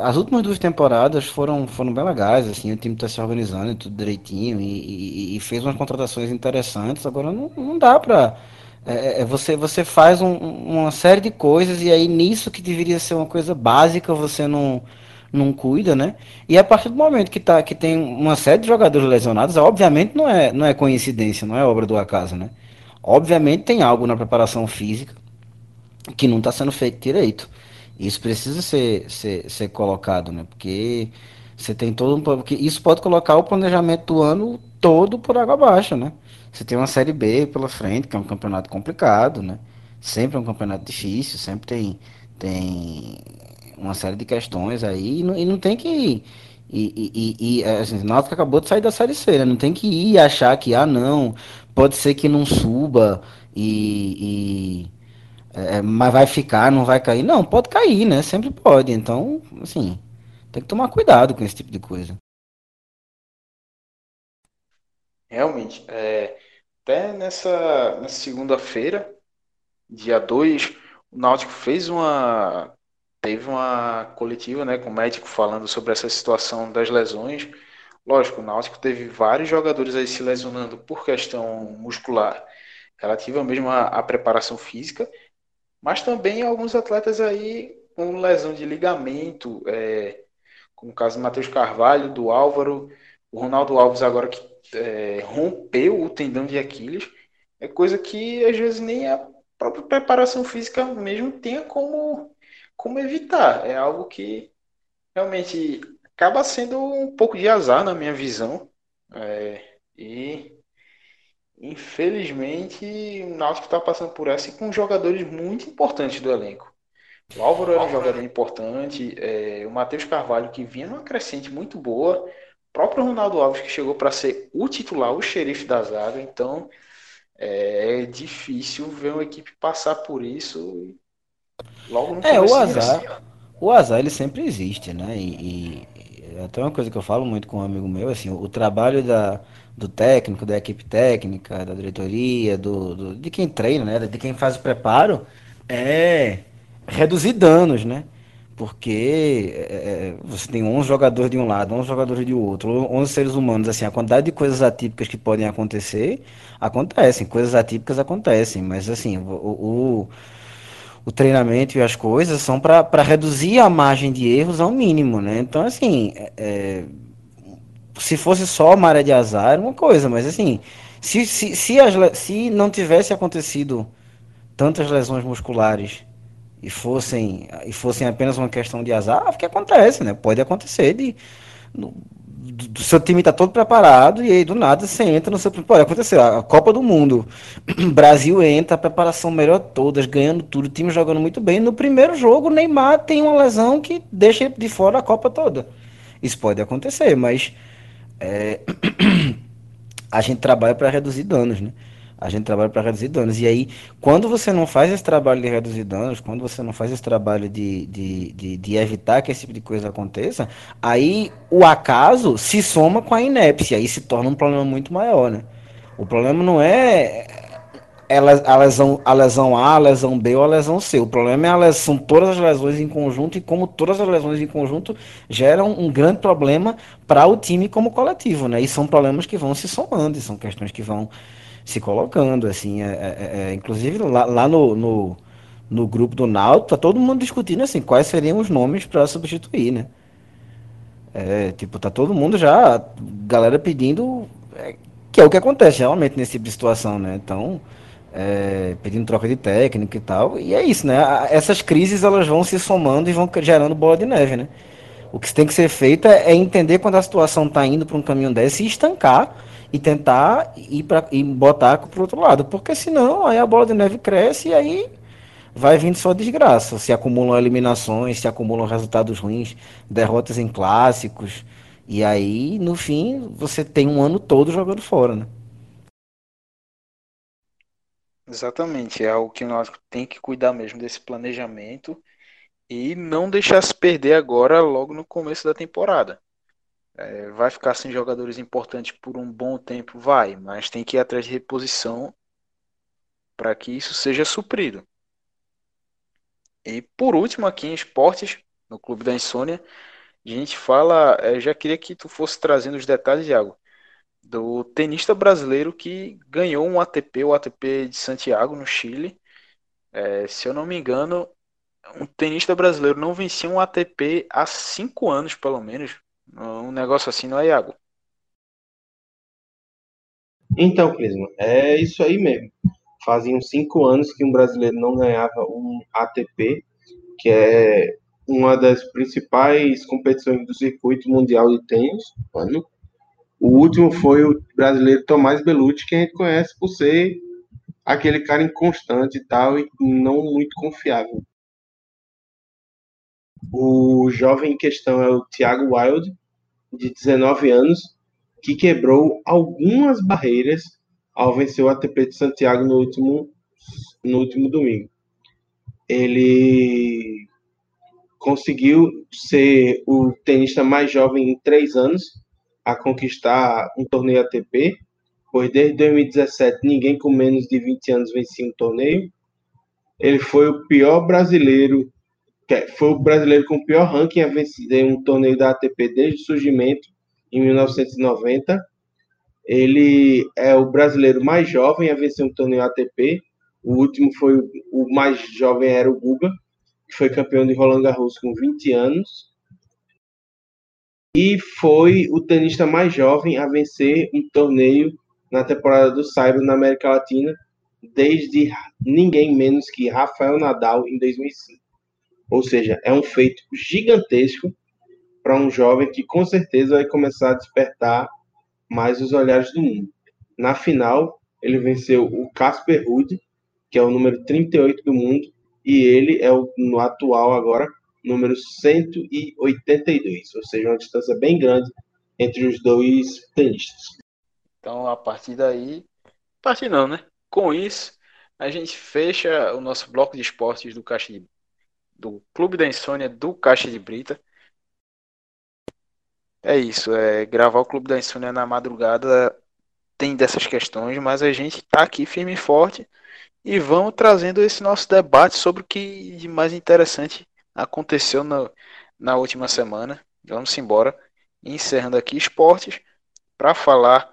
as últimas duas temporadas foram, foram bem legais, assim, o time está se organizando tudo direitinho e, e, e, fez umas contratações interessantes. Agora não, não dá para. É, é, é, você, você faz um, uma série de coisas e aí nisso que deveria ser uma coisa básica você não, não cuida, né? E a partir do momento que, tá, que tem uma série de jogadores lesionados, obviamente não é, não é coincidência, não é obra do acaso, né? Obviamente tem algo na preparação física que não está sendo feito direito. Isso precisa ser, ser, ser colocado, né? Porque você tem todo um. Porque isso pode colocar o planejamento do ano todo por água abaixo, né? Você tem uma Série B pela frente, que é um campeonato complicado, né? Sempre é um campeonato difícil, sempre tem, tem uma série de questões aí, e não, e não tem que. E, e, e assim, o Náutico acabou de sair da Série C, né? Não tem que ir achar que, ah, não, pode ser que não suba e, e é, mas vai ficar, não vai cair. Não, pode cair, né? Sempre pode. Então, assim, tem que tomar cuidado com esse tipo de coisa. Realmente, é, até nessa, nessa segunda-feira, dia 2, o Náutico fez uma. Teve uma coletiva né, com o médico falando sobre essa situação das lesões. Lógico, o Náutico teve vários jogadores aí se lesionando por questão muscular relativa mesmo à, à preparação física, mas também alguns atletas aí com lesão de ligamento, é, como o caso do Matheus Carvalho, do Álvaro, o Ronaldo Alves agora que é, rompeu o tendão de Aquiles, é coisa que às vezes nem a própria preparação física mesmo tenha como, como evitar. É algo que realmente acaba sendo um pouco de azar na minha visão. É, e infelizmente o Náutico está passando por essa e com jogadores muito importantes do elenco. O Álvaro era um jogador importante, é, o Matheus Carvalho que vinha numa crescente muito boa, o próprio Ronaldo Alves que chegou para ser o titular, o xerife da zaga, então é difícil ver uma equipe passar por isso logo no É, o azar, o azar ele sempre existe, né? E, e até uma coisa que eu falo muito com um amigo meu, assim, o trabalho da, do técnico, da equipe técnica, da diretoria, do, do, de quem treina, né? De quem faz o preparo, é reduzir danos, né? Porque é, é você tem 11 jogadores de um lado, 11 jogadores de outro, 11 seres humanos, assim, a quantidade de coisas atípicas que podem acontecer, acontecem, coisas atípicas acontecem, mas assim, o, o, o treinamento e as coisas são para reduzir a margem de erros ao mínimo, né? Então, assim, é, é se fosse só maré de azar, uma coisa, mas assim, se, se, se, as, se não tivesse acontecido tantas lesões musculares e fossem, e fossem apenas uma questão de azar, o que acontece, né? Pode acontecer de, do seu time tá todo preparado e aí do nada você entra no seu. Pode acontecer, a Copa do Mundo. [CLEARS THROAT] Brasil entra, a preparação melhor todas, ganhando tudo, o time jogando muito bem. No primeiro jogo, o Neymar tem uma lesão que deixa de fora a Copa toda. Isso pode acontecer, mas é, [CLEARS THROAT] a gente trabalha para reduzir danos, né? A gente trabalha para reduzir danos. E aí, quando você não faz esse trabalho de reduzir danos, quando você não faz esse trabalho de, de, de, de, evitar que esse tipo de coisa aconteça, aí o acaso se soma com a inépcia e se torna um problema muito maior, né? O problema não é a lesão, a lesão A, a lesão B ou a lesão C. O problema é a lesão, são todas as lesões em conjunto e como todas as lesões em conjunto geram um grande problema para o time como coletivo, né? E são problemas que vão se somando, são questões que vão se colocando, assim, é, é, é, inclusive lá, lá no, no, no, grupo do Náutico, tá todo mundo discutindo, assim, quais seriam os nomes para substituir, né? É, tipo, tá todo mundo já, galera pedindo, é, que é o que acontece realmente nesse tipo de situação, né? Então, é, pedindo troca de técnico e tal, e é isso, né? Essas crises, elas vão se somando e vão gerando bola de neve, né? O que tem que ser feito é entender quando a situação está indo para um caminho desse e estancar e tentar ir para e botar para o outro lado, porque senão aí a bola de neve cresce e aí vai vindo só desgraça. Se acumulam eliminações, se acumulam resultados ruins, derrotas em clássicos, e aí no fim você tem um ano todo jogando fora, né? Exatamente, é algo que nós tem que cuidar mesmo desse planejamento e não deixar se perder agora logo no começo da temporada. É, vai ficar sem jogadores importantes por um bom tempo? Vai, mas tem que ir atrás de reposição para que isso seja suprido. E por último, aqui em esportes, no Clube da Insônia, a gente fala. É, já queria que tu fosse trazendo os detalhes, Thiago, do tenista brasileiro que ganhou um ATP, o ATP de Santiago, no Chile. É, se eu não me engano, um tenista brasileiro não vencia um ATP há cinco anos, pelo menos. Um negócio assim, não é, Iago? Então, Clisma, é isso aí mesmo. Faziam cinco anos que um brasileiro não ganhava um ATP, que é uma das principais competições do circuito mundial de tênis. Mano. O último foi o brasileiro Tomás Belucci, que a gente conhece por ser aquele cara inconstante e tal, e não muito confiável. O jovem em questão é o Thiago Wild, de 19 anos, que quebrou algumas barreiras ao vencer o ATP de Santiago no último, no último domingo. Ele conseguiu ser o tenista mais jovem em três anos a conquistar um torneio ATP, pois desde 2017 ninguém com menos de 20 anos vencia um torneio. Ele foi o pior brasileiro foi o brasileiro com o pior ranking a vencer um torneio da ATP desde o surgimento, em 1990. Ele é o brasileiro mais jovem a vencer um torneio ATP. O último foi o mais jovem era o Guga, que foi campeão de Roland Garros com 20 anos. E foi o tenista mais jovem a vencer um torneio na temporada do Cyber na América Latina, desde ninguém menos que Rafael Nadal em 2005. Ou seja, é um feito gigantesco para um jovem que com certeza vai começar a despertar mais os olhares do mundo. Na final, ele venceu o Casper Ruud, que é o número 38 do mundo, e ele é o no atual agora número 182, ou seja, uma distância bem grande entre os dois tenistas. Então, a partir daí, a partir não, né? Com isso, a gente fecha o nosso bloco de esportes do Caixa de do Clube da Insônia do Caixa de Brita. É isso, é gravar o Clube da Insônia na madrugada tem dessas questões, mas a gente tá aqui firme e forte e vamos trazendo esse nosso debate sobre o que de mais interessante aconteceu na, na última semana. Vamos embora, encerrando aqui esportes para falar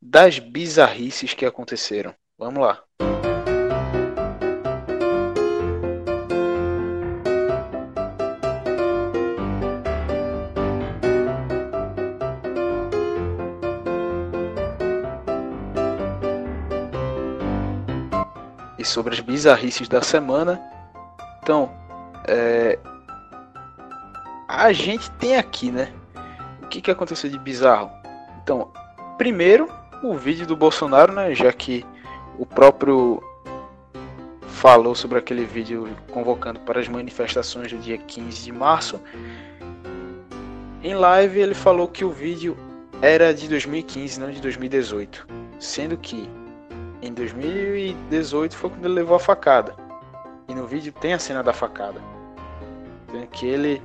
das bizarrices que aconteceram. Vamos lá. e sobre as bizarrices da semana. Então, é, a gente tem aqui, né? que, que aconteceu de bizarro? Então, primeiro, o vídeo do Bolsonaro, né? Já que o próprio falou sobre aquele vídeo convocando para as manifestações do dia 15 de março. Em live ele falou que o vídeo era de 2015, não de 2018, sendo que em 2018 foi quando ele levou a facada. E no vídeo tem a cena da facada. Tem que ele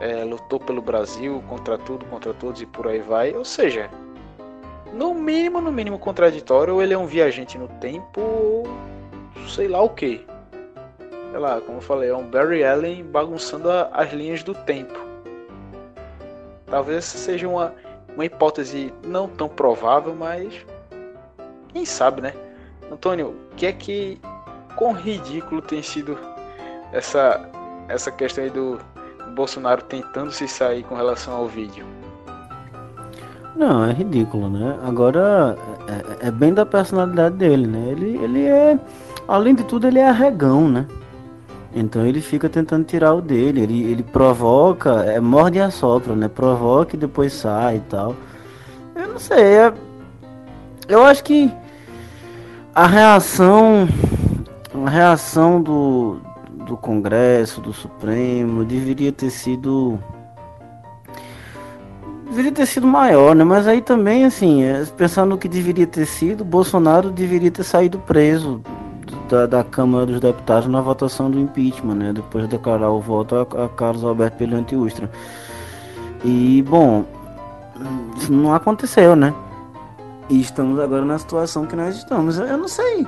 é, lutou pelo Brasil contra tudo, contra todos e por aí vai. Ou seja, no mínimo, no mínimo contraditório, ou ele é um viajante no tempo, ou sei lá o que. Sei lá, como eu falei, é um Barry Allen bagunçando a, as linhas do tempo. Talvez seja uma, uma hipótese não tão provável, mas quem sabe, né? Antônio, o que é que quão ridículo tem sido essa essa questão aí do Bolsonaro tentando se sair com relação ao vídeo? Não, é ridículo, né? Agora é, é, bem da personalidade dele, né? Ele, ele é, além de tudo, ele é arregão, né? Então ele fica tentando tirar o dele, ele, ele provoca, é morde e assopra, né? Provoca e depois sai e tal. Eu não sei, é, eu acho que a reação a reação do, do Congresso, do Supremo, deveria ter sido deveria ter sido maior, né? Mas aí também, assim, é, pensando no que deveria ter sido, Bolsonaro deveria ter saído preso da, da Câmara dos Deputados na votação do impeachment, né? Depois de declarar o voto a, a Carlos Alberto Pelante Ustra. E, bom, isso não aconteceu, né? E estamos agora na situação que nós estamos. Eu não sei,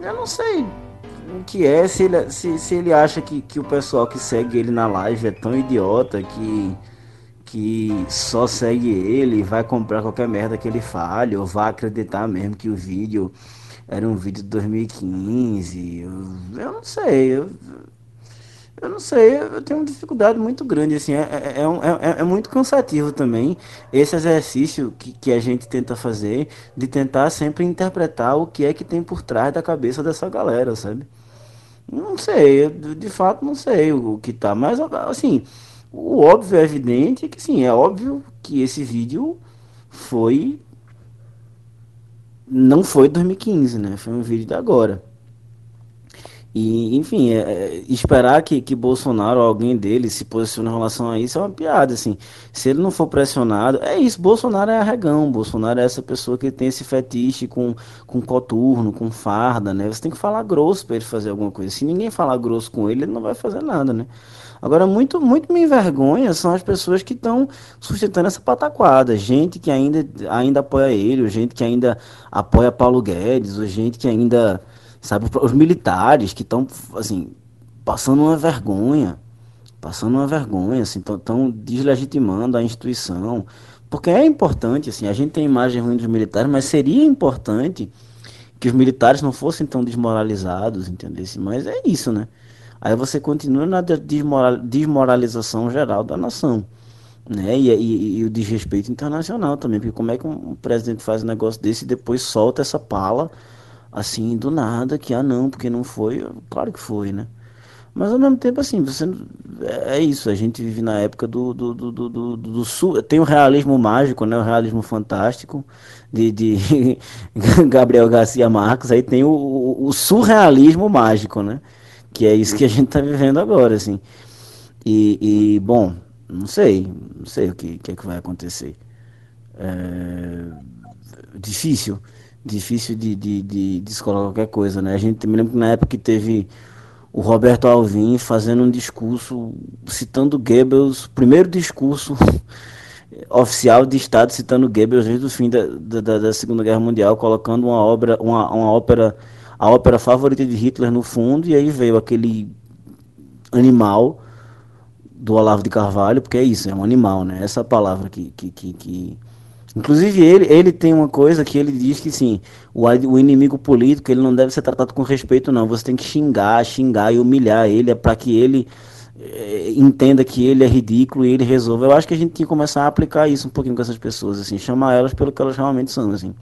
eu não sei o que é, se ele, se, se ele acha que, que o pessoal que segue ele na live é tão idiota que que só segue ele, vai comprar qualquer merda que ele fale, ou vai acreditar mesmo que o vídeo era um vídeo de 2015. Eu, eu não sei, eu, eu não sei, eu tenho uma dificuldade muito grande, assim, é, é, é, é, é muito cansativo também esse exercício que, que a gente tenta fazer, de tentar sempre interpretar o que é que tem por trás da cabeça dessa galera, sabe? Não sei, de fato não sei o que tá, mas assim, o óbvio é evidente que sim, é óbvio que esse vídeo foi. Não foi 2015, né? Foi um vídeo de agora. E, enfim, é, é, esperar que, que Bolsonaro ou alguém dele se posicione em relação a isso é uma piada, assim. Se ele não for pressionado, é isso, Bolsonaro é arregão, Bolsonaro é essa pessoa que tem esse fetiche com, com coturno, com farda, né? Você tem que falar grosso para ele fazer alguma coisa. Se ninguém falar grosso com ele, ele não vai fazer nada, né? Agora, muito, muito me envergonha são as pessoas que estão sustentando essa pataquada. Gente que ainda, ainda apoia ele, ou gente que ainda apoia Paulo Guedes, ou gente que ainda, sabe, os militares que estão, assim, passando uma vergonha. Passando uma vergonha, assim, estão deslegitimando a instituição. Porque é importante, assim, a gente tem imagem ruim dos militares, mas seria importante que os militares não fossem tão desmoralizados, entendeu? Mas é isso, né? Aí você continua na desmoralização geral da nação. Né? E, e, e, o desrespeito internacional também, porque como é que um presidente faz um negócio desse e depois solta essa pala assim do nada, que ah não, porque não foi, claro que foi, né? Mas ao mesmo tempo, assim, você é, é isso, a gente vive na época do, do, do, do, do, do sul, tem o realismo mágico, né? O realismo fantástico de, de [LAUGHS] Gabriel Garcia Marques, aí tem o, o, o surrealismo mágico, né? Que é isso que a gente tá vivendo agora, assim. E, e bom, não sei, não sei o que, que é que vai acontecer. É, difícil, difícil de, de, de, qualquer coisa, né? A gente me lembro que na época que teve o Roberto Alvim fazendo um discurso citando Goebbels, primeiro discurso [LAUGHS] oficial de Estado citando Goebbels desde o fim da, da, da Segunda Guerra Mundial, colocando uma obra, uma, uma ópera a ópera favorita de Hitler no fundo, e aí veio aquele animal do Olavo de Carvalho, porque é isso, é um animal, né? Essa palavra que, que, que, que... Inclusive ele, ele tem uma coisa que ele diz que sim, o, o inimigo político ele não deve ser tratado com respeito não, você tem que xingar, xingar e humilhar ele, é para que ele é, entenda que ele é ridículo e ele resolva. Eu acho que a gente tinha que começar a aplicar isso um pouquinho com essas pessoas, assim, chamar elas pelo que elas realmente são, assim.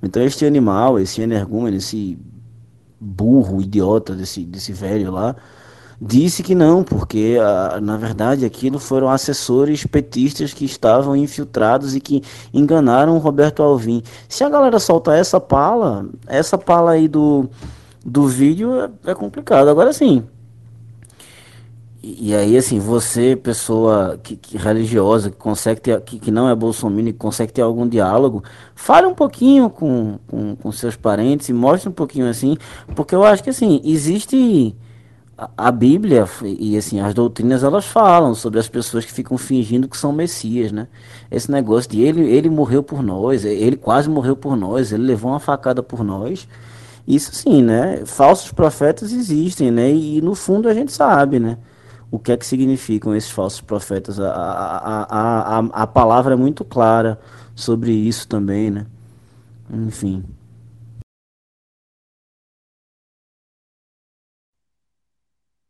Então este animal, esse energúmeno, esse burro, idiota desse, desse velho lá, disse que não, porque ah, na verdade aquilo foram assessores petistas que estavam infiltrados e que enganaram o Roberto Alvim. Se a galera soltar essa pala, essa pala aí do, do vídeo é, é complicado. Agora sim. E, aí, assim, você, pessoa que, que religiosa, que consegue ter, que, que não é bolsominion, que consegue ter algum diálogo, fale um pouquinho com, com, com seus parentes e mostre um pouquinho assim, porque eu acho que, assim, existe a Bíblia e assim as doutrinas elas falam sobre as pessoas que ficam fingindo que são messias, né? Esse negócio de ele ele morreu por nós, ele quase morreu por nós, ele levou uma facada por nós. Isso sim, né? Falsos profetas existem, né? E no fundo a gente sabe, né? O que é que significam esses falsos profetas? A, a, a, a, a palavra é muito clara sobre isso também, né? Enfim.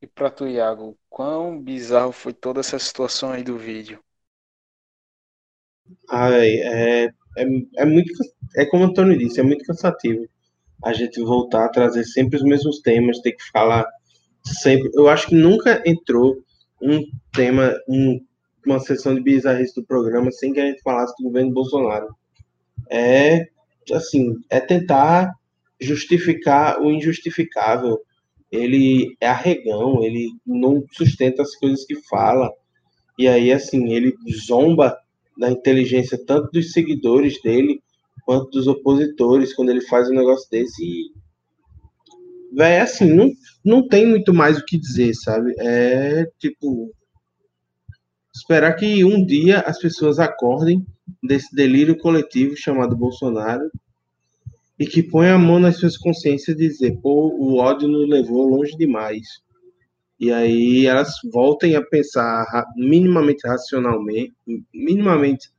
E para tu, Iago, quão bizarro foi toda essa situação aí do vídeo? Ai, é, é, é muito. É como o Antônio disse, é muito cansativo a gente voltar a trazer sempre os mesmos temas, ter que falar sempre. Eu acho que nunca entrou um tema, um, uma sessão de bizarrice do programa sem que a gente falasse do governo Bolsonaro. É, assim, é tentar justificar o injustificável ele é arregão, ele não sustenta as coisas que fala. E aí, assim, ele zomba da inteligência tanto dos seguidores dele quanto dos opositores quando ele faz um negócio desse. E, véi, assim, não, não tem muito mais o que dizer, sabe? É tipo. Esperar que um dia as pessoas acordem desse delírio coletivo chamado Bolsonaro e que põe a mão nas suas consciências e dizer, pô, o ódio nos levou longe demais. E aí elas voltem a pensar minimamente racionalmente, minimamente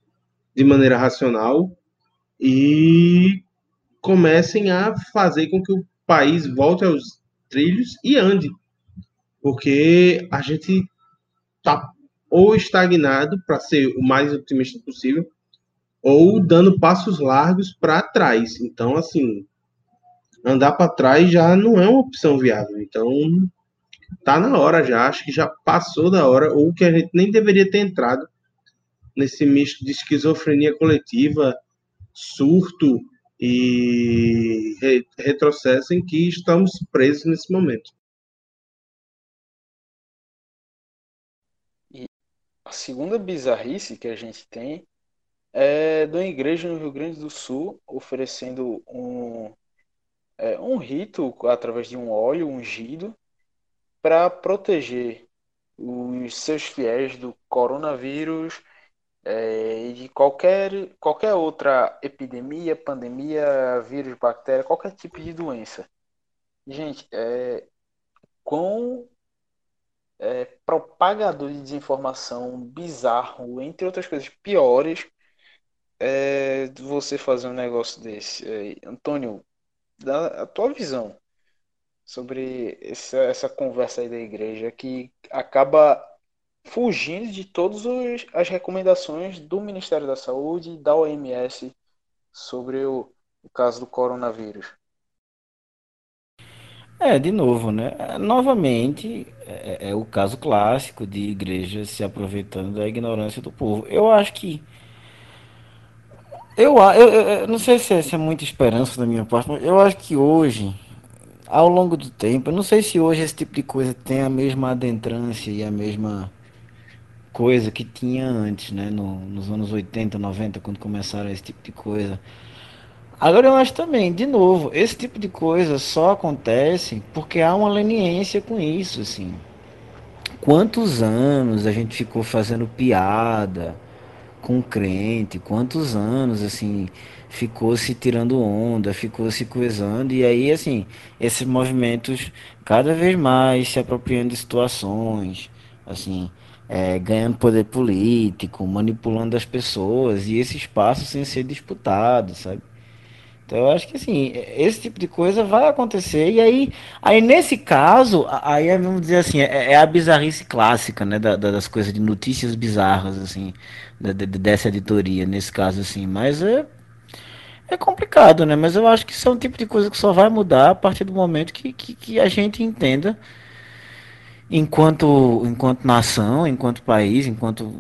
de maneira racional e comecem a fazer com que o país volte aos trilhos e ande. Porque a gente tá ou estagnado para ser o mais otimista possível, ou dando passos largos para trás. Então, assim, andar para trás já não é uma opção viável. Então, tá na hora já, acho que já passou da hora, ou que a gente nem deveria ter entrado nesse misto de esquizofrenia coletiva, surto e re retrocesso em que estamos presos nesse momento. E a segunda bizarrice que a gente tem é de uma igreja no Rio Grande do Sul oferecendo um, é, um rito através de um óleo ungido para proteger os seus fiéis do coronavírus é, e de qualquer, qualquer outra epidemia, pandemia, vírus, bactéria, qualquer tipo de doença. Gente, é, com é, propagador de desinformação bizarro, entre outras coisas piores, é, você fazer um negócio desse. É, Antônio, dá a tua visão sobre essa, essa conversa aí da igreja que acaba fugindo de todas as recomendações do Ministério da Saúde e da OMS sobre o, o caso do coronavírus. É, de novo, né? Novamente, é, é, o caso clássico de igrejas se aproveitando da ignorância do povo. Eu acho que eu, eu, eu, não sei se é, se é muita esperança da minha parte, mas eu acho que hoje, ao longo do tempo, eu não sei se hoje esse tipo de coisa tem a mesma adentrância e a mesma coisa que tinha antes, né? No, nos anos 80, 90, quando começaram esse tipo de coisa. Agora eu acho também, de novo, esse tipo de coisa só acontece porque há uma leniência com isso, assim. Quantos anos a gente ficou fazendo piada com crente, quantos anos, assim, ficou se tirando onda, ficou se coisando, e aí, assim, esses movimentos cada vez mais se apropriando de situações, assim, é, ganhando poder político, manipulando as pessoas, e esse espaço sem ser disputado, sabe? Então eu acho que assim, esse tipo de coisa vai acontecer, e aí, aí nesse caso, aí é, vamos dizer assim, é, é a bizarrice clássica, né, da, das coisas de notícias bizarras, assim, da, dessa editoria, nesse caso, assim, mas é, é complicado, né, mas eu acho que isso é um tipo de coisa que só vai mudar a partir do momento que, que, que a gente entenda enquanto, enquanto nação, enquanto país, enquanto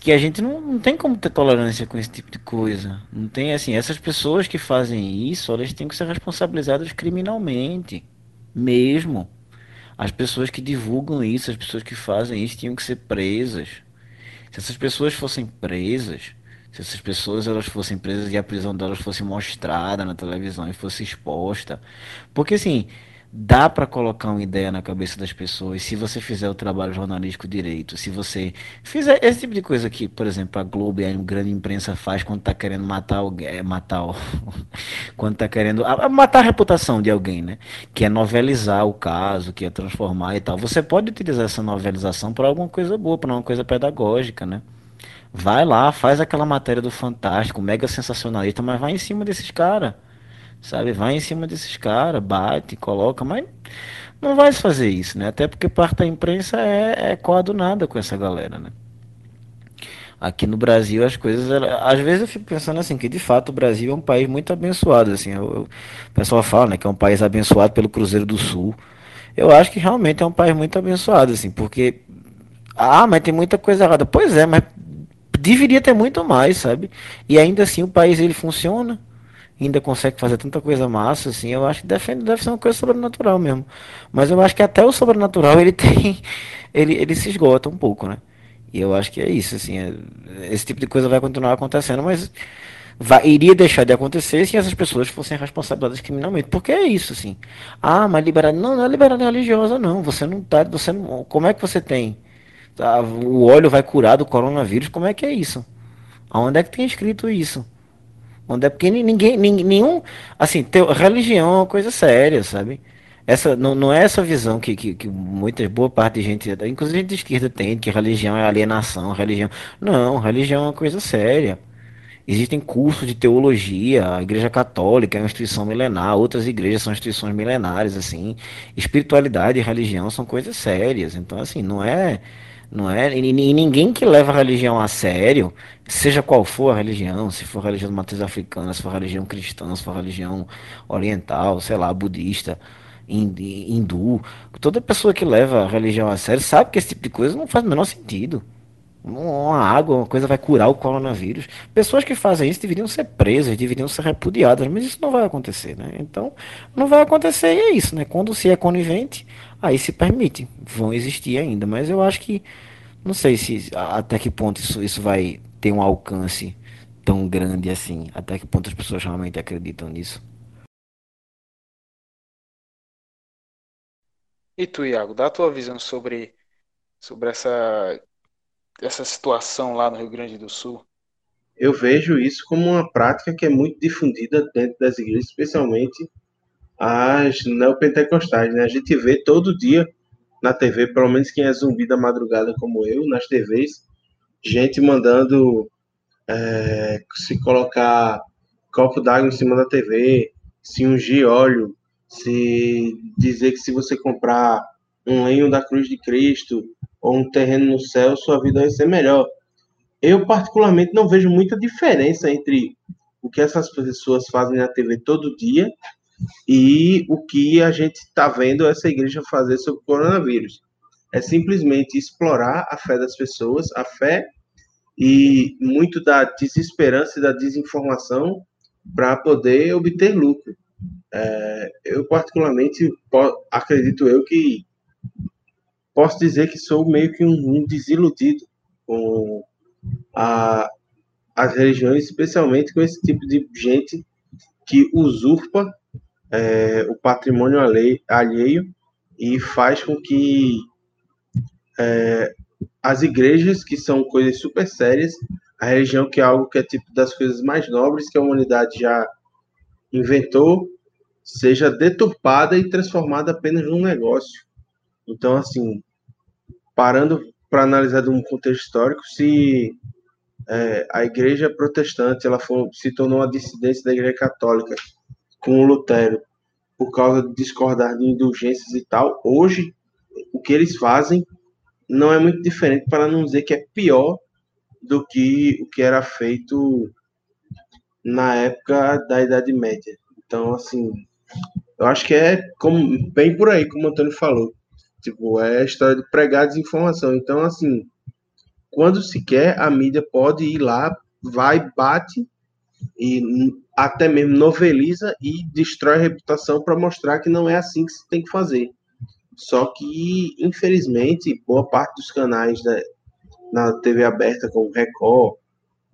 que a gente não, não tem como ter tolerância com esse tipo de coisa. Não tem assim, essas pessoas que fazem isso, elas têm que ser responsabilizadas criminalmente, mesmo. As pessoas que divulgam isso, as pessoas que fazem isso, tinham que ser presas. Se essas pessoas fossem presas, se essas pessoas elas fossem presas e a prisão delas fosse mostrada na televisão e fosse exposta, porque assim dá para colocar uma ideia na cabeça das pessoas se você fizer o trabalho jornalístico direito, se você fizer esse tipo de coisa que, por exemplo, a Globo e a grande imprensa faz quando tá querendo matar alguém, é, matar [LAUGHS] quando tá querendo matar a reputação de alguém, né? Que é novelizar o caso, que é transformar e tal. Você pode utilizar essa novelização para alguma coisa boa, para uma coisa pedagógica, né? Vai lá, faz aquela matéria do Fantástico, mega sensacionalista, mas vai em cima desses caras sabe? Vai em cima desses caras, bate, coloca, mas não vai fazer isso, né? Até porque parte da imprensa é, é coadunada com essa galera, né? Aqui no Brasil as coisas, às vezes eu fico pensando assim, que de fato o Brasil é um país muito abençoado, assim, eu, eu, o pessoal fala, né, que é um país abençoado pelo Cruzeiro do Sul. Eu acho que realmente é um país muito abençoado, assim, porque ah, mas tem muita coisa errada. Pois é, mas deveria ter muito mais, sabe? E ainda assim o país ele funciona ainda consegue fazer tanta coisa massa, assim, eu acho que deve, deve ser uma coisa sobrenatural mesmo. Mas eu acho que até o sobrenatural ele [LAUGHS] tem. Ele, ele se esgota um pouco, né? E eu acho que é isso, assim. É, esse tipo de coisa vai continuar acontecendo, mas vai, iria deixar de acontecer se essas pessoas fossem responsabilizadas criminalmente. Porque é isso, assim. Ah, mas liberdade. Não, não é liberdade religiosa, não. Você não tá. Você não, como é que você tem? Tá, o óleo vai curar do coronavírus? Como é que é isso? Aonde é que tem escrito isso? Onde é porque ninguém, ninguém nenhum, assim, teu, religião é uma coisa séria, sabe? Essa não, não é essa visão que, que, que muita boa parte de gente, inclusive de esquerda tem, que religião é alienação, religião. Não, religião é uma coisa séria. Existem cursos de teologia, a Igreja Católica é uma instituição milenar, outras igrejas são instituições milenares, assim. Espiritualidade e religião são coisas sérias. Então, assim, não é não é? E, e, ninguém que leva a religião a sério, seja qual for a religião, se for religião de matriz africana, se for religião cristã, se for religião oriental, sei lá, budista, hindu, toda pessoa que leva a religião a sério sabe que esse tipo de coisa não faz o menor sentido. Uma água, uma coisa vai curar o coronavírus. Pessoas que fazem isso deveriam ser presas, deveriam ser repudiadas, mas isso não vai acontecer, né? Então, não vai acontecer e é isso, né? Quando se é conivente, aí se permite. Vão existir ainda, mas eu acho que não sei se até que ponto isso, isso vai ter um alcance tão grande assim, até que ponto as pessoas realmente acreditam nisso. E tu, Iago, dá a tua visão sobre, sobre essa essa situação lá no Rio Grande do Sul? Eu vejo isso como uma prática que é muito difundida dentro das igrejas, especialmente as neopentecostais. Né? A gente vê todo dia na TV, pelo menos quem é zumbi da madrugada como eu, nas TVs, gente mandando é, se colocar copo d'água em cima da TV, se ungir óleo, se dizer que se você comprar um lenho da cruz de Cristo, ou um terreno no céu, sua vida vai ser melhor. Eu, particularmente, não vejo muita diferença entre o que essas pessoas fazem na TV todo dia e o que a gente está vendo essa igreja fazer sobre o coronavírus. É simplesmente explorar a fé das pessoas, a fé e muito da desesperança e da desinformação para poder obter lucro. É, eu, particularmente, acredito eu que posso dizer que sou meio que um, desiludido com a, as religiões, especialmente com esse tipo de gente que usurpa é, o patrimônio alheio e faz com que é, as igrejas, que são coisas super sérias, a religião, que é algo que é tipo das coisas mais nobres que a humanidade já inventou, seja deturpada e transformada apenas num negócio. Então, assim, parando para analisar de um contexto histórico, se é, a igreja protestante ela foi, se tornou uma dissidência da igreja católica com o Lutero por causa de discordar de indulgências e tal, hoje o que eles fazem não é muito diferente, para não dizer que é pior do que o que era feito na época da Idade Média. Então, assim, eu acho que é como, bem por aí, como o Antônio falou. Tipo, é a história de pregar desinformação. Então, assim, quando se quer, a mídia pode ir lá, vai, bate e até mesmo noveliza e destrói a reputação para mostrar que não é assim que se tem que fazer. Só que, infelizmente, boa parte dos canais da, na TV aberta, como Record,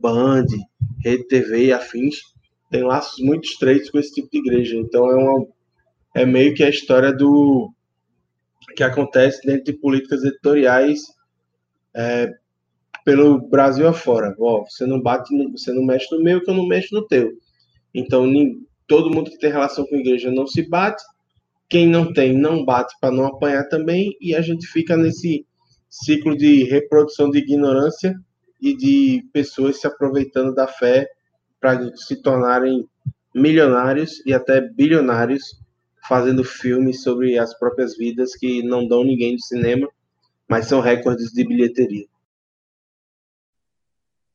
Band, Rede TV e afins, tem laços muito estreitos com esse tipo de igreja. Então, é, uma, é meio que a história do que acontece dentro de políticas editoriais é, pelo Brasil afora. Ó, você não bate, você não mexe no meu, que eu não mexo no teu. Então, todo mundo que tem relação com a igreja não se bate. Quem não tem, não bate para não apanhar também. E a gente fica nesse ciclo de reprodução de ignorância e de pessoas se aproveitando da fé para se tornarem milionários e até bilionários fazendo filmes sobre as próprias vidas que não dão ninguém do cinema, mas são recordes de bilheteria.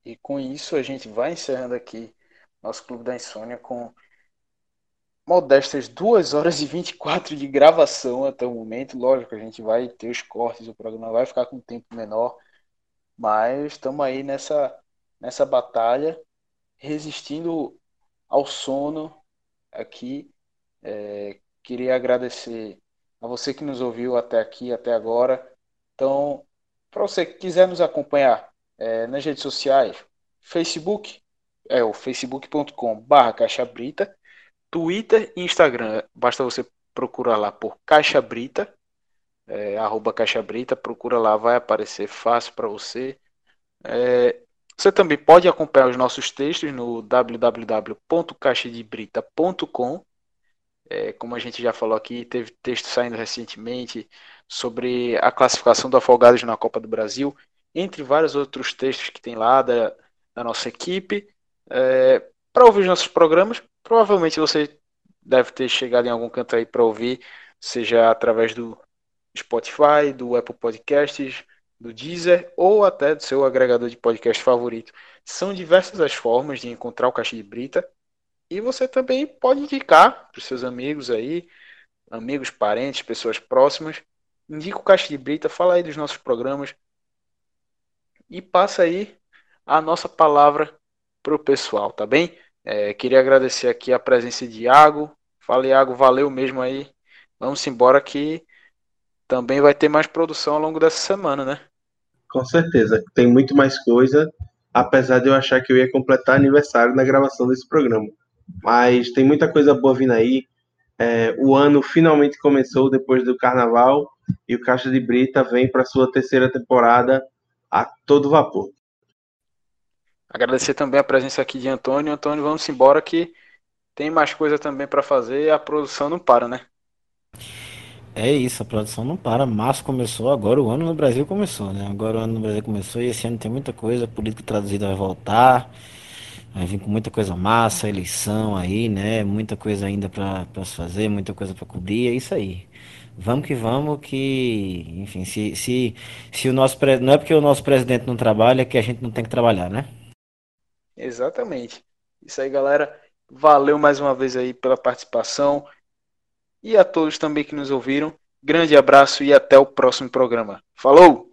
E com isso a gente vai encerrando aqui nosso Clube da Insônia com modestas 2 horas e 24 de gravação até o momento. Lógico, a gente vai ter os cortes, o programa vai ficar com um tempo menor, mas estamos aí nessa, nessa batalha, resistindo ao sono aqui. É, queria agradecer a você que nos ouviu até aqui, até agora. Então, para você que quiser nos acompanhar é, nas redes sociais, Facebook, é o facebook.com barra Caixa Brita, Twitter e Instagram, basta você procurar lá por Caixa Brita, é, arroba Caixa Brita, procura lá, vai aparecer fácil para você. É, você também pode acompanhar os nossos textos no www.caixadebrita.com é, como a gente já falou aqui, teve texto saindo recentemente sobre a classificação do Afogados na Copa do Brasil, entre vários outros textos que tem lá da, da nossa equipe. É, para ouvir os nossos programas, provavelmente você deve ter chegado em algum canto aí para ouvir, seja através do Spotify, do Apple Podcasts, do Deezer ou até do seu agregador de podcast favorito. São diversas as formas de encontrar o Caixa de Brita. E você também pode indicar para os seus amigos aí, amigos, parentes, pessoas próximas. Indica o Caixa de Brita, fala aí dos nossos programas. E passa aí a nossa palavra para o pessoal, tá bem? É, queria agradecer aqui a presença de Iago. Fala, Iago, valeu mesmo aí. Vamos embora que também vai ter mais produção ao longo dessa semana, né? Com certeza, tem muito mais coisa, apesar de eu achar que eu ia completar aniversário na gravação desse programa mas tem muita coisa boa vindo aí. É, o ano finalmente começou depois do carnaval e o Caixa de Brita vem para sua terceira temporada a todo vapor. Agradecer também a presença aqui de Antônio. Antônio, vamos embora que tem mais coisa também para fazer e a produção não para, né? É isso, a produção não para. Março começou, agora o ano no Brasil começou, né? Agora o ano no Brasil começou e esse ano tem muita coisa. A política traduzida vai voltar. Vai vir com muita coisa massa, eleição aí, né? Muita coisa ainda para se fazer, muita coisa para cobrir, é isso aí. Vamos que vamos, que, enfim, se, se, se o nosso não é porque o nosso presidente não trabalha que a gente não tem que trabalhar, né? Exatamente. Isso aí, galera. Valeu mais uma vez aí pela participação e a todos também que nos ouviram. Grande abraço e até o próximo programa. Falou!